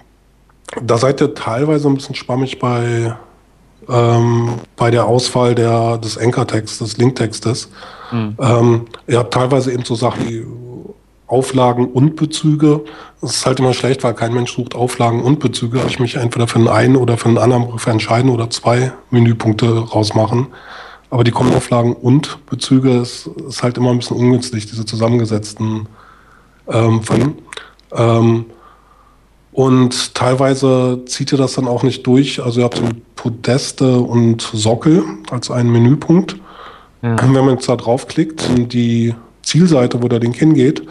da seid ihr teilweise ein bisschen schwammig bei, ähm, bei der Auswahl der, des Anchor-Texts, des Linktextes. Mhm. Ähm, ihr habt teilweise eben so Sachen wie Auflagen und Bezüge. Das ist halt immer schlecht, weil kein Mensch sucht Auflagen und Bezüge. Ich mich entweder für einen einen oder für einen anderen Begriff entscheiden oder zwei Menüpunkte rausmachen. Aber die Auflagen und Bezüge ist, ist, halt immer ein bisschen ungünstig, diese zusammengesetzten ähm, von. Ähm, und teilweise zieht ihr das dann auch nicht durch. Also ihr habt so Podeste und Sockel als einen Menüpunkt. Ja. Wenn man jetzt da draufklickt, die Zielseite, wo der Link hingeht,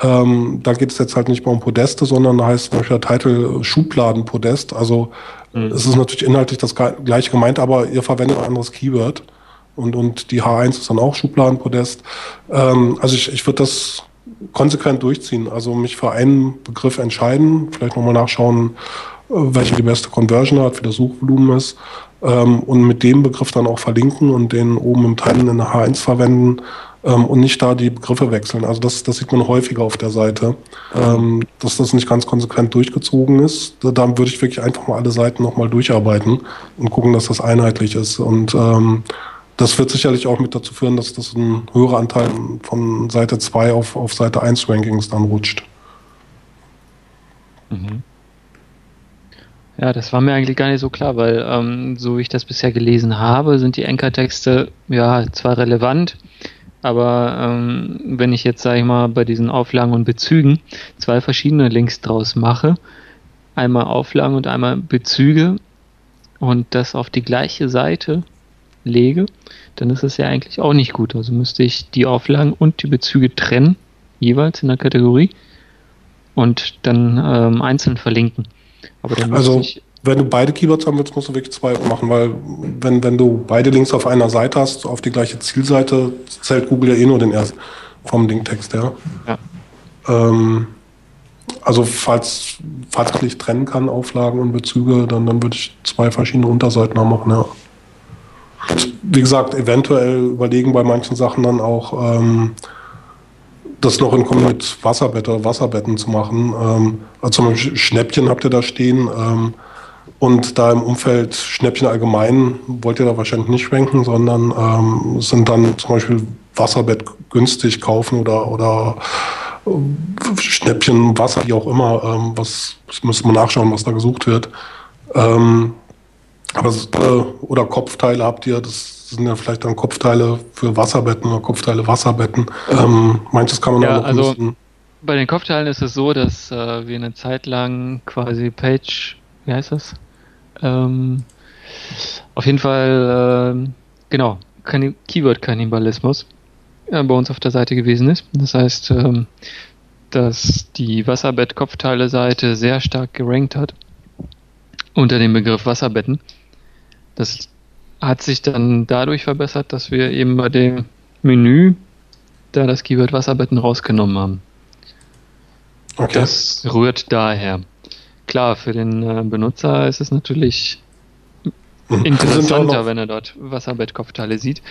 ähm, da geht es jetzt halt nicht mehr um Podeste, sondern da heißt zum Beispiel der Titel Schubladenpodest. Also mhm. es ist natürlich inhaltlich das gleiche gemeint, aber ihr verwendet ein anderes Keyword. Und, und die H1 ist dann auch Schubladenpodest. Ähm, also ich, ich würde das konsequent durchziehen. Also mich für einen Begriff entscheiden, vielleicht nochmal nachschauen, äh, welche die beste Conversion hat, wie das Suchvolumen ist. Ähm, und mit dem Begriff dann auch verlinken und den oben im Teilen in der H1 verwenden ähm, und nicht da die Begriffe wechseln. Also das, das sieht man häufiger auf der Seite, ähm, dass das nicht ganz konsequent durchgezogen ist. Da, da würde ich wirklich einfach mal alle Seiten nochmal durcharbeiten und gucken, dass das einheitlich ist. Und ähm, das wird sicherlich auch mit dazu führen, dass das ein höherer Anteil von Seite 2 auf, auf Seite 1 Rankings dann rutscht. Mhm. Ja, das war mir eigentlich gar nicht so klar, weil ähm, so wie ich das bisher gelesen habe, sind die Ankertexte ja zwar relevant, aber ähm, wenn ich jetzt, sage ich mal, bei diesen Auflagen und Bezügen zwei verschiedene Links draus mache, einmal Auflagen und einmal Bezüge und das auf die gleiche Seite lege, dann ist es ja eigentlich auch nicht gut. Also müsste ich die Auflagen und die Bezüge trennen, jeweils in der Kategorie und dann ähm, einzeln verlinken. Aber dann also ich wenn du beide Keywords haben willst, musst du wirklich zwei machen, weil wenn, wenn du beide Links auf einer Seite hast, auf die gleiche Zielseite, zählt Google ja eh nur den ersten vom Linktext her. Ja. Ähm, also falls, falls ich nicht trennen kann, Auflagen und Bezüge, dann, dann würde ich zwei verschiedene Unterseiten haben machen, ja. Wie gesagt, eventuell überlegen bei manchen Sachen dann auch, ähm, das noch in Kombi mit Wasserbett oder Wasserbetten zu machen. Ähm, also zum Beispiel Schnäppchen habt ihr da stehen. Ähm, und da im Umfeld Schnäppchen allgemein wollt ihr da wahrscheinlich nicht schwenken, sondern ähm, sind dann zum Beispiel Wasserbett günstig kaufen oder, oder äh, Schnäppchen, Wasser, wie auch immer. Ähm, was müssen wir nachschauen, was da gesucht wird. Ähm, aber äh, oder Kopfteile habt ihr, das sind ja vielleicht dann Kopfteile für Wasserbetten oder Kopfteile Wasserbetten. Ähm, manches kann man ja, auch noch also Bei den Kopfteilen ist es so, dass äh, wir eine Zeit lang quasi Page, wie heißt das? Ähm, auf jeden Fall, äh, genau, Keyword-Kannibalismus äh, bei uns auf der Seite gewesen ist. Das heißt, ähm, dass die Wasserbett-Kopfteile-Seite sehr stark gerankt hat unter dem Begriff Wasserbetten. Das hat sich dann dadurch verbessert, dass wir eben bei dem Menü da das Keyword Wasserbetten rausgenommen haben. Okay. Das rührt daher klar, für den äh, Benutzer ist es natürlich mhm. interessanter, wenn er dort Wasserbettkopfteile sieht.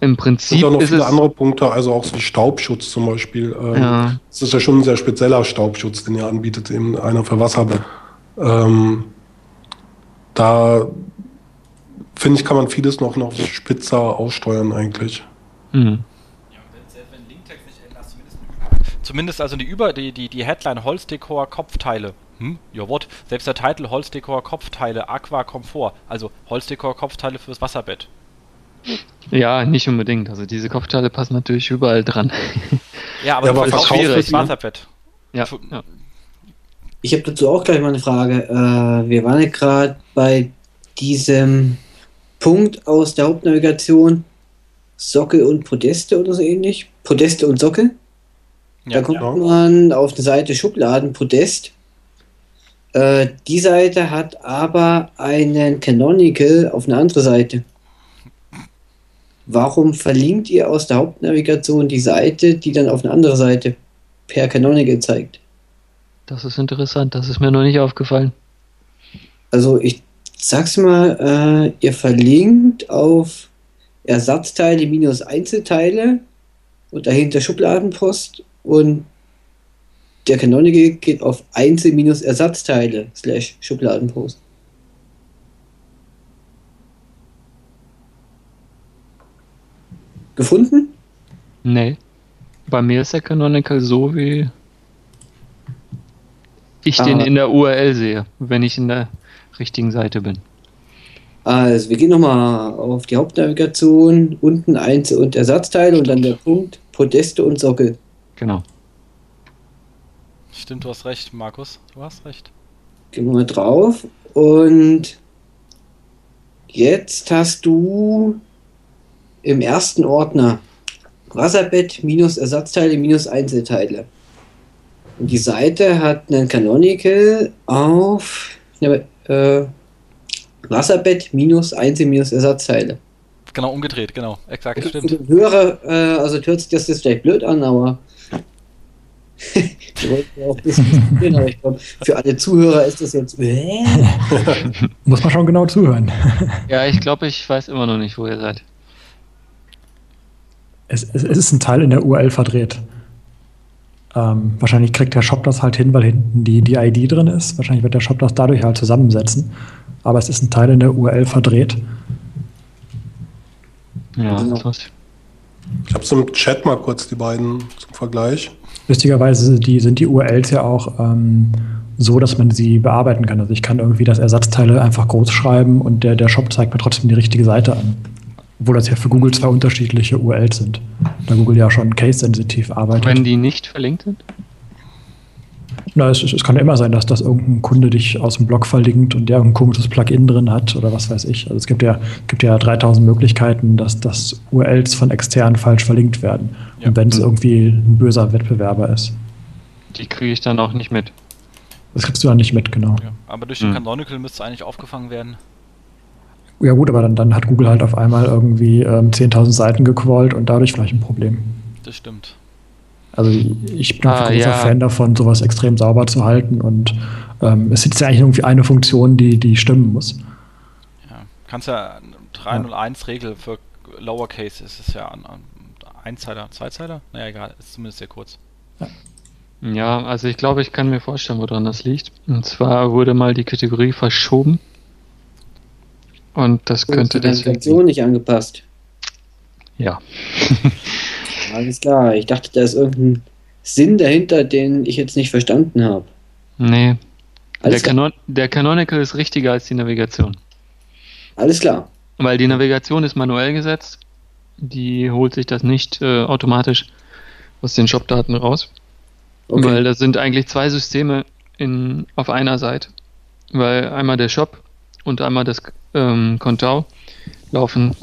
Im Prinzip. Es sind auch noch viele andere Punkte, also auch so wie Staubschutz zum Beispiel. Ähm, ja. Das ist ja schon ein sehr spezieller Staubschutz, den ihr anbietet, eben einer für Wasserbett. Ähm, da finde ich, kann man vieles noch, noch spitzer aussteuern eigentlich. Mhm. Zumindest also die über die, die, die Headline Holzdekor Kopfteile hm, ja what? Selbst der Titel Holzdekor Kopfteile Aqua Komfort, also Holzdekor Kopfteile fürs Wasserbett. Ja, nicht unbedingt. Also diese Kopfteile passen natürlich überall dran. *laughs* Ja, aber, ja, aber das ist schwierig fürs ne? Wasserbett. Ja. ja. Ich habe dazu auch gleich mal eine Frage. Äh, wir waren ja gerade bei diesem Punkt aus der Hauptnavigation Sockel und Podeste oder so ähnlich. Podeste und Sockel. Ja, da kommt ja. man auf eine Seite Schubladen Podest äh, die Seite hat aber einen Canonical auf eine andere Seite. warum verlinkt ihr aus der Hauptnavigation die Seite, die dann auf eine andere Seite per Canonical zeigt? Das ist interessant, das ist mir noch nicht aufgefallen. Also ich sag's mal, äh, ihr verlinkt auf Ersatzteile minus Einzelteile und dahinter Schubladenpost und der Canonical geht auf Einzel minus Ersatzteile slash Schubladenpost. Gefunden? Nee. Bei mir ist der Canonical so, wie ich Ah. den in der URL sehe, wenn ich in der richtigen Seite bin. Also wir gehen nochmal auf die Hauptnavigation, unten Einzel- und Ersatzteile und dann der Punkt Podeste und Sockel. Genau. Stimmt, du hast recht, Markus. Du hast recht. Gehen wir mal drauf und jetzt hast du im ersten Ordner Wasserbett minus Ersatzteile minus Einzelteile. Und die Seite hat einen Canonical auf äh, Wasserbett minus Einzel minus Ersatzteile. Genau, umgedreht, genau. Exakt, stimmt. Hörer, äh, also hört sich das jetzt vielleicht blöd an, aber *laughs* wir wollten ja auch ein bisschen diskutieren, aber ich glaube, für alle Zuhörer ist das jetzt. Äh? *laughs* Muss man schon genau zuhören. *laughs* Ja, ich glaube, ich weiß immer noch nicht, wo ihr seid. Es, es, es ist ein Teil in der URL verdreht. Ähm, wahrscheinlich kriegt der Shop das halt hin, weil hinten die, die ID drin ist. Wahrscheinlich wird der Shop das dadurch halt zusammensetzen. Aber es ist ein Teil in der URL verdreht. Ja, Genau. Ich habe im Chat mal kurz die beiden zum Vergleich. Lustigerweise die, sind die URLs ja auch ähm, so, dass man sie bearbeiten kann. Also ich kann irgendwie das Ersatzteile einfach groß schreiben und der, der Shop zeigt mir trotzdem die richtige Seite an. Obwohl das ja für Google zwei unterschiedliche URLs sind. Da Google ja schon case-sensitiv arbeitet. Wenn die nicht verlinkt sind? Na, es, es es kann ja immer sein, dass das irgendein Kunde dich aus dem Blog verlinkt und der ein komisches Plugin drin hat oder was weiß ich. Also es gibt ja, gibt ja 3000 Möglichkeiten, dass, dass URLs von extern falsch verlinkt werden. Ja. Und wenn es irgendwie ein böser Wettbewerber ist. Die kriege ich dann auch nicht mit. Das kriegst du dann nicht mit, genau. Ja. Aber durch den Hm. Canonical müsste es eigentlich aufgefangen werden. Ja gut, aber dann, dann hat Google halt auf einmal irgendwie ähm, 10.000 Seiten gecrawlt und dadurch vielleicht ein Problem. Das stimmt. Also ich bin Ah, ein großer ja. Fan davon, sowas extrem sauber zu halten und ähm, es ist ja eigentlich irgendwie eine Funktion, die, die stimmen muss. Ja. Kannst ja 301-Regel für Lowercase ist es ja an, an Einzeiler, Zweizeiler? Naja, egal, ist zumindest sehr kurz. Ja, also ich glaube, ich kann mir vorstellen, woran das liegt. Und zwar wurde mal die Kategorie verschoben. Und das könnte die deswegen. Navigation nicht angepasst. Ja. *laughs* Alles klar. Ich dachte, da ist irgendein Sinn dahinter, den ich jetzt nicht verstanden habe. Nee. Der. Canon der Canonical ist richtiger als die Navigation. Alles klar. Weil die Navigation ist manuell gesetzt. Die holt sich das nicht äh, automatisch aus den Shop-Daten raus. Okay. Weil das sind eigentlich zwei Systeme in, auf einer Seite. Weil einmal der Shop und einmal das ähm, Kontau laufen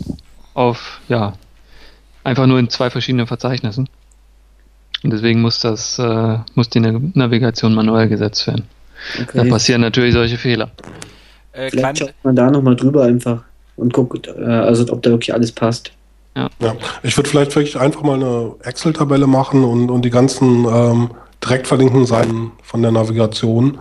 auf, ja, einfach nur in zwei verschiedenen Verzeichnissen. Und deswegen muss das, äh, muss die Na- Navigation manuell gesetzt werden. Da okay. passieren natürlich solche Fehler. Äh, Vielleicht schaut man da nochmal drüber einfach und guckt, äh, also ob da wirklich alles passt. Ja, ich würde vielleicht wirklich einfach mal eine Excel-Tabelle machen und, und die ganzen ähm, direkt verlinkten Seiten von der Navigation,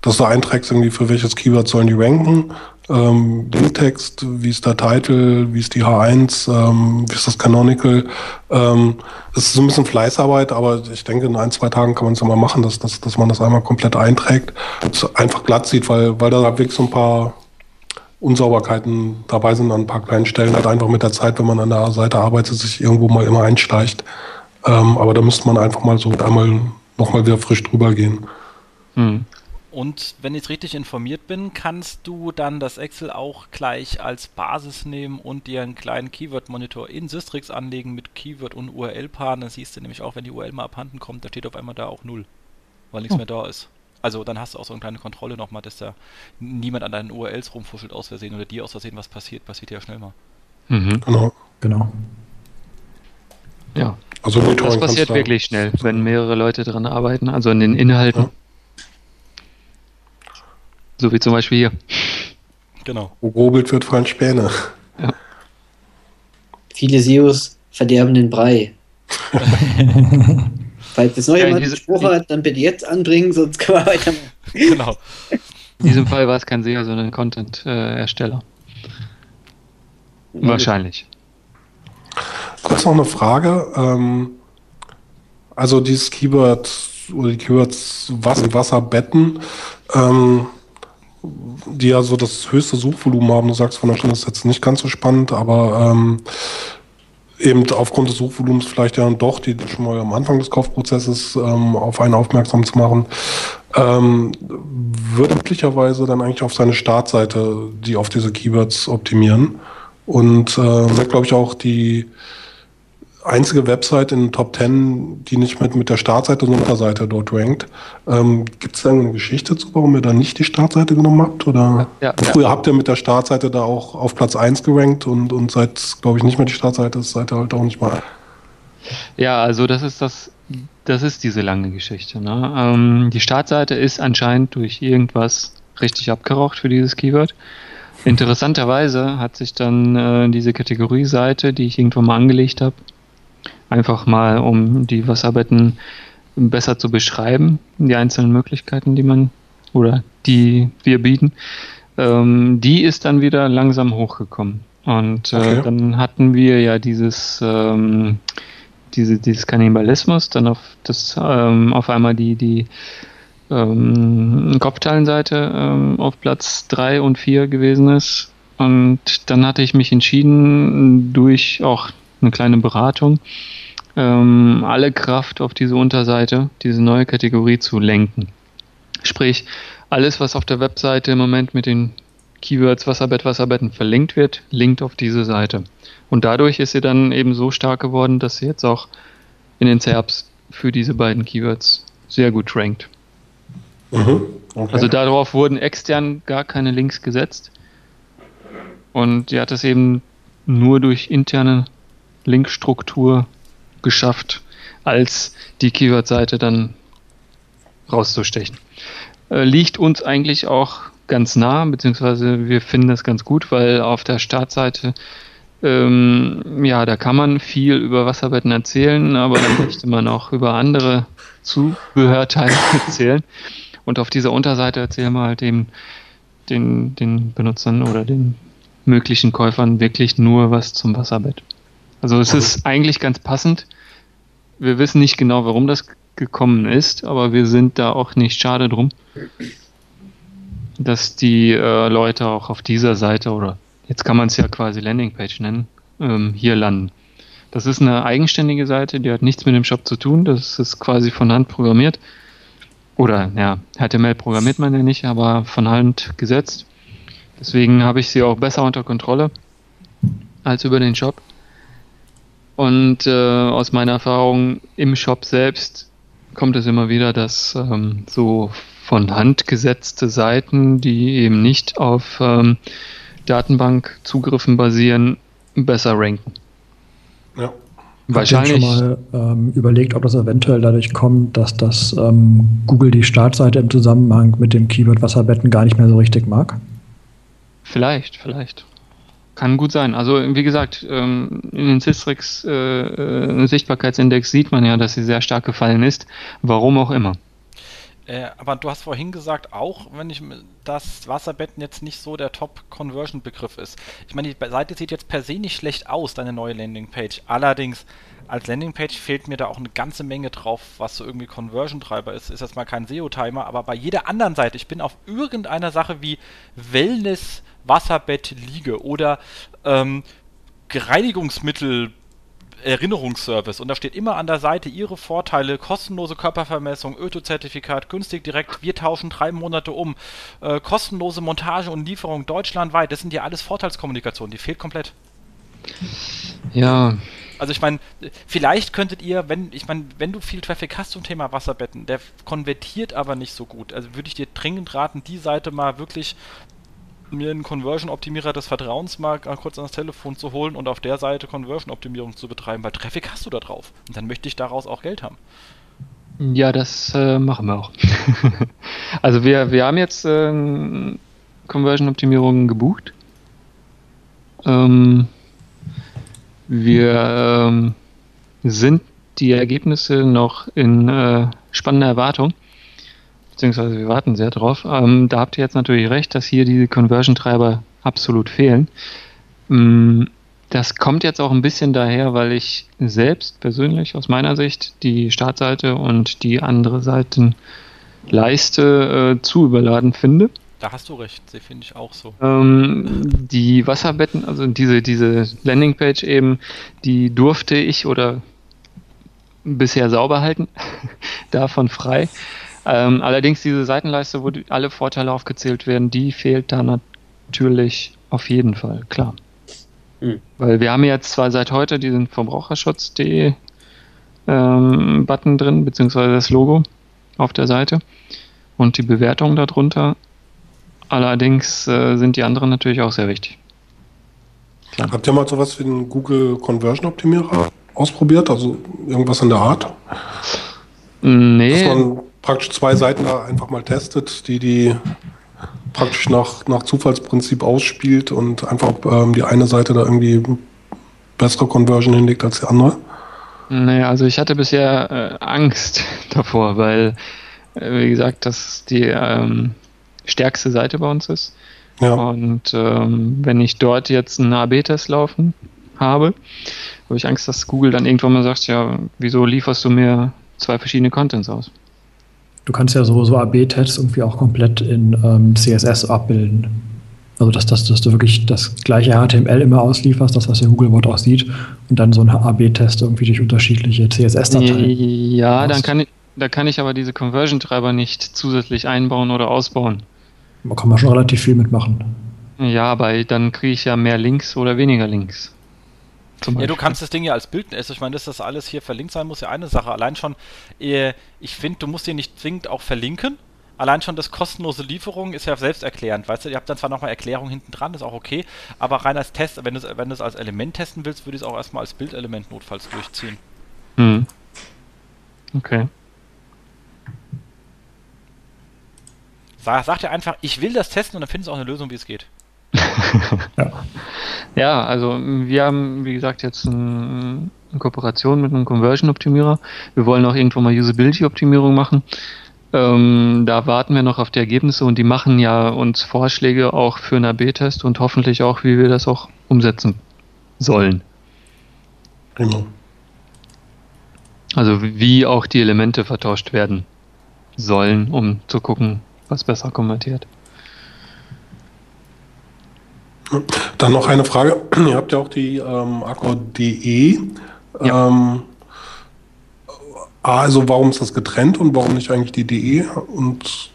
dass du einträgst, irgendwie für welches Keyword sollen die ranken, ähm, Linktext, wie ist der Titel, wie ist die H1, ähm, wie ist das Canonical. Ähm, das ist so ein bisschen Fleißarbeit, aber ich denke, in ein, zwei Tagen kann man es ja mal machen, dass, dass, dass man das einmal komplett einträgt, es einfach glatt sieht, weil, weil da wirklich so ein paar Unsauberkeiten dabei sind an ein paar kleinen Stellen, halt einfach mit der Zeit, wenn man an der Seite arbeitet, sich irgendwo mal immer einschleicht. Ähm, aber da müsste man einfach mal so einmal nochmal wieder frisch drüber gehen. Hm. Und wenn ich richtig informiert bin, kannst du dann das Excel auch gleich als Basis nehmen und dir einen kleinen Keyword-Monitor in Systrix anlegen mit Keyword- und URL-Paaren. Dann siehst du nämlich auch, wenn die URL mal abhanden kommt, da steht auf einmal da auch null, weil nichts Oh. mehr da ist. Also dann hast du auch so eine kleine Kontrolle nochmal, dass da niemand an deinen URLs rumfuschelt aus Versehen oder dir aus Versehen was passiert. Passiert ja schnell mal. Mhm. Genau. Genau. Ja. Also Das passiert wirklich schnell, wenn mehrere Leute dran arbeiten, also an den Inhalten. Ja. So wie zum Beispiel hier. Genau. Wo gobelt wird, fallen Späne. viele SEOs verderben den Brei. *laughs* Falls jetzt noch Ja, jemand einen diese- Spruch hat, dann bitte jetzt anbringen, sonst können wir weitermachen. genau. In diesem Fall war es kein SEO, sondern ein Content-Ersteller. Wahrscheinlich. Kurz noch eine Frage. Ähm, also dieses Keyword oder die Keywords Wasser, Wasserbetten, ähm, die ja so das höchste Suchvolumen haben. Du sagst von der Stunde ist jetzt nicht ganz so spannend, aber ähm, eben aufgrund des Suchvolumens vielleicht ja doch, die schon mal am Anfang des Kaufprozesses ähm, auf einen aufmerksam zu machen, ähm, würde möglicherweise dann eigentlich auf seine Startseite die auf diese Keywords optimieren. Und äh, wird, glaube ich, auch die einzige Website in den Top 10, die nicht mit, mit der Startseite, sondern Unterseite dort rankt. Ähm, Gibt es da eine Geschichte zu, warum ihr da nicht die Startseite genommen habt? Oder Ja, früher habt ihr mit der Startseite da auch auf Platz 1 gerankt und, und seid, glaube ich, nicht mehr die Startseite, seid ihr halt auch nicht mal. Ja, also das ist das, das ist diese lange Geschichte. Ne? Ähm, die Startseite ist anscheinend durch irgendwas richtig abgeraucht für dieses Keyword. Interessanterweise hat sich dann äh, diese Kategorieseite, die ich irgendwo mal angelegt habe, einfach mal um die Wasserbetten besser zu beschreiben, die einzelnen Möglichkeiten, die man oder die wir bieten, ähm, die ist dann wieder langsam hochgekommen. Und äh, Okay. dann hatten wir ja dieses ähm, diese, dieses Kannibalismus, dann auf das ähm, auf einmal die, die ähm, Kopfteilenseite ähm, auf Platz 3 und 4 gewesen ist. Und dann hatte ich mich entschieden, durch auch eine kleine Beratung, ähm, alle Kraft auf diese Unterseite, diese neue Kategorie zu lenken. Sprich, alles, was auf der Webseite im Moment mit den Keywords Wasserbett, Wasserbetten verlinkt wird, linkt auf diese Seite. Und dadurch ist sie dann eben so stark geworden, dass sie jetzt auch in den SERPs für diese beiden Keywords sehr gut rankt. Mhm. Okay. Also darauf wurden extern gar keine Links gesetzt. Und sie hat es eben nur durch interne Linkstruktur geschafft, als die Keyword-Seite dann rauszustechen. Äh, liegt uns eigentlich auch ganz nah, beziehungsweise wir finden das ganz gut, weil auf der Startseite ähm, ja, da kann man viel über Wasserbetten erzählen, aber dann möchte man auch über andere Zubehörteile *laughs* erzählen. Und auf dieser Unterseite erzählen wir halt eben den, den Benutzern oder den möglichen Käufern wirklich nur was zum Wasserbett. Also es ist eigentlich ganz passend. Wir wissen nicht genau, warum das gekommen ist, aber wir sind da auch nicht schade drum, dass die äh, Leute auch auf dieser Seite oder jetzt kann man es ja quasi Landingpage nennen, ähm, hier landen. Das ist eine eigenständige Seite, die hat nichts mit dem Shop zu tun, das ist quasi von Hand programmiert. Oder ja, HTML programmiert man ja nicht, aber von Hand gesetzt. Deswegen habe ich sie auch besser unter Kontrolle als über den Shop. Und äh, aus meiner Erfahrung im Shop selbst kommt es immer wieder, dass ähm, so von Hand gesetzte Seiten, die eben nicht auf ähm, Datenbankzugriffen basieren, besser ranken. ja. Wahrscheinlich. Ihr schon mal ähm, überlegt, ob das eventuell dadurch kommt, dass das ähm, Google die Startseite im Zusammenhang mit dem Keyword Wasserbetten gar nicht mehr so richtig mag? Vielleicht, vielleicht. Kann gut sein. Also wie gesagt, ähm, in den Systrix äh, äh, Sichtbarkeitsindex sieht man ja, dass sie sehr stark gefallen ist. Warum auch immer. Äh, aber du hast vorhin gesagt, auch wenn ich dass Wasserbetten jetzt nicht so der Top-Conversion-Begriff ist. Ich meine, die Seite sieht jetzt per se nicht schlecht aus, deine neue Landingpage. Allerdings, als Landingpage fehlt mir da auch eine ganze Menge drauf, was so irgendwie Conversion-Treiber ist. Ist jetzt mal kein SEO-Timer, aber bei jeder anderen Seite, ich bin auf irgendeiner Sache wie Wellness, Wasserbett, Liege oder ähm, Reinigungsmittel Erinnerungsservice. Und da steht immer an der Seite ihre Vorteile, kostenlose Körpervermessung, Öto-Zertifikat, günstig direkt, wir tauschen drei Monate um, äh, kostenlose Montage und Lieferung deutschlandweit, das sind ja alles Vorteilskommunikation, die fehlt komplett. Ja, Also ich meine, vielleicht könntet ihr, wenn, ich meine, wenn du viel Traffic hast zum Thema Wasserbetten, der konvertiert aber nicht so gut. Also würde ich dir dringend raten, die Seite mal wirklich mir einen Conversion-Optimierer des Vertrauens mal kurz ans Telefon zu holen und auf der Seite Conversion-Optimierung zu betreiben, weil Traffic hast du da drauf. Und dann möchte ich daraus auch Geld haben. ja, das äh, machen wir auch. *laughs* also wir, wir haben jetzt ähm, Conversion-Optimierungen gebucht. Ähm, Wir ähm, sind die Ergebnisse noch in äh, spannender Erwartung, beziehungsweise wir warten sehr drauf. Ähm, da habt ihr jetzt natürlich recht, dass hier die Conversion-Treiber absolut fehlen. Mm, das kommt jetzt auch ein bisschen daher, weil ich selbst persönlich aus meiner Sicht die Startseite und die andere Seitenleiste äh, zu überladen finde. Da hast du recht, sie finde ich auch so. Ähm, die Wasserbetten, also diese, diese Landingpage eben, die durfte ich oder bisher sauber halten, *laughs* davon frei. Ähm, allerdings diese Seitenleiste, wo die, alle Vorteile aufgezählt werden, die fehlt da natürlich auf jeden Fall, klar. Hm. Weil wir haben jetzt zwar seit heute diesen Verbraucherschutz.de ähm, Button drin, beziehungsweise das Logo auf der Seite und die Bewertung darunter. Allerdings äh, sind die anderen natürlich auch sehr wichtig. Klar. Habt ihr mal sowas wie einen Google Conversion Optimierer ausprobiert? Also irgendwas in der Art? Nee. Dass man praktisch zwei Seiten da einfach mal testet, die die praktisch nach, nach Zufallsprinzip ausspielt und einfach ähm, die eine Seite da irgendwie bessere Conversion hinlegt als die andere? Nee, also ich hatte bisher äh, Angst *laughs* davor, weil, äh, wie gesagt, das die ähm, stärkste Seite bei uns ist. Ja. Und ähm, wenn ich dort jetzt einen AB-Test laufen habe, habe ich Angst, dass Google dann irgendwann mal sagt, ja, wieso lieferst du mir zwei verschiedene Contents aus? Du kannst ja so, so AB-Tests irgendwie auch komplett in ähm, CSS abbilden. Also dass, dass, dass du wirklich das gleiche HTML immer auslieferst, das was der Googlebot auch sieht, und dann so ein AB-Test irgendwie durch unterschiedliche CSS-Dateien. Ja, dann kann ich, da kann ich aber diese Conversion-Treiber nicht zusätzlich einbauen oder ausbauen. Da kann man schon relativ viel mitmachen. Ja, aber dann kriege ich ja mehr Links oder weniger Links. Ja, du kannst das Ding ja als Bild essen. Ich meine, dass das alles hier verlinkt sein muss, ja eine Sache. Allein schon, äh, ich finde, du musst dir nicht zwingend auch verlinken. Allein schon das kostenlose Lieferung ist ja selbsterklärend. Weißt du, ihr habt dann zwar nochmal Erklärung hinten dran, ist auch okay, aber rein als Test, wenn du es wenn als Element testen willst, würde ich es auch erstmal als Bildelement notfalls durchziehen. Hm. Okay. Sag, sag dir einfach, ich will das testen und dann findest du auch eine Lösung, wie es geht. Ja. *laughs* ja, also wir haben, wie gesagt, jetzt ein, eine Kooperation mit einem Conversion-Optimierer. Wir wollen auch irgendwo mal Usability-Optimierung machen. Ähm, da warten wir noch auf die Ergebnisse und die machen ja uns Vorschläge auch für einen AB-Test und hoffentlich auch, wie wir das auch umsetzen sollen. Genau. Also wie auch die Elemente vertauscht werden sollen, um zu gucken, was besser konvertiert. Dann noch eine Frage. *clears throat* Ihr habt ja auch die ähm, Accor.de. Ja. Ähm, also warum ist das getrennt und warum nicht eigentlich die DE? Und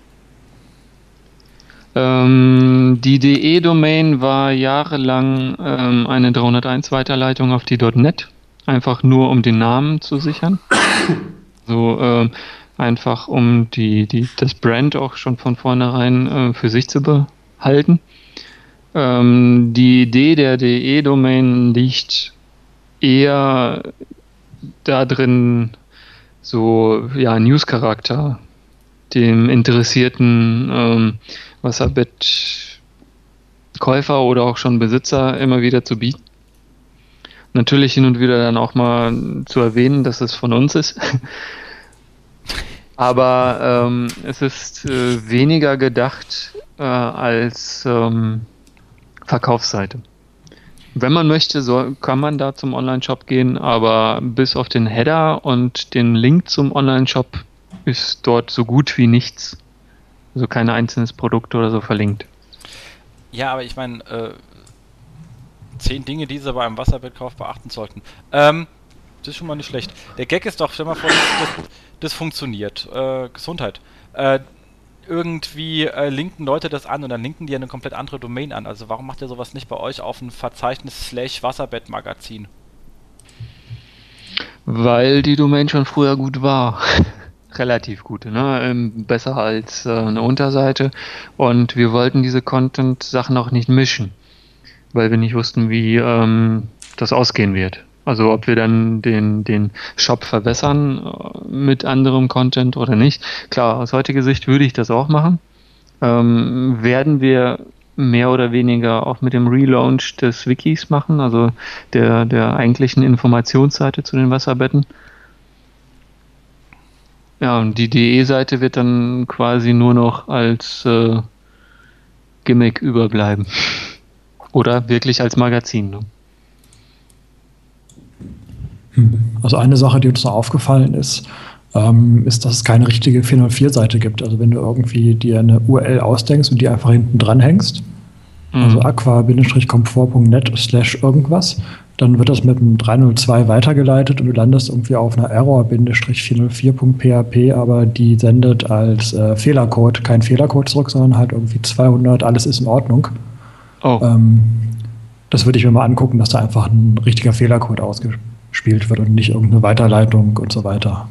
ähm, die DE-Domain war jahrelang ähm, eine 301 Weiterleitung auf die .NET, einfach nur um den Namen zu sichern. *coughs* So ähm, einfach um die, die, das Brand auch schon von vornherein äh, für sich zu behalten. Ähm, die Idee der DE-Domain liegt eher da drin, so ja, News-Charakter dem interessierten ähm, Wasserbett-Käufer oder auch schon Besitzer immer wieder zu bieten. Natürlich hin und wieder dann auch mal zu erwähnen, dass es von uns ist. *laughs* Aber ähm, es ist äh, weniger gedacht äh, als ähm, Verkaufsseite. Wenn man möchte, so kann man da zum Online-Shop gehen, aber bis auf den Header und den Link zum Online-Shop ist dort so gut wie nichts. Also kein einzelnes Produkt oder so verlinkt. Ja, aber ich meine, äh, zehn Dinge, die sie beim Wasserbildkauf beachten sollten. Ähm, das ist schon mal nicht schlecht. Der Gag ist doch, stell mal vor, das, das funktioniert. Äh, Gesundheit. Äh, irgendwie äh, linken Leute das an und dann linken die eine komplett andere Domain an. Also warum macht ihr sowas nicht bei euch auf ein Verzeichnis slash Wasserbettmagazin? Weil die Domain schon früher gut war. *laughs* Relativ gut, ne? Ähm, besser als äh, eine Unterseite. Und wir wollten diese Content-Sachen auch nicht mischen, weil wir nicht wussten, wie ähm, das ausgehen wird. Also ob wir dann den, den Shop verbessern äh, mit anderem Content oder nicht. Klar, aus heutiger Sicht würde ich das auch machen. Ähm, werden wir mehr oder weniger auch mit dem Relaunch des Wikis machen, also der, der eigentlichen Informationsseite zu den Wasserbetten. Ja, und die DE-Seite wird dann quasi nur noch als äh, Gimmick überbleiben. *laughs* Oder wirklich als Magazin. Ne? Also eine Sache, die uns noch aufgefallen ist, ähm, ist, dass es keine richtige 404-Seite gibt. Also wenn du irgendwie dir eine URL ausdenkst und die einfach hinten dran hängst, mhm. also aqua-komfort.net slash irgendwas, dann wird das mit einem 302 weitergeleitet und du landest irgendwie auf einer error-404.php, aber die sendet als äh, Fehlercode kein Fehlercode zurück, sondern halt irgendwie 200, alles ist in Ordnung. Oh. Ähm, das würde ich mir mal angucken, dass da einfach ein richtiger Fehlercode ausgespielt wird und nicht irgendeine Weiterleitung und so weiter.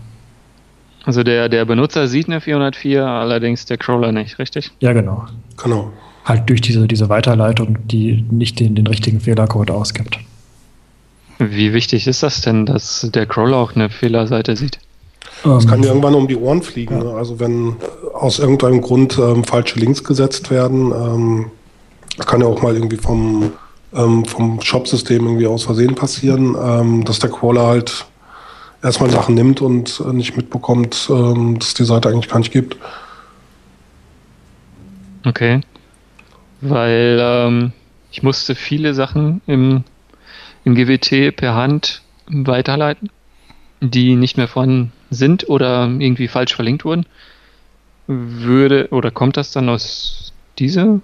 Also der, der Benutzer sieht eine 404, allerdings der Crawler nicht, richtig? Ja, genau. Genau. Halt durch diese, diese Weiterleitung, die nicht den, den richtigen Fehlercode ausgibt. Wie wichtig ist das denn, dass der Crawler auch eine Fehlerseite sieht? Das kann ja ähm, irgendwann um die Ohren fliegen. Ja. Ne? Also wenn aus irgendeinem Grund ähm, falsche Links gesetzt werden, ähm, das kann ja auch mal irgendwie vom, ähm, vom Shop-System irgendwie aus Versehen passieren, ähm, dass der Crawler halt erstmal Sachen nimmt und äh, nicht mitbekommt, ähm, dass es die Seite eigentlich gar nicht gibt. Okay. Weil ähm, ich musste viele Sachen im, im GWT per Hand weiterleiten, die nicht mehr vorhanden sind oder irgendwie falsch verlinkt wurden. Würde oder kommt das dann aus dieser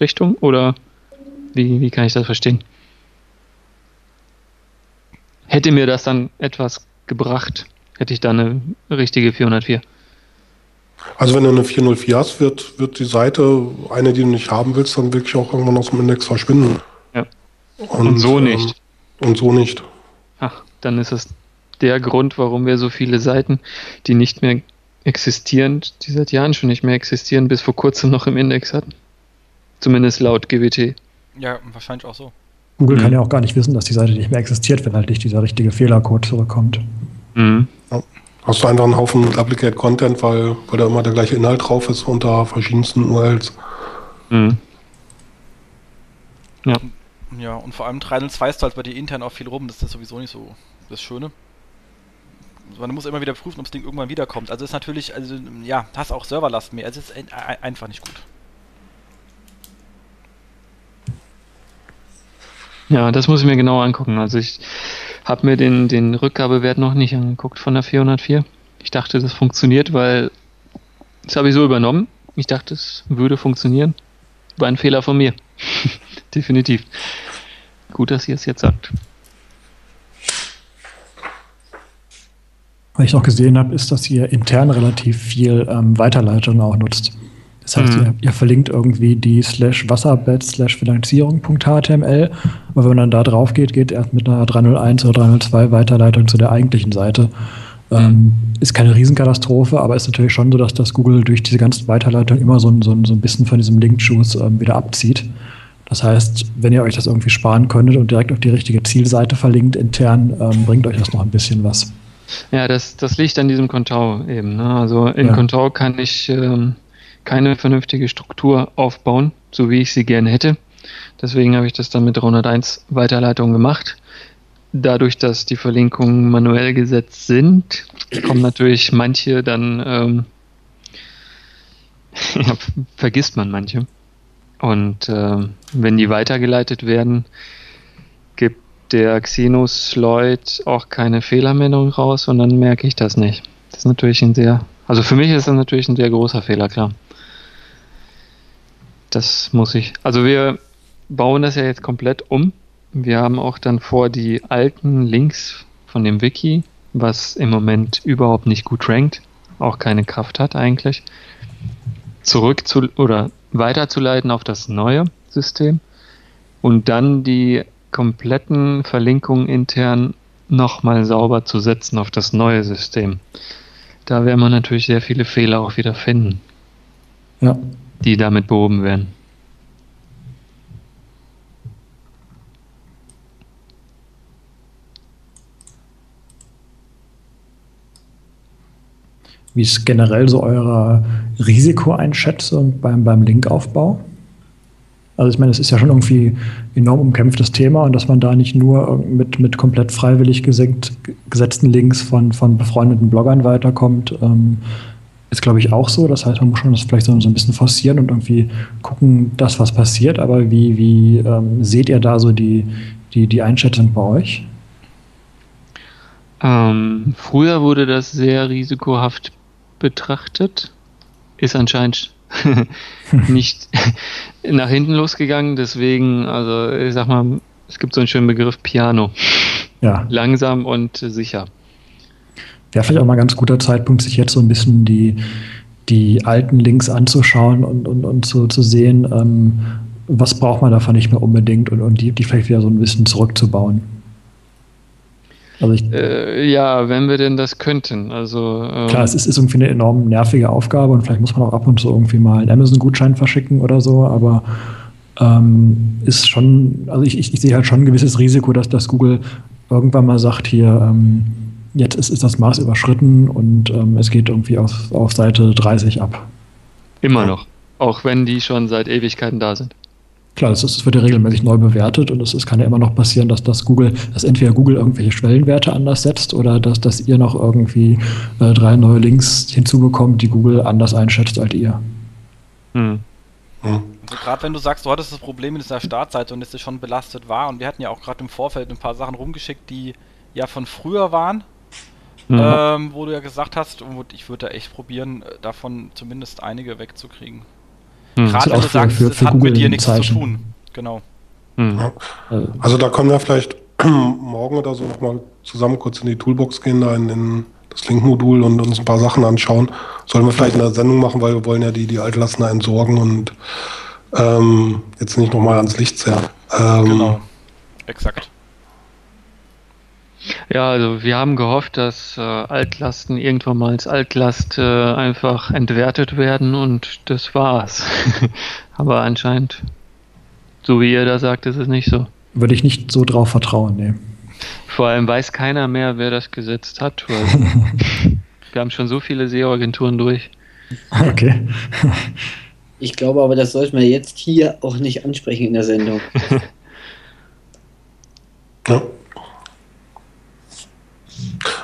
Richtung oder wie, wie kann ich das verstehen? hätte mir das dann etwas gebracht, hätte ich da eine richtige 404. Also wenn du eine 404 hast, wird, wird die Seite, eine, die du nicht haben willst, dann wirklich auch irgendwann aus dem Index verschwinden. Ja. Und, und so ähm, nicht. Und so nicht. Ach, dann ist es der Grund, warum wir so viele Seiten, die nicht mehr existieren, die seit Jahren schon nicht mehr existieren, bis vor kurzem noch im Index hatten. Zumindest laut GWT. Ja, wahrscheinlich auch so. Google mhm. kann ja auch gar nicht wissen, dass die Seite nicht mehr existiert, wenn halt nicht dieser richtige Fehlercode zurückkommt. Mhm. Ja. Hast du einfach einen Haufen Duplicate Content, weil, weil da immer der gleiche Inhalt drauf ist unter verschiedensten URLs. Mhm. Ja. Ja, und vor allem 302 ist halt bei dir intern auch viel rum, das ist sowieso nicht so das Schöne. Man muss immer wieder prüfen, ob das Ding irgendwann wiederkommt. Also ist natürlich, also ja, hast auch Serverlast mehr. Also es ist einfach nicht gut. Ja, das muss ich mir genau angucken. Also ich habe mir den, den Rückgabewert noch nicht angeguckt von der 404. Ich dachte, das funktioniert, weil das habe ich so übernommen. Ich dachte, es würde funktionieren. War ein Fehler von mir. *laughs* Definitiv. Gut, dass ihr es jetzt sagt. Was ich noch gesehen habe, ist, dass ihr intern relativ viel ähm, Weiterleitung auch nutzt. Das heißt, mhm. ihr, ihr, verlinkt irgendwie die slash Wasserbett slash Finanzierung.html, aber wenn man dann da drauf geht, geht erst mit einer 301 oder 302 Weiterleitung zu der eigentlichen Seite. Ähm, ist keine Riesenkatastrophe, aber ist natürlich schon so, dass das Google durch diese ganzen Weiterleitungen immer so ein, so so ein bisschen von diesem Link-Juice ähm, wieder abzieht. Das heißt, wenn ihr euch das irgendwie sparen könntet und direkt auf die richtige Zielseite verlinkt intern, ähm, bringt euch das noch ein bisschen was. Ja, das, das liegt an diesem Kontau eben. Ne? Also in ja. Kontau kann ich ähm, keine vernünftige Struktur aufbauen, so wie ich sie gerne hätte. Deswegen habe ich das dann mit 301 Weiterleitung gemacht. Dadurch, dass die Verlinkungen manuell gesetzt sind, kommen natürlich manche dann, ähm, *laughs* ja, vergisst man manche. Und äh, wenn die weitergeleitet werden, gibt der Xenos Lloyd auch keine Fehlermeldung raus und dann merke ich das nicht. Das ist natürlich ein sehr, also für mich ist das natürlich ein sehr großer Fehler, klar. Das muss ich. Also wir bauen das ja jetzt komplett um. Wir haben auch dann vor, die alten Links von dem Wiki, was im Moment überhaupt nicht gut rankt, auch keine Kraft hat eigentlich, zurück zu oder weiterzuleiten auf das neue System und dann die kompletten Verlinkungen intern nochmal sauber zu setzen auf das neue System. Da werden wir natürlich sehr viele Fehler auch wieder finden. Ja die damit behoben werden. Wie ist generell so eure Risikoeinschätzung beim, beim Linkaufbau? Also ich meine, es ist ja schon irgendwie enorm umkämpftes Thema und dass man da nicht nur mit, mit komplett freiwillig gesenkt, gesetzten Links von, von befreundeten Bloggern weiterkommt, ähm, ist, glaube ich, auch so. Das heißt, man muss schon das vielleicht so, so ein bisschen forcieren und irgendwie gucken, dass was passiert. Aber wie, wie ähm, seht ihr da so die, die, die Einschätzung bei euch? Ähm, früher wurde das sehr risikohaft betrachtet. Ist anscheinend *laughs* nicht *laughs* nach hinten losgegangen. Deswegen, also ich sag mal, es gibt so einen schönen Begriff Piano. Ja. Langsam und sicher. Wäre vielleicht auch mal ein ganz guter Zeitpunkt, sich jetzt so ein bisschen die, die alten Links anzuschauen und, und, und so zu sehen, ähm, was braucht man davon nicht mehr unbedingt und, und die, die vielleicht wieder so ein bisschen zurückzubauen. Also ich, äh, ja, wenn wir denn das könnten. Also, ähm, klar, es ist, ist, irgendwie eine enorm nervige Aufgabe und vielleicht muss man auch ab und zu irgendwie mal einen Amazon-Gutschein verschicken oder so, aber ähm, ist schon, also ich, ich, ich, sehe halt schon ein gewisses Risiko, dass das Google irgendwann mal sagt, hier, ähm, jetzt ist, ist das Maß überschritten und ähm, es geht irgendwie auf, auf Seite 30 ab. Immer noch, auch wenn die schon seit Ewigkeiten da sind. Klar, es, ist, wird ja regelmäßig neu bewertet und es, es kann ja immer noch passieren, dass das Google, dass entweder Google irgendwelche Schwellenwerte anders setzt oder dass, dass ihr noch irgendwie äh, drei neue Links hinzubekommt, die Google anders einschätzt als ihr. Hm. Also gerade wenn du sagst, du hattest das Problem mit dieser Startseite und dass es schon belastet war und wir hatten ja auch gerade im Vorfeld ein paar Sachen rumgeschickt, die ja von früher waren, mhm. ähm, wo du ja gesagt hast, und ich würde da echt probieren, äh, davon zumindest einige wegzukriegen. Hm. Gerade wenn du sagst, für, für, es hat mit dir nichts Zeichen. zu tun. Genau. Hm. Ja. Also da können wir vielleicht *clears throat* morgen oder so nochmal zusammen kurz in die Toolbox gehen, da in, in das Link-Modul und uns ein paar Sachen anschauen. Sollen wir vielleicht eine Sendung machen, weil wir wollen ja die, die Altlassner entsorgen und ähm, jetzt nicht nochmal ans Licht zerren. Ähm, genau, exakt. Ja, also wir haben gehofft, dass äh, Altlasten irgendwann mal als Altlast äh, einfach entwertet werden und das war's. *laughs* Aber anscheinend, so wie ihr da sagt, ist es nicht so. Würde ich nicht so drauf vertrauen, nee. Vor allem weiß keiner mehr, wer das gesetzt hat. Weil *laughs* wir haben schon so viele SEO-Agenturen durch. Okay. Ich glaube aber, das sollten wir jetzt hier auch nicht ansprechen in der Sendung. ja.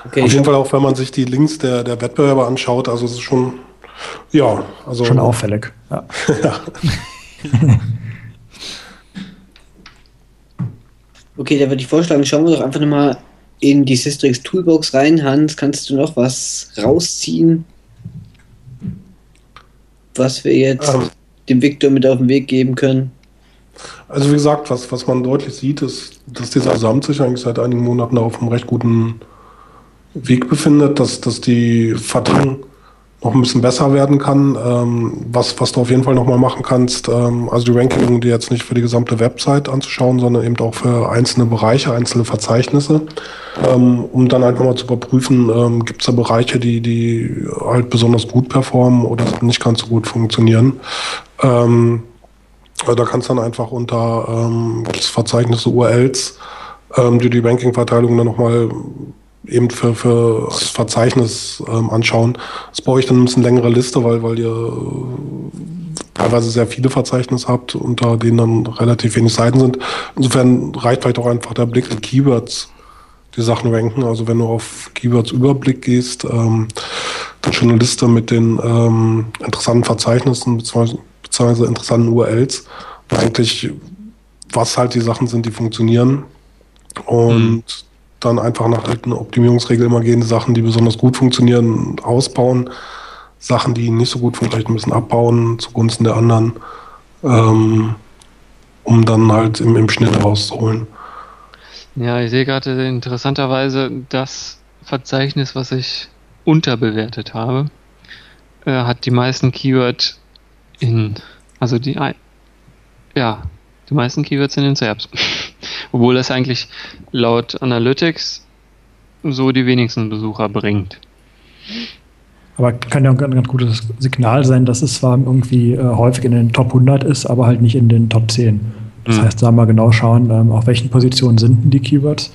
Okay, Auf jeden Fall auch, wenn man sich die Links der, der Wettbewerber anschaut, also es ist schon, ja, also. Schon auffällig, ja. *laughs* ja. *laughs* okay, da würde ich vorschlagen, schauen wir doch einfach nochmal in die Systrix Toolbox rein. Hans, kannst du noch was rausziehen, was wir jetzt ähm, dem Victor mit auf den Weg geben können? Also wie gesagt, was, was man deutlich sieht, ist, dass dieser Samt sich eigentlich seit einigen Monaten auf einem recht guten Weg befindet, dass, dass die Verteilung noch ein bisschen besser werden kann. Ähm, was, was du auf jeden Fall nochmal machen kannst, ähm, also die Ranking, die jetzt nicht für die gesamte Website anzuschauen, sondern eben auch für einzelne Bereiche, einzelne Verzeichnisse, ähm, um dann einfach mal zu überprüfen, ähm, gibt es da Bereiche, die, die halt besonders gut performen oder nicht ganz so gut funktionieren. Ähm, also da kannst du dann einfach unter ähm, Verzeichnisse URLs ähm, die die Ranking-Verteilung dann nochmal eben für, für das Verzeichnis ähm, anschauen. Das brauche ich dann ein bisschen längere Liste, weil, weil ihr äh, teilweise sehr viele Verzeichnisse habt, unter denen dann relativ wenig Seiten sind. Insofern reicht vielleicht auch einfach der Blick in Keywords, die Sachen ranken. Also wenn du auf Keywords Überblick gehst, ähm, dann schon eine Liste mit den ähm, interessanten Verzeichnissen beziehungsweise, beziehungsweise interessanten URLs. Eigentlich, was halt die Sachen sind, die funktionieren. Und mhm dann einfach nach alten Optimierungsregeln immer gehen, Sachen, die besonders gut funktionieren, ausbauen, Sachen, die nicht so gut funktionieren, ein bisschen abbauen zugunsten der anderen, ähm, um dann halt im, im Schnitt rauszuholen. Ja, ich sehe gerade interessanterweise das Verzeichnis, was ich unterbewertet habe, äh, hat die meisten Keywords in, also die, ja, die meisten Keywords sind in Serbs. Obwohl das eigentlich laut Analytics so die wenigsten Besucher bringt. Aber kann ja auch ein ganz gutes Signal sein, dass es zwar irgendwie äh, häufig in den Top 100 ist, aber halt nicht in den Top 10. Das mhm. heißt, da mal genau schauen, ähm, auf welchen Positionen sind denn die Keywords.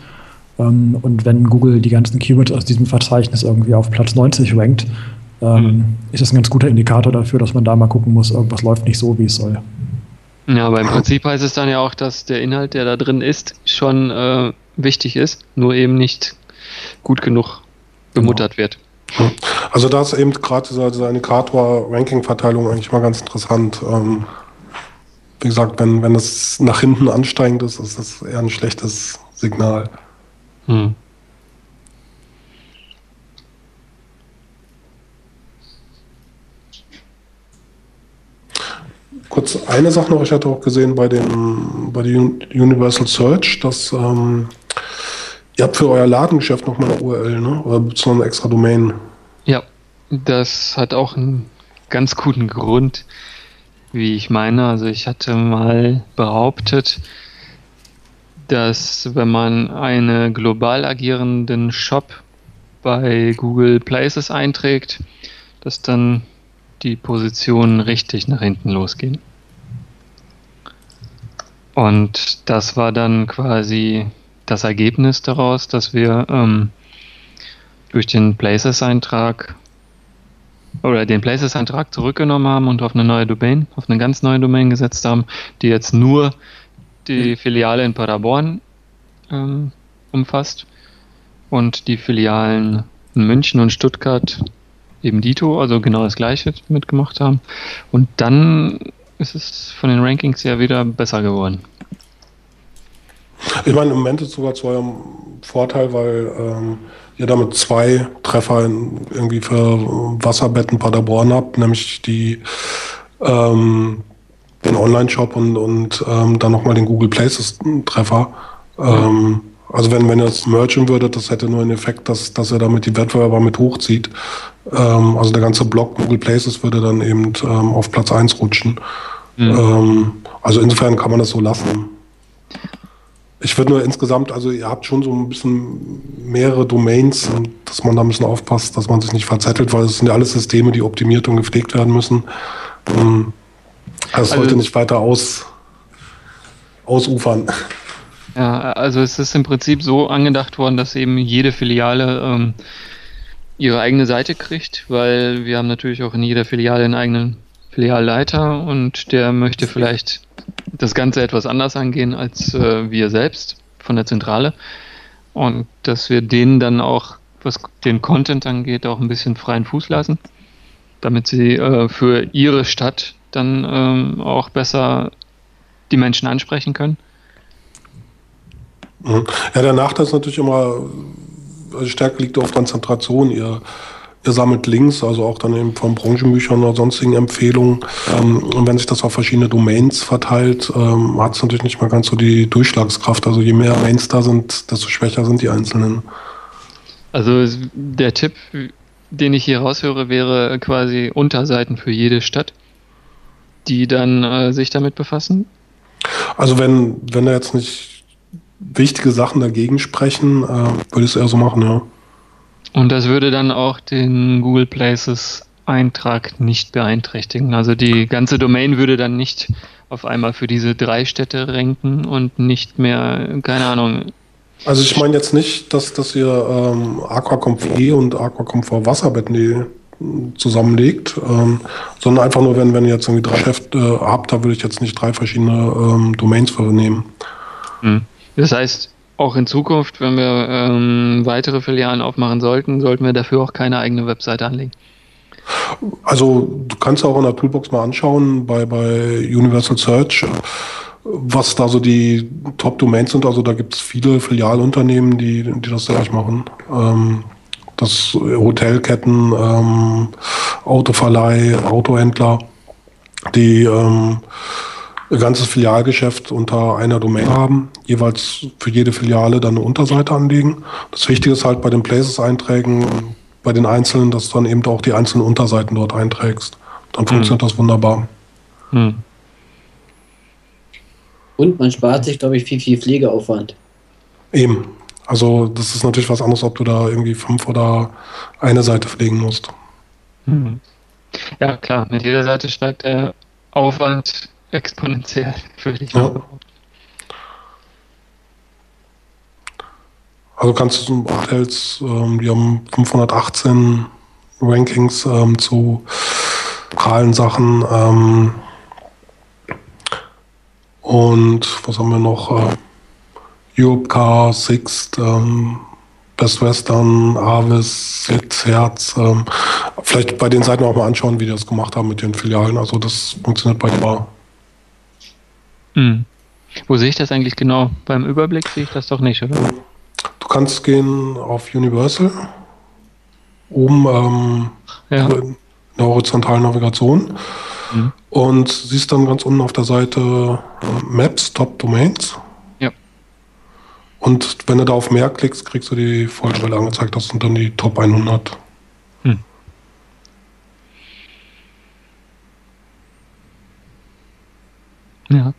Ähm, und wenn Google die ganzen Keywords aus diesem Verzeichnis irgendwie auf Platz 90 rankt, ähm, mhm. ist das ein ganz guter Indikator dafür, dass man da mal gucken muss, irgendwas läuft nicht so, wie es soll. Ja, aber im Prinzip heißt es dann ja auch, dass der Inhalt, der da drin ist, schon äh, wichtig ist, nur eben nicht gut genug bemuttert wird. Also da ist eben gerade diese, diese Indikator-Ranking-Verteilung eigentlich mal ganz interessant. Ähm, wie gesagt, wenn, wenn es nach hinten ansteigend ist, ist das eher ein schlechtes Signal. Hm. Kurz eine Sache noch, ich hatte auch gesehen bei dem bei der Universal Search, dass ähm, ihr habt für euer Ladengeschäft nochmal eine URL, ne? Oder noch eine extra Domain? Ja, das hat auch einen ganz guten Grund, wie ich meine. Also ich hatte mal behauptet, dass wenn man einen global agierenden Shop bei Google Places einträgt, dass dann die Positionen richtig nach hinten losgehen. Und das war dann quasi das Ergebnis daraus, dass wir ähm, durch den Places-Eintrag oder den Places-Eintrag zurückgenommen haben und auf eine neue Domain, auf eine ganz neue Domain gesetzt haben, die jetzt nur die Filiale in Paderborn ähm, umfasst und die Filialen in München und Stuttgart eben Dito, also genau das gleiche mitgemacht haben. Und dann ist es von den Rankings ja wieder besser geworden. Ich meine, im Moment ist es sogar zu eurem Vorteil, weil ähm, ihr damit zwei Treffer in, irgendwie für Wasserbetten Paderborn habt, nämlich die ähm, den Online-Shop und, und ähm, dann nochmal den Google Places-Treffer. Ähm, also wenn, wenn ihr das merchen würdet, das hätte nur einen Effekt, dass, dass er damit die Wettbewerber mit hochzieht. Ähm, also der ganze Block Google Places würde dann eben ähm, auf Platz 1 rutschen. Mhm. Ähm, also insofern kann man das so lassen. Ich würde nur insgesamt, also ihr habt schon so ein bisschen mehrere Domains, dass man da ein bisschen aufpasst, dass man sich nicht verzettelt, weil es sind ja alles Systeme, die optimiert und gepflegt werden müssen. Ähm, das also, sollte nicht weiter aus, ausufern. Ja, also es ist im Prinzip so angedacht worden, dass eben jede Filiale ähm, ihre eigene Seite kriegt, weil wir haben natürlich auch in jeder Filiale einen eigenen Filialleiter und der möchte vielleicht das Ganze etwas anders angehen als äh, wir selbst von der Zentrale und dass wir denen dann auch, was den Content angeht, auch ein bisschen freien Fuß lassen, damit sie äh, für ihre Stadt dann ähm, auch besser die Menschen ansprechen können. Mhm. Ja, der Nachteil ist natürlich immer, also Stärke liegt auf Konzentration. Ihr, ihr sammelt Links, also auch dann eben von Branchenbüchern oder sonstigen Empfehlungen. Ähm, und wenn sich das auf verschiedene Domains verteilt, ähm, hat es natürlich nicht mehr ganz so die Durchschlagskraft. Also je mehr Domains da sind, desto schwächer sind die einzelnen. Also der Tipp, den ich hier raushöre, wäre quasi Unterseiten für jede Stadt, die dann äh, sich damit befassen. Also wenn, wenn er jetzt nicht wichtige Sachen dagegen sprechen, äh, würde ich es eher so machen, ja. Und das würde dann auch den Google Places Eintrag nicht beeinträchtigen. Also die ganze Domain würde dann nicht auf einmal für diese drei Städte ranken und nicht mehr, keine Ahnung. Also ich meine jetzt nicht, dass, dass ihr ähm, Aquacomfort und Aquacomfort Wasserbetten zusammenlegt, ähm, sondern einfach nur, wenn, wenn ihr jetzt irgendwie drei Geschäfte äh, habt, da würde ich jetzt nicht drei verschiedene ähm, Domains für nehmen. Hm. Das heißt, auch in Zukunft, wenn wir ähm, weitere Filialen aufmachen sollten, sollten wir dafür auch keine eigene Webseite anlegen. Also du kannst auch in der Toolbox mal anschauen bei, bei Universal Search, was da so die Top-Domains sind. Also da gibt es viele Filialunternehmen, die, die das gleich machen. Ähm, das Hotelketten, ähm, Autoverleih, Autohändler, die ähm, ihr ganzes Filialgeschäft unter einer Domain haben, jeweils für jede Filiale dann eine Unterseite anlegen. Das Wichtige ist halt bei den Places-Einträgen, bei den einzelnen, dass du dann eben auch die einzelnen Unterseiten dort einträgst. Dann funktioniert hm. das wunderbar. Hm. Und man spart sich, glaube ich, viel, viel Pflegeaufwand. Eben. Also das ist natürlich was anderes, ob du da irgendwie fünf oder eine Seite pflegen musst. Hm. Ja, klar. Mit jeder Seite steigt der Aufwand exponentiell, würde ich ja. Also kannst du Hotels, ähm, die haben 518 Rankings ähm, zu lokalen Sachen. Ähm, Und was haben wir noch? Äh, Europe Car, Sixt, ähm, Best Western, Avis, Hit, Herz. Ähm, vielleicht bei den Seiten auch mal anschauen, wie die das gemacht haben mit den Filialen. Also das funktioniert bei Bar. Hm. Wo sehe ich das eigentlich genau? Beim Überblick sehe ich das doch nicht, oder? Du kannst gehen auf Universal. Oben ähm, Ja. in der horizontalen Navigation. Mhm. Und siehst dann ganz unten auf der Seite äh, Maps, Top Domains. Ja. Und wenn du da auf mehr klickst, kriegst du die Vollstelle angezeigt. Das sind dann die Top 100. Ja.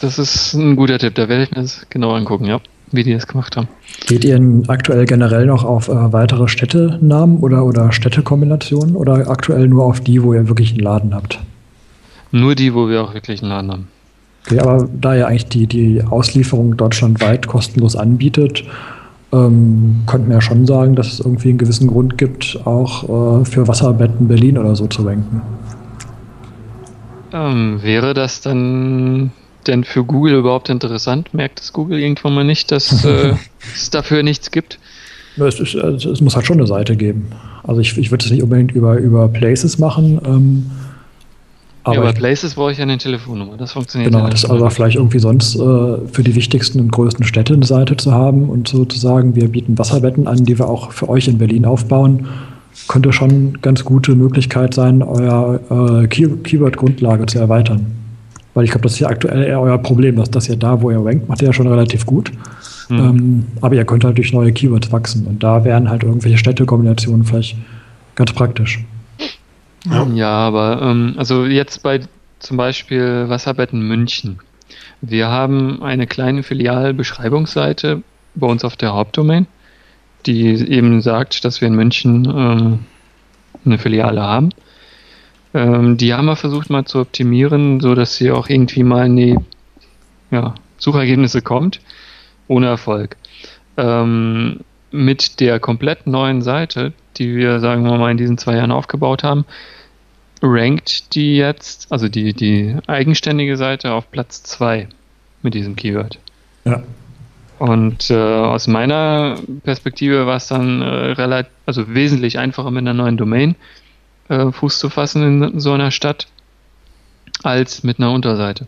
Das ist ein guter Tipp, da werde ich mir das genau angucken, ja, wie die das gemacht haben. Geht ihr denn aktuell generell noch auf äh, weitere Städtenamen oder, oder Städtekombinationen oder aktuell nur auf die, wo ihr wirklich einen Laden habt? Nur die, wo wir auch wirklich einen Laden haben. Okay, aber da ihr eigentlich die, die Auslieferung deutschlandweit kostenlos anbietet, ähm, könnten wir ja schon sagen, dass es irgendwie einen gewissen Grund gibt, auch äh, für Wasserbetten Berlin oder so zu ranken. Ähm, wäre das dann denn für Google überhaupt interessant? Merkt es Google irgendwann mal nicht, dass äh, *laughs* es dafür nichts gibt? Es, ist, es, es muss halt schon eine Seite geben. Also ich, ich würde es nicht unbedingt über, über Places machen, ähm, Aber, ja, bei Places brauche ich ja eine Telefonnummer. Das funktioniert Genau, ja das aber vielleicht irgendwie sonst äh, für die wichtigsten und größten Städte eine Seite zu haben und sozusagen, wir bieten Wasserbetten an, die wir auch für euch in Berlin aufbauen, könnte schon eine ganz gute Möglichkeit sein, euer äh, Key Keyword-Grundlage zu erweitern. Weil ich glaube, das ist ja aktuell eher euer Problem, dass das ja da, wo ihr rankt, macht ihr ja schon relativ gut. Hm. Ähm, aber ihr könnt halt durch neue Keywords wachsen und da wären halt irgendwelche Städtekombinationen vielleicht ganz praktisch. Ja, aber ähm, also jetzt bei zum Beispiel Wasserbetten München. Wir haben eine kleine Filialbeschreibungsseite bei uns auf der Hauptdomain, die eben sagt, dass wir in München ähm, eine Filiale haben. Ähm, die haben wir versucht mal zu optimieren, so dass sie auch irgendwie mal in die ja, Suchergebnisse kommt, ohne Erfolg. Ähm, mit der komplett neuen Seite, die wir, sagen wir mal, in diesen zwei Jahren aufgebaut haben, rankt die jetzt, also die, die eigenständige Seite auf Platz 2 mit diesem Keyword. Ja. Und äh, aus meiner Perspektive war es dann äh, relativ, also wesentlich einfacher mit einer neuen Domain äh, Fuß zu fassen in so einer Stadt als mit einer Unterseite.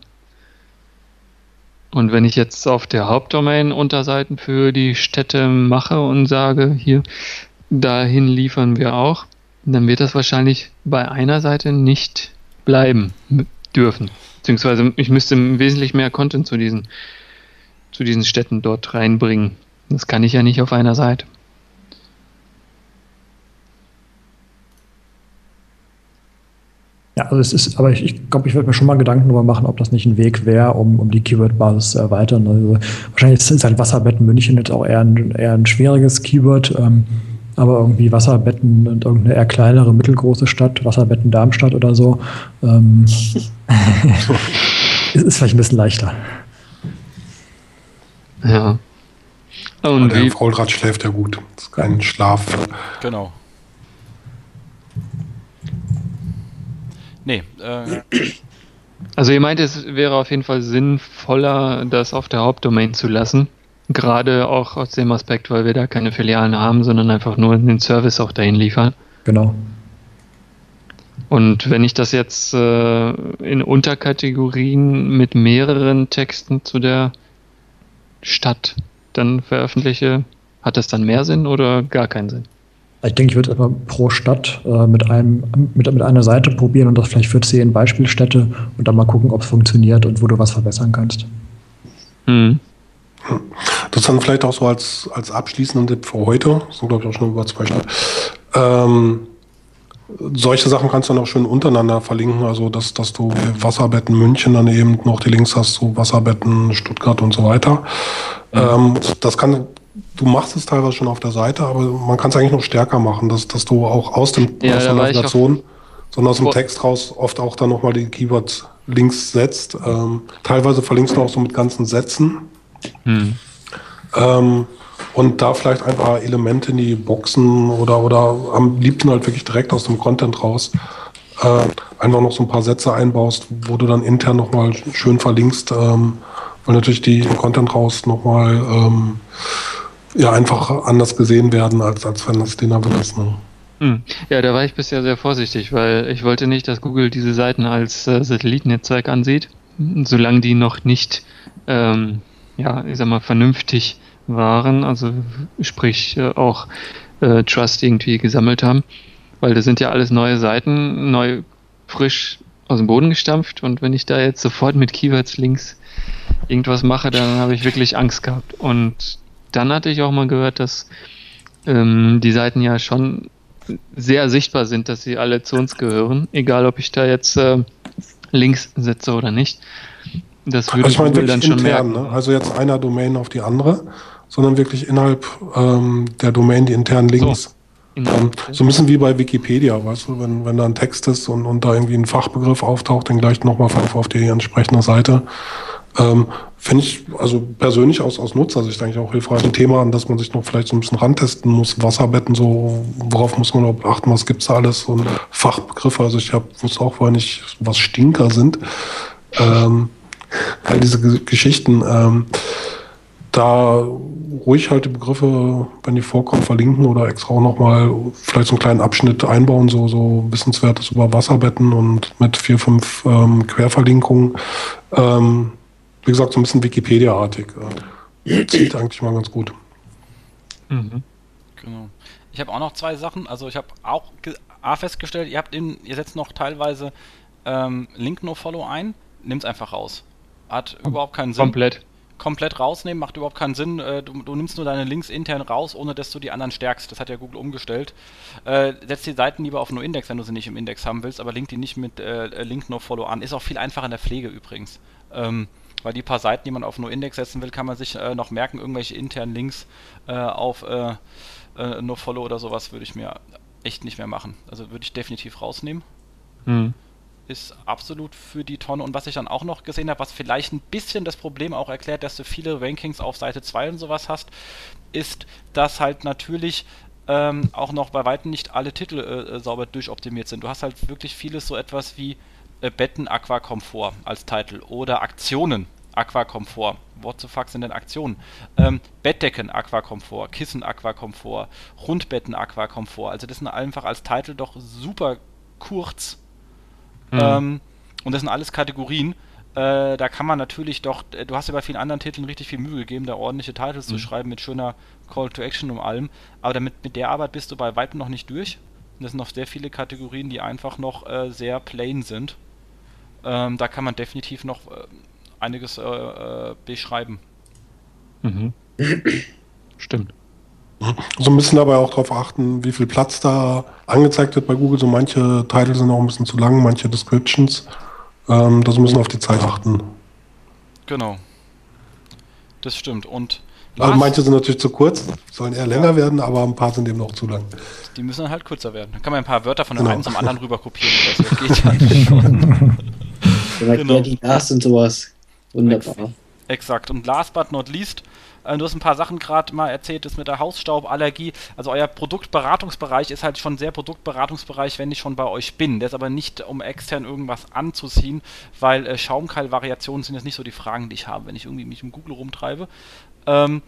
Und wenn ich jetzt auf der Hauptdomain Unterseiten für die Städte mache und sage, hier, dahin liefern wir auch, dann wird das wahrscheinlich bei einer Seite nicht bleiben dürfen. Beziehungsweise ich müsste wesentlich mehr Content zu diesen, zu diesen Städten dort reinbringen. Das kann ich ja nicht auf einer Seite. Ja, also es ist, aber ich, ich glaube, ich würde mir schon mal Gedanken darüber machen, ob das nicht ein Weg wäre, um, um die Keyword-Basis zu erweitern. Also wahrscheinlich ist halt Wasserbetten München jetzt auch eher ein, eher ein schwieriges Keyword, ähm, aber irgendwie Wasserbetten und irgendeine eher kleinere, mittelgroße Stadt, Wasserbetten Darmstadt oder so, ähm, *laughs* *laughs* ist, ist vielleicht ein bisschen leichter. Ja. Und der Faulrad schläft ja gut. Das ist kein Schlaf. Genau. Nee, äh, also ihr meint, es wäre auf jeden Fall sinnvoller, das auf der Hauptdomain zu lassen. Gerade auch aus dem Aspekt, weil wir da keine Filialen haben, sondern einfach nur den Service auch dahin liefern. Genau. Und wenn ich das jetzt äh, in Unterkategorien mit mehreren Texten zu der Stadt dann veröffentliche, hat das dann mehr Sinn oder gar keinen Sinn? Ich denke, ich würde erstmal pro Stadt äh, mit, einem, mit, mit einer Seite probieren und das vielleicht für zehn Beispielstädte und dann mal gucken, ob es funktioniert und wo du was verbessern kannst. Hm. Das dann vielleicht auch so als, als abschließenden Tipp für heute. Das sind, glaube ich, auch schon über zwei Stunden. Ähm, solche Sachen kannst du dann auch schön untereinander verlinken. Also, dass, dass du Wasserbetten München dann eben noch die Links hast zu Wasserbetten Stuttgart und so weiter. Ähm, das kann, du machst es teilweise schon auf der Seite, aber man kann es eigentlich noch stärker machen, dass, dass du auch aus, dem, Ja, aus der Navigation, sondern aus dem Text raus oft auch dann nochmal die Keyword-Links setzt. Ähm, teilweise verlinkst du auch so mit ganzen Sätzen. Hm. Ähm, und da vielleicht ein paar Elemente in die Boxen oder, oder am liebsten halt wirklich direkt aus dem Content raus äh, einfach noch so ein paar Sätze einbaust, wo du dann intern nochmal schön verlinkst, ähm, weil natürlich die Content raus nochmal ähm, ja einfach anders gesehen werden, als, als wenn das den ist. Ne? Hm. Ja, da war ich bisher sehr vorsichtig, weil ich wollte nicht, dass Google diese Seiten als äh, Satellitennetzwerk ansieht, solange die noch nicht, ähm, ja, ich sag mal, vernünftig waren, also sprich äh, auch äh, Trust irgendwie gesammelt haben, weil das sind ja alles neue Seiten, neu, frisch aus dem Boden gestampft und wenn ich da jetzt sofort mit Keywords links irgendwas mache, dann habe ich wirklich Angst gehabt. Und dann hatte ich auch mal gehört, dass ähm, die Seiten ja schon sehr sichtbar sind, dass sie alle zu uns gehören, egal ob ich da jetzt äh, Links setze oder nicht. Das würde also ich meine, Google dann schon intern, merken. Ne? Also jetzt einer Domain auf die andere, sondern wirklich innerhalb ähm, der Domain die internen Links. So. Ähm, so ein bisschen wie bei Wikipedia, weißt du, wenn, wenn da ein Text ist und, und da irgendwie ein Fachbegriff auftaucht, dann gleich nochmal auf die entsprechende Seite. Ähm, Finde ich also persönlich aus, aus Nutzersicht eigentlich auch hilfreich. Ein Thema, an das man sich noch vielleicht so ein bisschen rantesten muss. Wasserbetten, so, worauf muss man überhaupt achten, was gibt's da alles? Und Fachbegriffe, also ich hab, wusste auch vorher nicht, was Stinker sind. Ähm, all diese Geschichten. Ähm, da ruhig halt die Begriffe, wenn die vorkommen, verlinken oder extra auch nochmal vielleicht so einen kleinen Abschnitt einbauen, so, so Wissenswertes über Wasserbetten und mit vier, fünf ähm, Querverlinkungen. Ähm, wie gesagt, so ein bisschen Wikipedia-artig. Äh, zieht eigentlich mal ganz gut. Mhm. Genau. Ich habe auch noch zwei Sachen. Also ich habe auch A festgestellt, ihr habt in, ihr setzt noch teilweise ähm, Link No Follow ein, nimmt es einfach raus. Hat überhaupt keinen Sinn. Komplett komplett rausnehmen, macht überhaupt keinen Sinn. Äh, du, du, nimmst nur deine Links intern raus, ohne dass du die anderen stärkst. Das hat ja Google umgestellt. Äh, setz die Seiten lieber auf nur Index, wenn du sie nicht im Index haben willst, aber link die nicht mit äh, Link No Follow an. Ist auch viel einfacher in der Pflege übrigens. Ähm, weil die paar Seiten, die man auf nur Index setzen will, kann man sich äh, noch merken, irgendwelche internen Links äh, auf äh, No Follow oder sowas würde ich mir echt nicht mehr machen. Also würde ich definitiv rausnehmen. Mhm ist absolut für die Tonne. Und was ich dann auch noch gesehen habe, was vielleicht ein bisschen das Problem auch erklärt, dass du viele Rankings auf Seite 2 und sowas hast, ist, dass halt natürlich ähm, auch noch bei weitem nicht alle Titel äh, sauber durchoptimiert sind. Du hast halt wirklich vieles so etwas wie äh, Betten Aquakomfort als Titel oder Aktionen Aquakomfort. What the fuck sind denn Aktionen? Ähm, Bettdecken Aquakomfort, Kissen Aquakomfort, Rundbetten Aquakomfort. Also das sind einfach als Titel doch super kurz Mhm. Ähm, und das sind alles Kategorien. Äh, da kann man natürlich doch, äh, du hast ja bei vielen anderen Titeln richtig viel Mühe gegeben, da ordentliche Titles mhm. zu schreiben mit schöner Call to Action und allem. Aber damit, mit der Arbeit bist du bei weitem noch nicht durch. Und das sind noch sehr viele Kategorien, die einfach noch äh, sehr plain sind. Ähm, da kann man definitiv noch äh, einiges äh, äh, beschreiben. Mhm. *coughs* Stimmt. So ein bisschen dabei auch darauf achten, wie viel Platz da angezeigt wird bei Google. So manche Titel sind auch ein bisschen zu lang, manche Descriptions. Ähm, das müssen auf die Zeit achten. Genau. Das stimmt. Und also manche sind natürlich zu kurz, sollen eher länger ja. werden, aber ein paar sind eben noch zu lang. Die müssen halt kürzer werden. Dann kann man ein paar Wörter von dem genau. einen zum anderen rüber kopieren so. *laughs* Geht ja schon. genau. die Last und sowas. Wunderbar. Exakt. Und last but not least, du hast ein paar Sachen gerade mal erzählt, das mit der Hausstauballergie. Also euer Produktberatungsbereich ist halt schon sehr Produktberatungsbereich, wenn ich schon bei euch bin. Der ist aber nicht, um extern irgendwas anzuziehen, weil äh, Schaumkeilvariationen sind jetzt nicht so die Fragen, die ich habe, wenn ich irgendwie mich im Google rumtreibe. Ähm,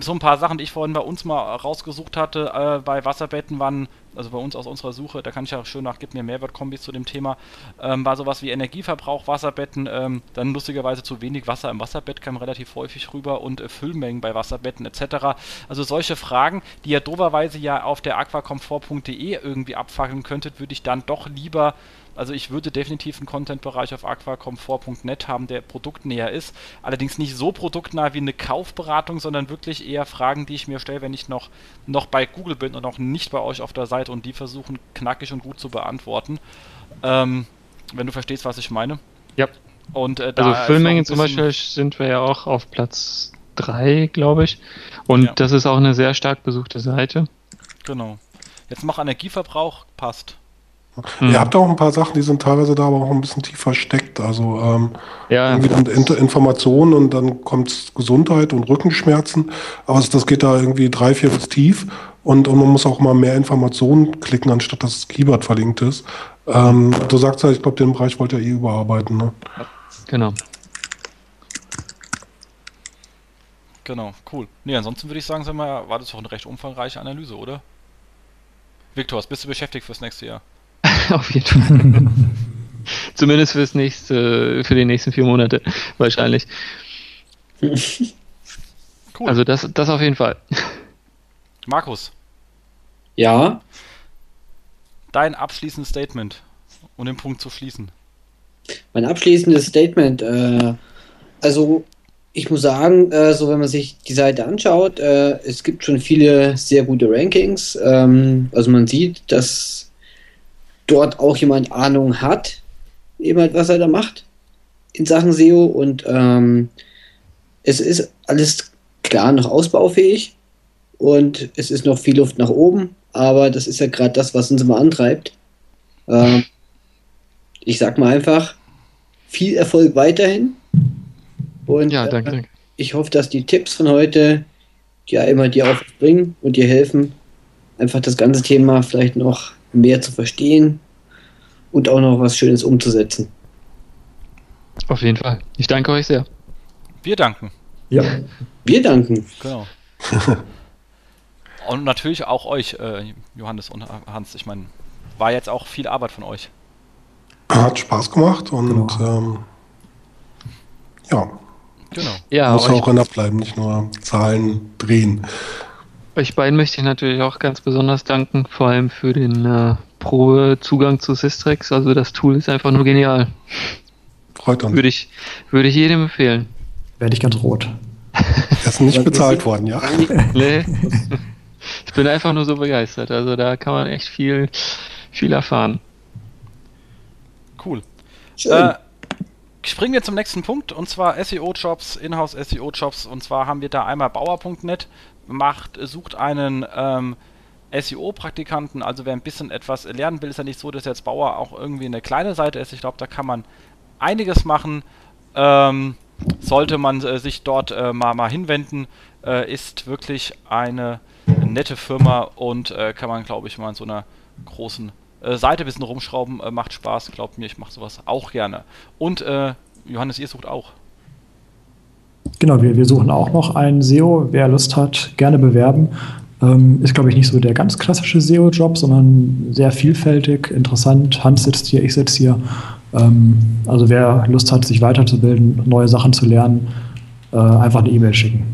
so ein paar Sachen, die ich vorhin bei uns mal rausgesucht hatte, äh, bei Wasserbetten waren, also bei uns aus unserer Suche, da kann ich ja schön nach, gib mir Mehrwertkombis zu dem Thema, ähm, war sowas wie Energieverbrauch, Wasserbetten, ähm, dann lustigerweise zu wenig Wasser im Wasserbett kam relativ häufig rüber und äh, Füllmengen bei Wasserbetten etc. Also solche Fragen, die ihr doberweise ja auf der aquakomfort.de irgendwie abfackeln könntet, würde ich dann doch lieber also ich würde definitiv einen Content-Bereich auf aquacomfort.net haben, der produktnäher ist. Allerdings nicht so produktnah wie eine Kaufberatung, sondern wirklich eher Fragen, die ich mir stelle, wenn ich noch, noch bei Google bin und noch nicht bei euch auf der Seite und die versuchen knackig und gut zu beantworten. Ähm, wenn du verstehst, was ich meine. Ja. Und, äh, also Füllmengen zum Beispiel sind wir ja auch auf Platz 3, glaube ich. Und ja. das ist auch eine sehr stark besuchte Seite. Genau. Jetzt mach Energieverbrauch, passt. Mhm. Ihr habt auch ein paar Sachen, die sind teilweise da aber auch ein bisschen tief versteckt. Also ähm, ja. irgendwie Informationen und dann kommt Gesundheit und Rückenschmerzen. Aber das geht da irgendwie drei, vier bis tief. Und, und man muss auch mal mehr Informationen klicken, anstatt dass das Keyword verlinkt ist. Ähm, du sagst ja, ich glaube, den Bereich wollt ihr eh überarbeiten. Ne? Genau. Genau, cool. Nee, ansonsten würde ich sagen, sag mal, war das doch eine recht umfangreiche Analyse, oder? Viktor, was bist du beschäftigt fürs nächste Jahr? *laughs* Auf jeden Fall. *laughs* Zumindest fürs nächste, für die nächsten vier Monate wahrscheinlich. *laughs* Cool. Also das, das auf jeden Fall. Markus, Ja, dein abschließendes Statement, um den Punkt zu schließen. mein abschließendes Statement. Äh, also, ich muss sagen, äh, so wenn man sich die Seite anschaut, äh, es gibt schon viele sehr gute Rankings. Ähm, also man sieht, dass dort auch jemand Ahnung hat, eben halt, was er da macht in Sachen SEO und ähm, es ist alles klar noch ausbaufähig und es ist noch viel Luft nach oben, aber das ist ja gerade das, was uns immer antreibt. Ähm, ich sag mal einfach, viel Erfolg weiterhin. Und Ja, äh, danke, danke. ich hoffe, dass die Tipps von heute ja immer dir aufbringen und dir helfen, einfach das ganze Thema vielleicht noch mehr zu verstehen und auch noch was Schönes umzusetzen. Auf jeden Fall. Ich danke euch sehr. Wir danken. Ja. Wir danken. Genau. *laughs* Und natürlich auch euch, äh, Johannes und Hans. Ich meine, war jetzt auch viel Arbeit von euch. Hat Spaß gemacht und Genau. ähm, ja, Genau. Ja, muss auch ernst bleiben, nicht nur Zahlen drehen. Euch beiden möchte ich natürlich auch ganz besonders danken, vor allem für den äh, Probezugang zu Systrix. Also das Tool ist einfach nur genial. Freut uns. Würde ich, würde ich jedem empfehlen. Werde ich ganz rot. *laughs* Er ist nicht bezahlt worden, ja. *laughs* Nee. ich bin einfach nur so begeistert. Also da kann man echt viel, viel erfahren. Cool. Schön. Äh, springen wir zum nächsten Punkt und zwar SEO-Jobs, Inhouse SEO-Jobs. Und zwar haben wir da einmal Bauer.net, macht, sucht einen ähm, SEO-Praktikanten. Also wer ein bisschen etwas lernen will, ist ja nicht so, dass jetzt Bauer auch irgendwie eine kleine Seite ist. Ich glaube, da kann man einiges machen. Ähm, sollte man äh, sich dort äh, mal, mal hinwenden, äh, ist wirklich eine nette Firma und äh, kann man, glaube ich, mal in so einer großen äh, Seite ein bisschen rumschrauben, äh, macht Spaß. Glaubt mir, ich mache sowas auch gerne. Und Johannes, ihr sucht auch. Genau, wir, wir suchen auch noch einen SEO. Wer Lust hat, gerne bewerben. Ähm, ist, glaube ich, nicht so der ganz klassische SEO-Job, sondern sehr vielfältig, interessant. Hans sitzt hier, ich sitze hier. Ähm, also wer Lust hat, sich weiterzubilden, neue Sachen zu lernen, äh, einfach eine E-Mail schicken.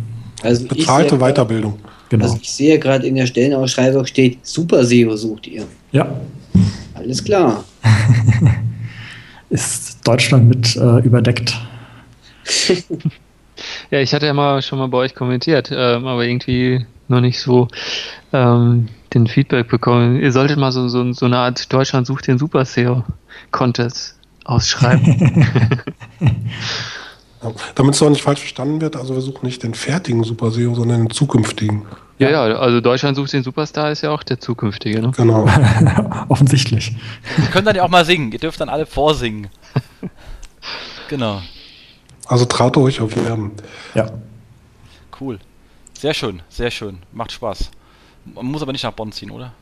Also ich Bezahlte Weiterbildung. Genau. Also ich sehe gerade in der Stellenausschreibung steht, Super SEO sucht ihr. ja, Alles klar. *laughs* ist Deutschland mit äh, überdeckt. *laughs* Ja, ich hatte ja mal schon mal bei euch kommentiert, ähm, aber irgendwie noch nicht so ähm, den Feedback bekommen. Ihr solltet mal so, so, so eine Art Deutschland sucht den Super SEO Contest ausschreiben. *laughs* Damit es auch nicht falsch verstanden wird, also wir suchen nicht den fertigen Super SEO, sondern den zukünftigen. ja, ja, also Deutschland sucht den Superstar ist ja auch der zukünftige, ne? Genau. *laughs* Offensichtlich. Ihr könnt dann ja auch mal singen. Ihr dürft dann alle vorsingen. *laughs* genau. Also traut euch auf Werben. Ja. Cool. Sehr schön, sehr schön. Macht Spaß. Man muss aber nicht nach Bonn ziehen, oder?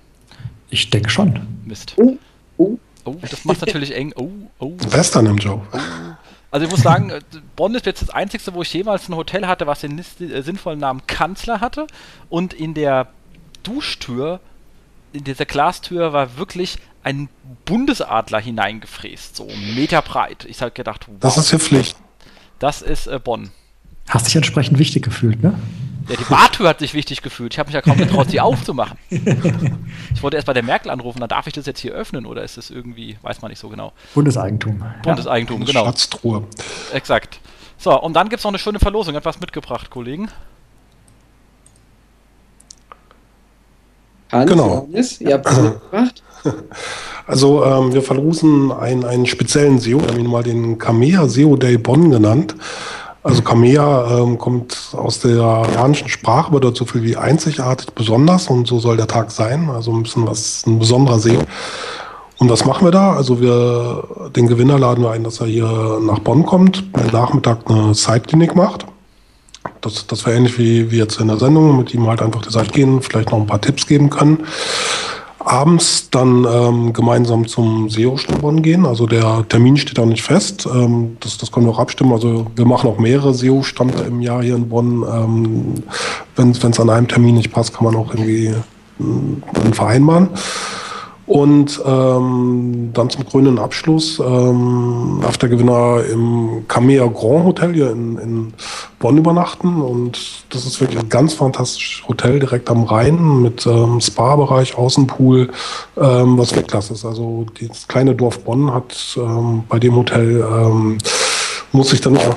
Ich denke schon. Mist. Oh, oh. Oh, das macht natürlich eng. Oh, oh. Western im Job. Also ich muss sagen, Bonn ist jetzt das einzigste, wo ich jemals ein Hotel hatte, was den äh, sinnvollen Namen Kanzler hatte. Und in der Duschtür, in dieser Glastür, war wirklich ein Bundesadler hineingefräst, so einen Meter breit. Ich habe gedacht, wow, Das ist hier Pflicht. Das ist äh, Bonn. Hast dich entsprechend wichtig gefühlt, ne? Ja, die Bartür hat sich wichtig gefühlt. Ich habe mich ja kaum getraut, sie aufzumachen. *laughs* Ich wollte erst bei der Merkel anrufen, dann darf ich das jetzt hier öffnen oder ist das irgendwie, weiß man nicht so genau. Bundeseigentum. Bundeseigentum, genau. Schatztruhe. Exakt. So, und dann gibt es noch eine schöne Verlosung. Etwas mitgebracht, Kollegen. Hans, Genau. Johannes, ihr habt es mitgebracht. *laughs* Also ähm, wir verlosen einen, einen speziellen SEO, wir haben ihn mal den Kamea SEO Day Bonn genannt. Also Kamea ähm, kommt aus der japanischen Sprache, bedeutet so viel wie einzigartig, besonders und so soll der Tag sein. Also ein bisschen was, ein besonderer SEO. Und was machen wir da? Also wir, den Gewinner laden wir ein, dass er hier nach Bonn kommt, am Nachmittag eine Site-Klinik macht. das, das wäre ähnlich wie, wie jetzt in der Sendung, mit ihm halt einfach die Seite gehen, vielleicht noch ein paar Tipps geben können. Abends dann ähm, gemeinsam zum SEO-Schnuppern gehen. Also der Termin steht auch nicht fest. Ähm, das, das können wir auch abstimmen. Also wir machen auch mehrere SEO-Stande im Jahr hier in Bonn. Ähm, Wenn es an einem Termin nicht passt, kann man auch irgendwie äh, einen vereinbaren. Und ähm, dann zum grünen Abschluss ähm, darf der Gewinner im Camea Grand Hotel hier in, in Bonn übernachten. Und das ist wirklich ein ganz fantastisches Hotel direkt am Rhein mit ähm, Spa-Bereich, Außenpool, ähm, was Weltklasse ist. Also das kleine Dorf Bonn hat ähm, bei dem Hotel, ähm, muss sich dann auch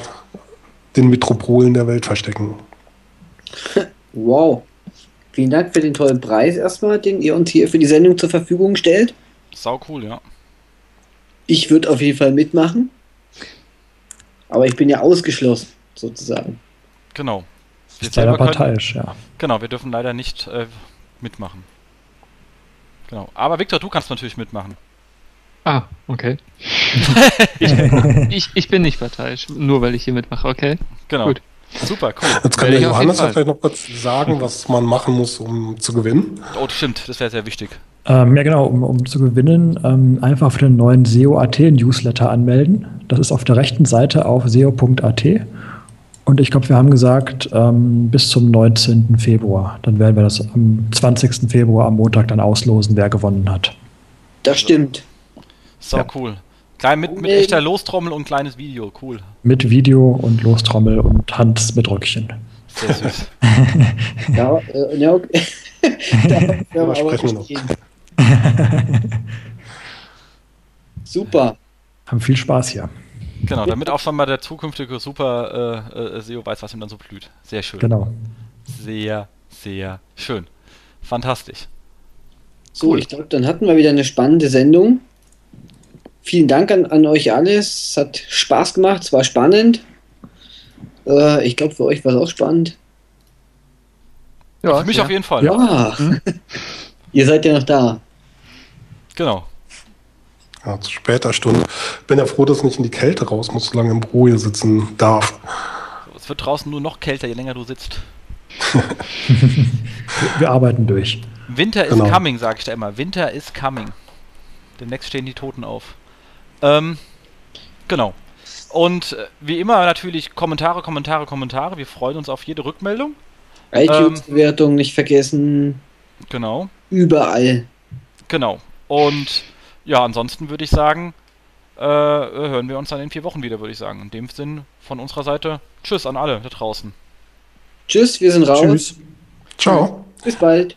den Metropolen der Welt verstecken. *laughs* Wow. Vielen Dank für den tollen Preis erstmal, den ihr uns hier für die Sendung zur Verfügung stellt. Sau cool, ja. Ich würde auf jeden Fall mitmachen. Aber ich bin ja ausgeschlossen, sozusagen. Genau. Wir Ist leider können, parteiisch, ja. genau, wir dürfen leider nicht äh, mitmachen. Genau. Aber Victor, du kannst natürlich mitmachen. Ah, okay. ich, *laughs* ich, ich bin nicht parteiisch, nur weil ich hier mitmache, okay? Genau. Gut. Super, cool. Jetzt kann der Johannes ja vielleicht noch kurz sagen, was man machen muss, um zu gewinnen. Oh, stimmt, das wäre sehr wichtig. Ähm, ja, genau, um, um zu gewinnen, ähm, einfach für den neuen SEO.at Newsletter anmelden. Das ist auf der rechten Seite auf seo.at. Und ich glaube, wir haben gesagt, ähm, bis zum 19. Februar. Dann werden wir das am 20. Februar am Montag dann auslosen, wer gewonnen hat. Das stimmt. Sau Ja. cool. Klein mit, mit echter Lostrommel und kleines Video, cool. Mit Video und Lostrommel und Hand mit Röckchen. Sehr süß. *laughs* Ja, äh, ja okay. *laughs* Darüber Darüber aber sprechen wir nicht reden. Super. Haben viel Spaß hier. genau, damit auch schon mal der zukünftige Super äh, äh, SEO weiß, was ihm dann so blüht. Sehr schön. Genau. Sehr, sehr schön. Fantastisch. So, Cool. ich glaube, dann hatten wir wieder eine spannende Sendung. Vielen Dank an, an euch alle. Es hat Spaß gemacht, es war spannend. Äh, ich glaube, für euch war es auch spannend. Ja, Für mich ja. auf jeden Fall. Ja, *laughs* ihr seid ja noch da. Genau. Ja, zu später Stunde. Bin ja froh, dass ich nicht in die Kälte raus muss, solange im Büro hier sitzen darf. Es wird draußen nur noch kälter, je länger du sitzt. *laughs* Wir, arbeiten durch. Winter is Genau. coming, sage ich da immer. Winter is coming. Demnächst stehen die Toten auf. Ähm, genau. Und äh, wie immer natürlich Kommentare, Kommentare, Kommentare. Wir freuen uns auf jede Rückmeldung. iTunes-Bewertung nicht vergessen. Genau. Überall. Genau. Und ja, ansonsten würde ich sagen, äh, hören wir uns dann in vier Wochen wieder, würde ich sagen. In dem Sinn von unserer Seite, tschüss an alle da draußen. Tschüss, wir sind raus. Tschüss. Ciao. Bis bald.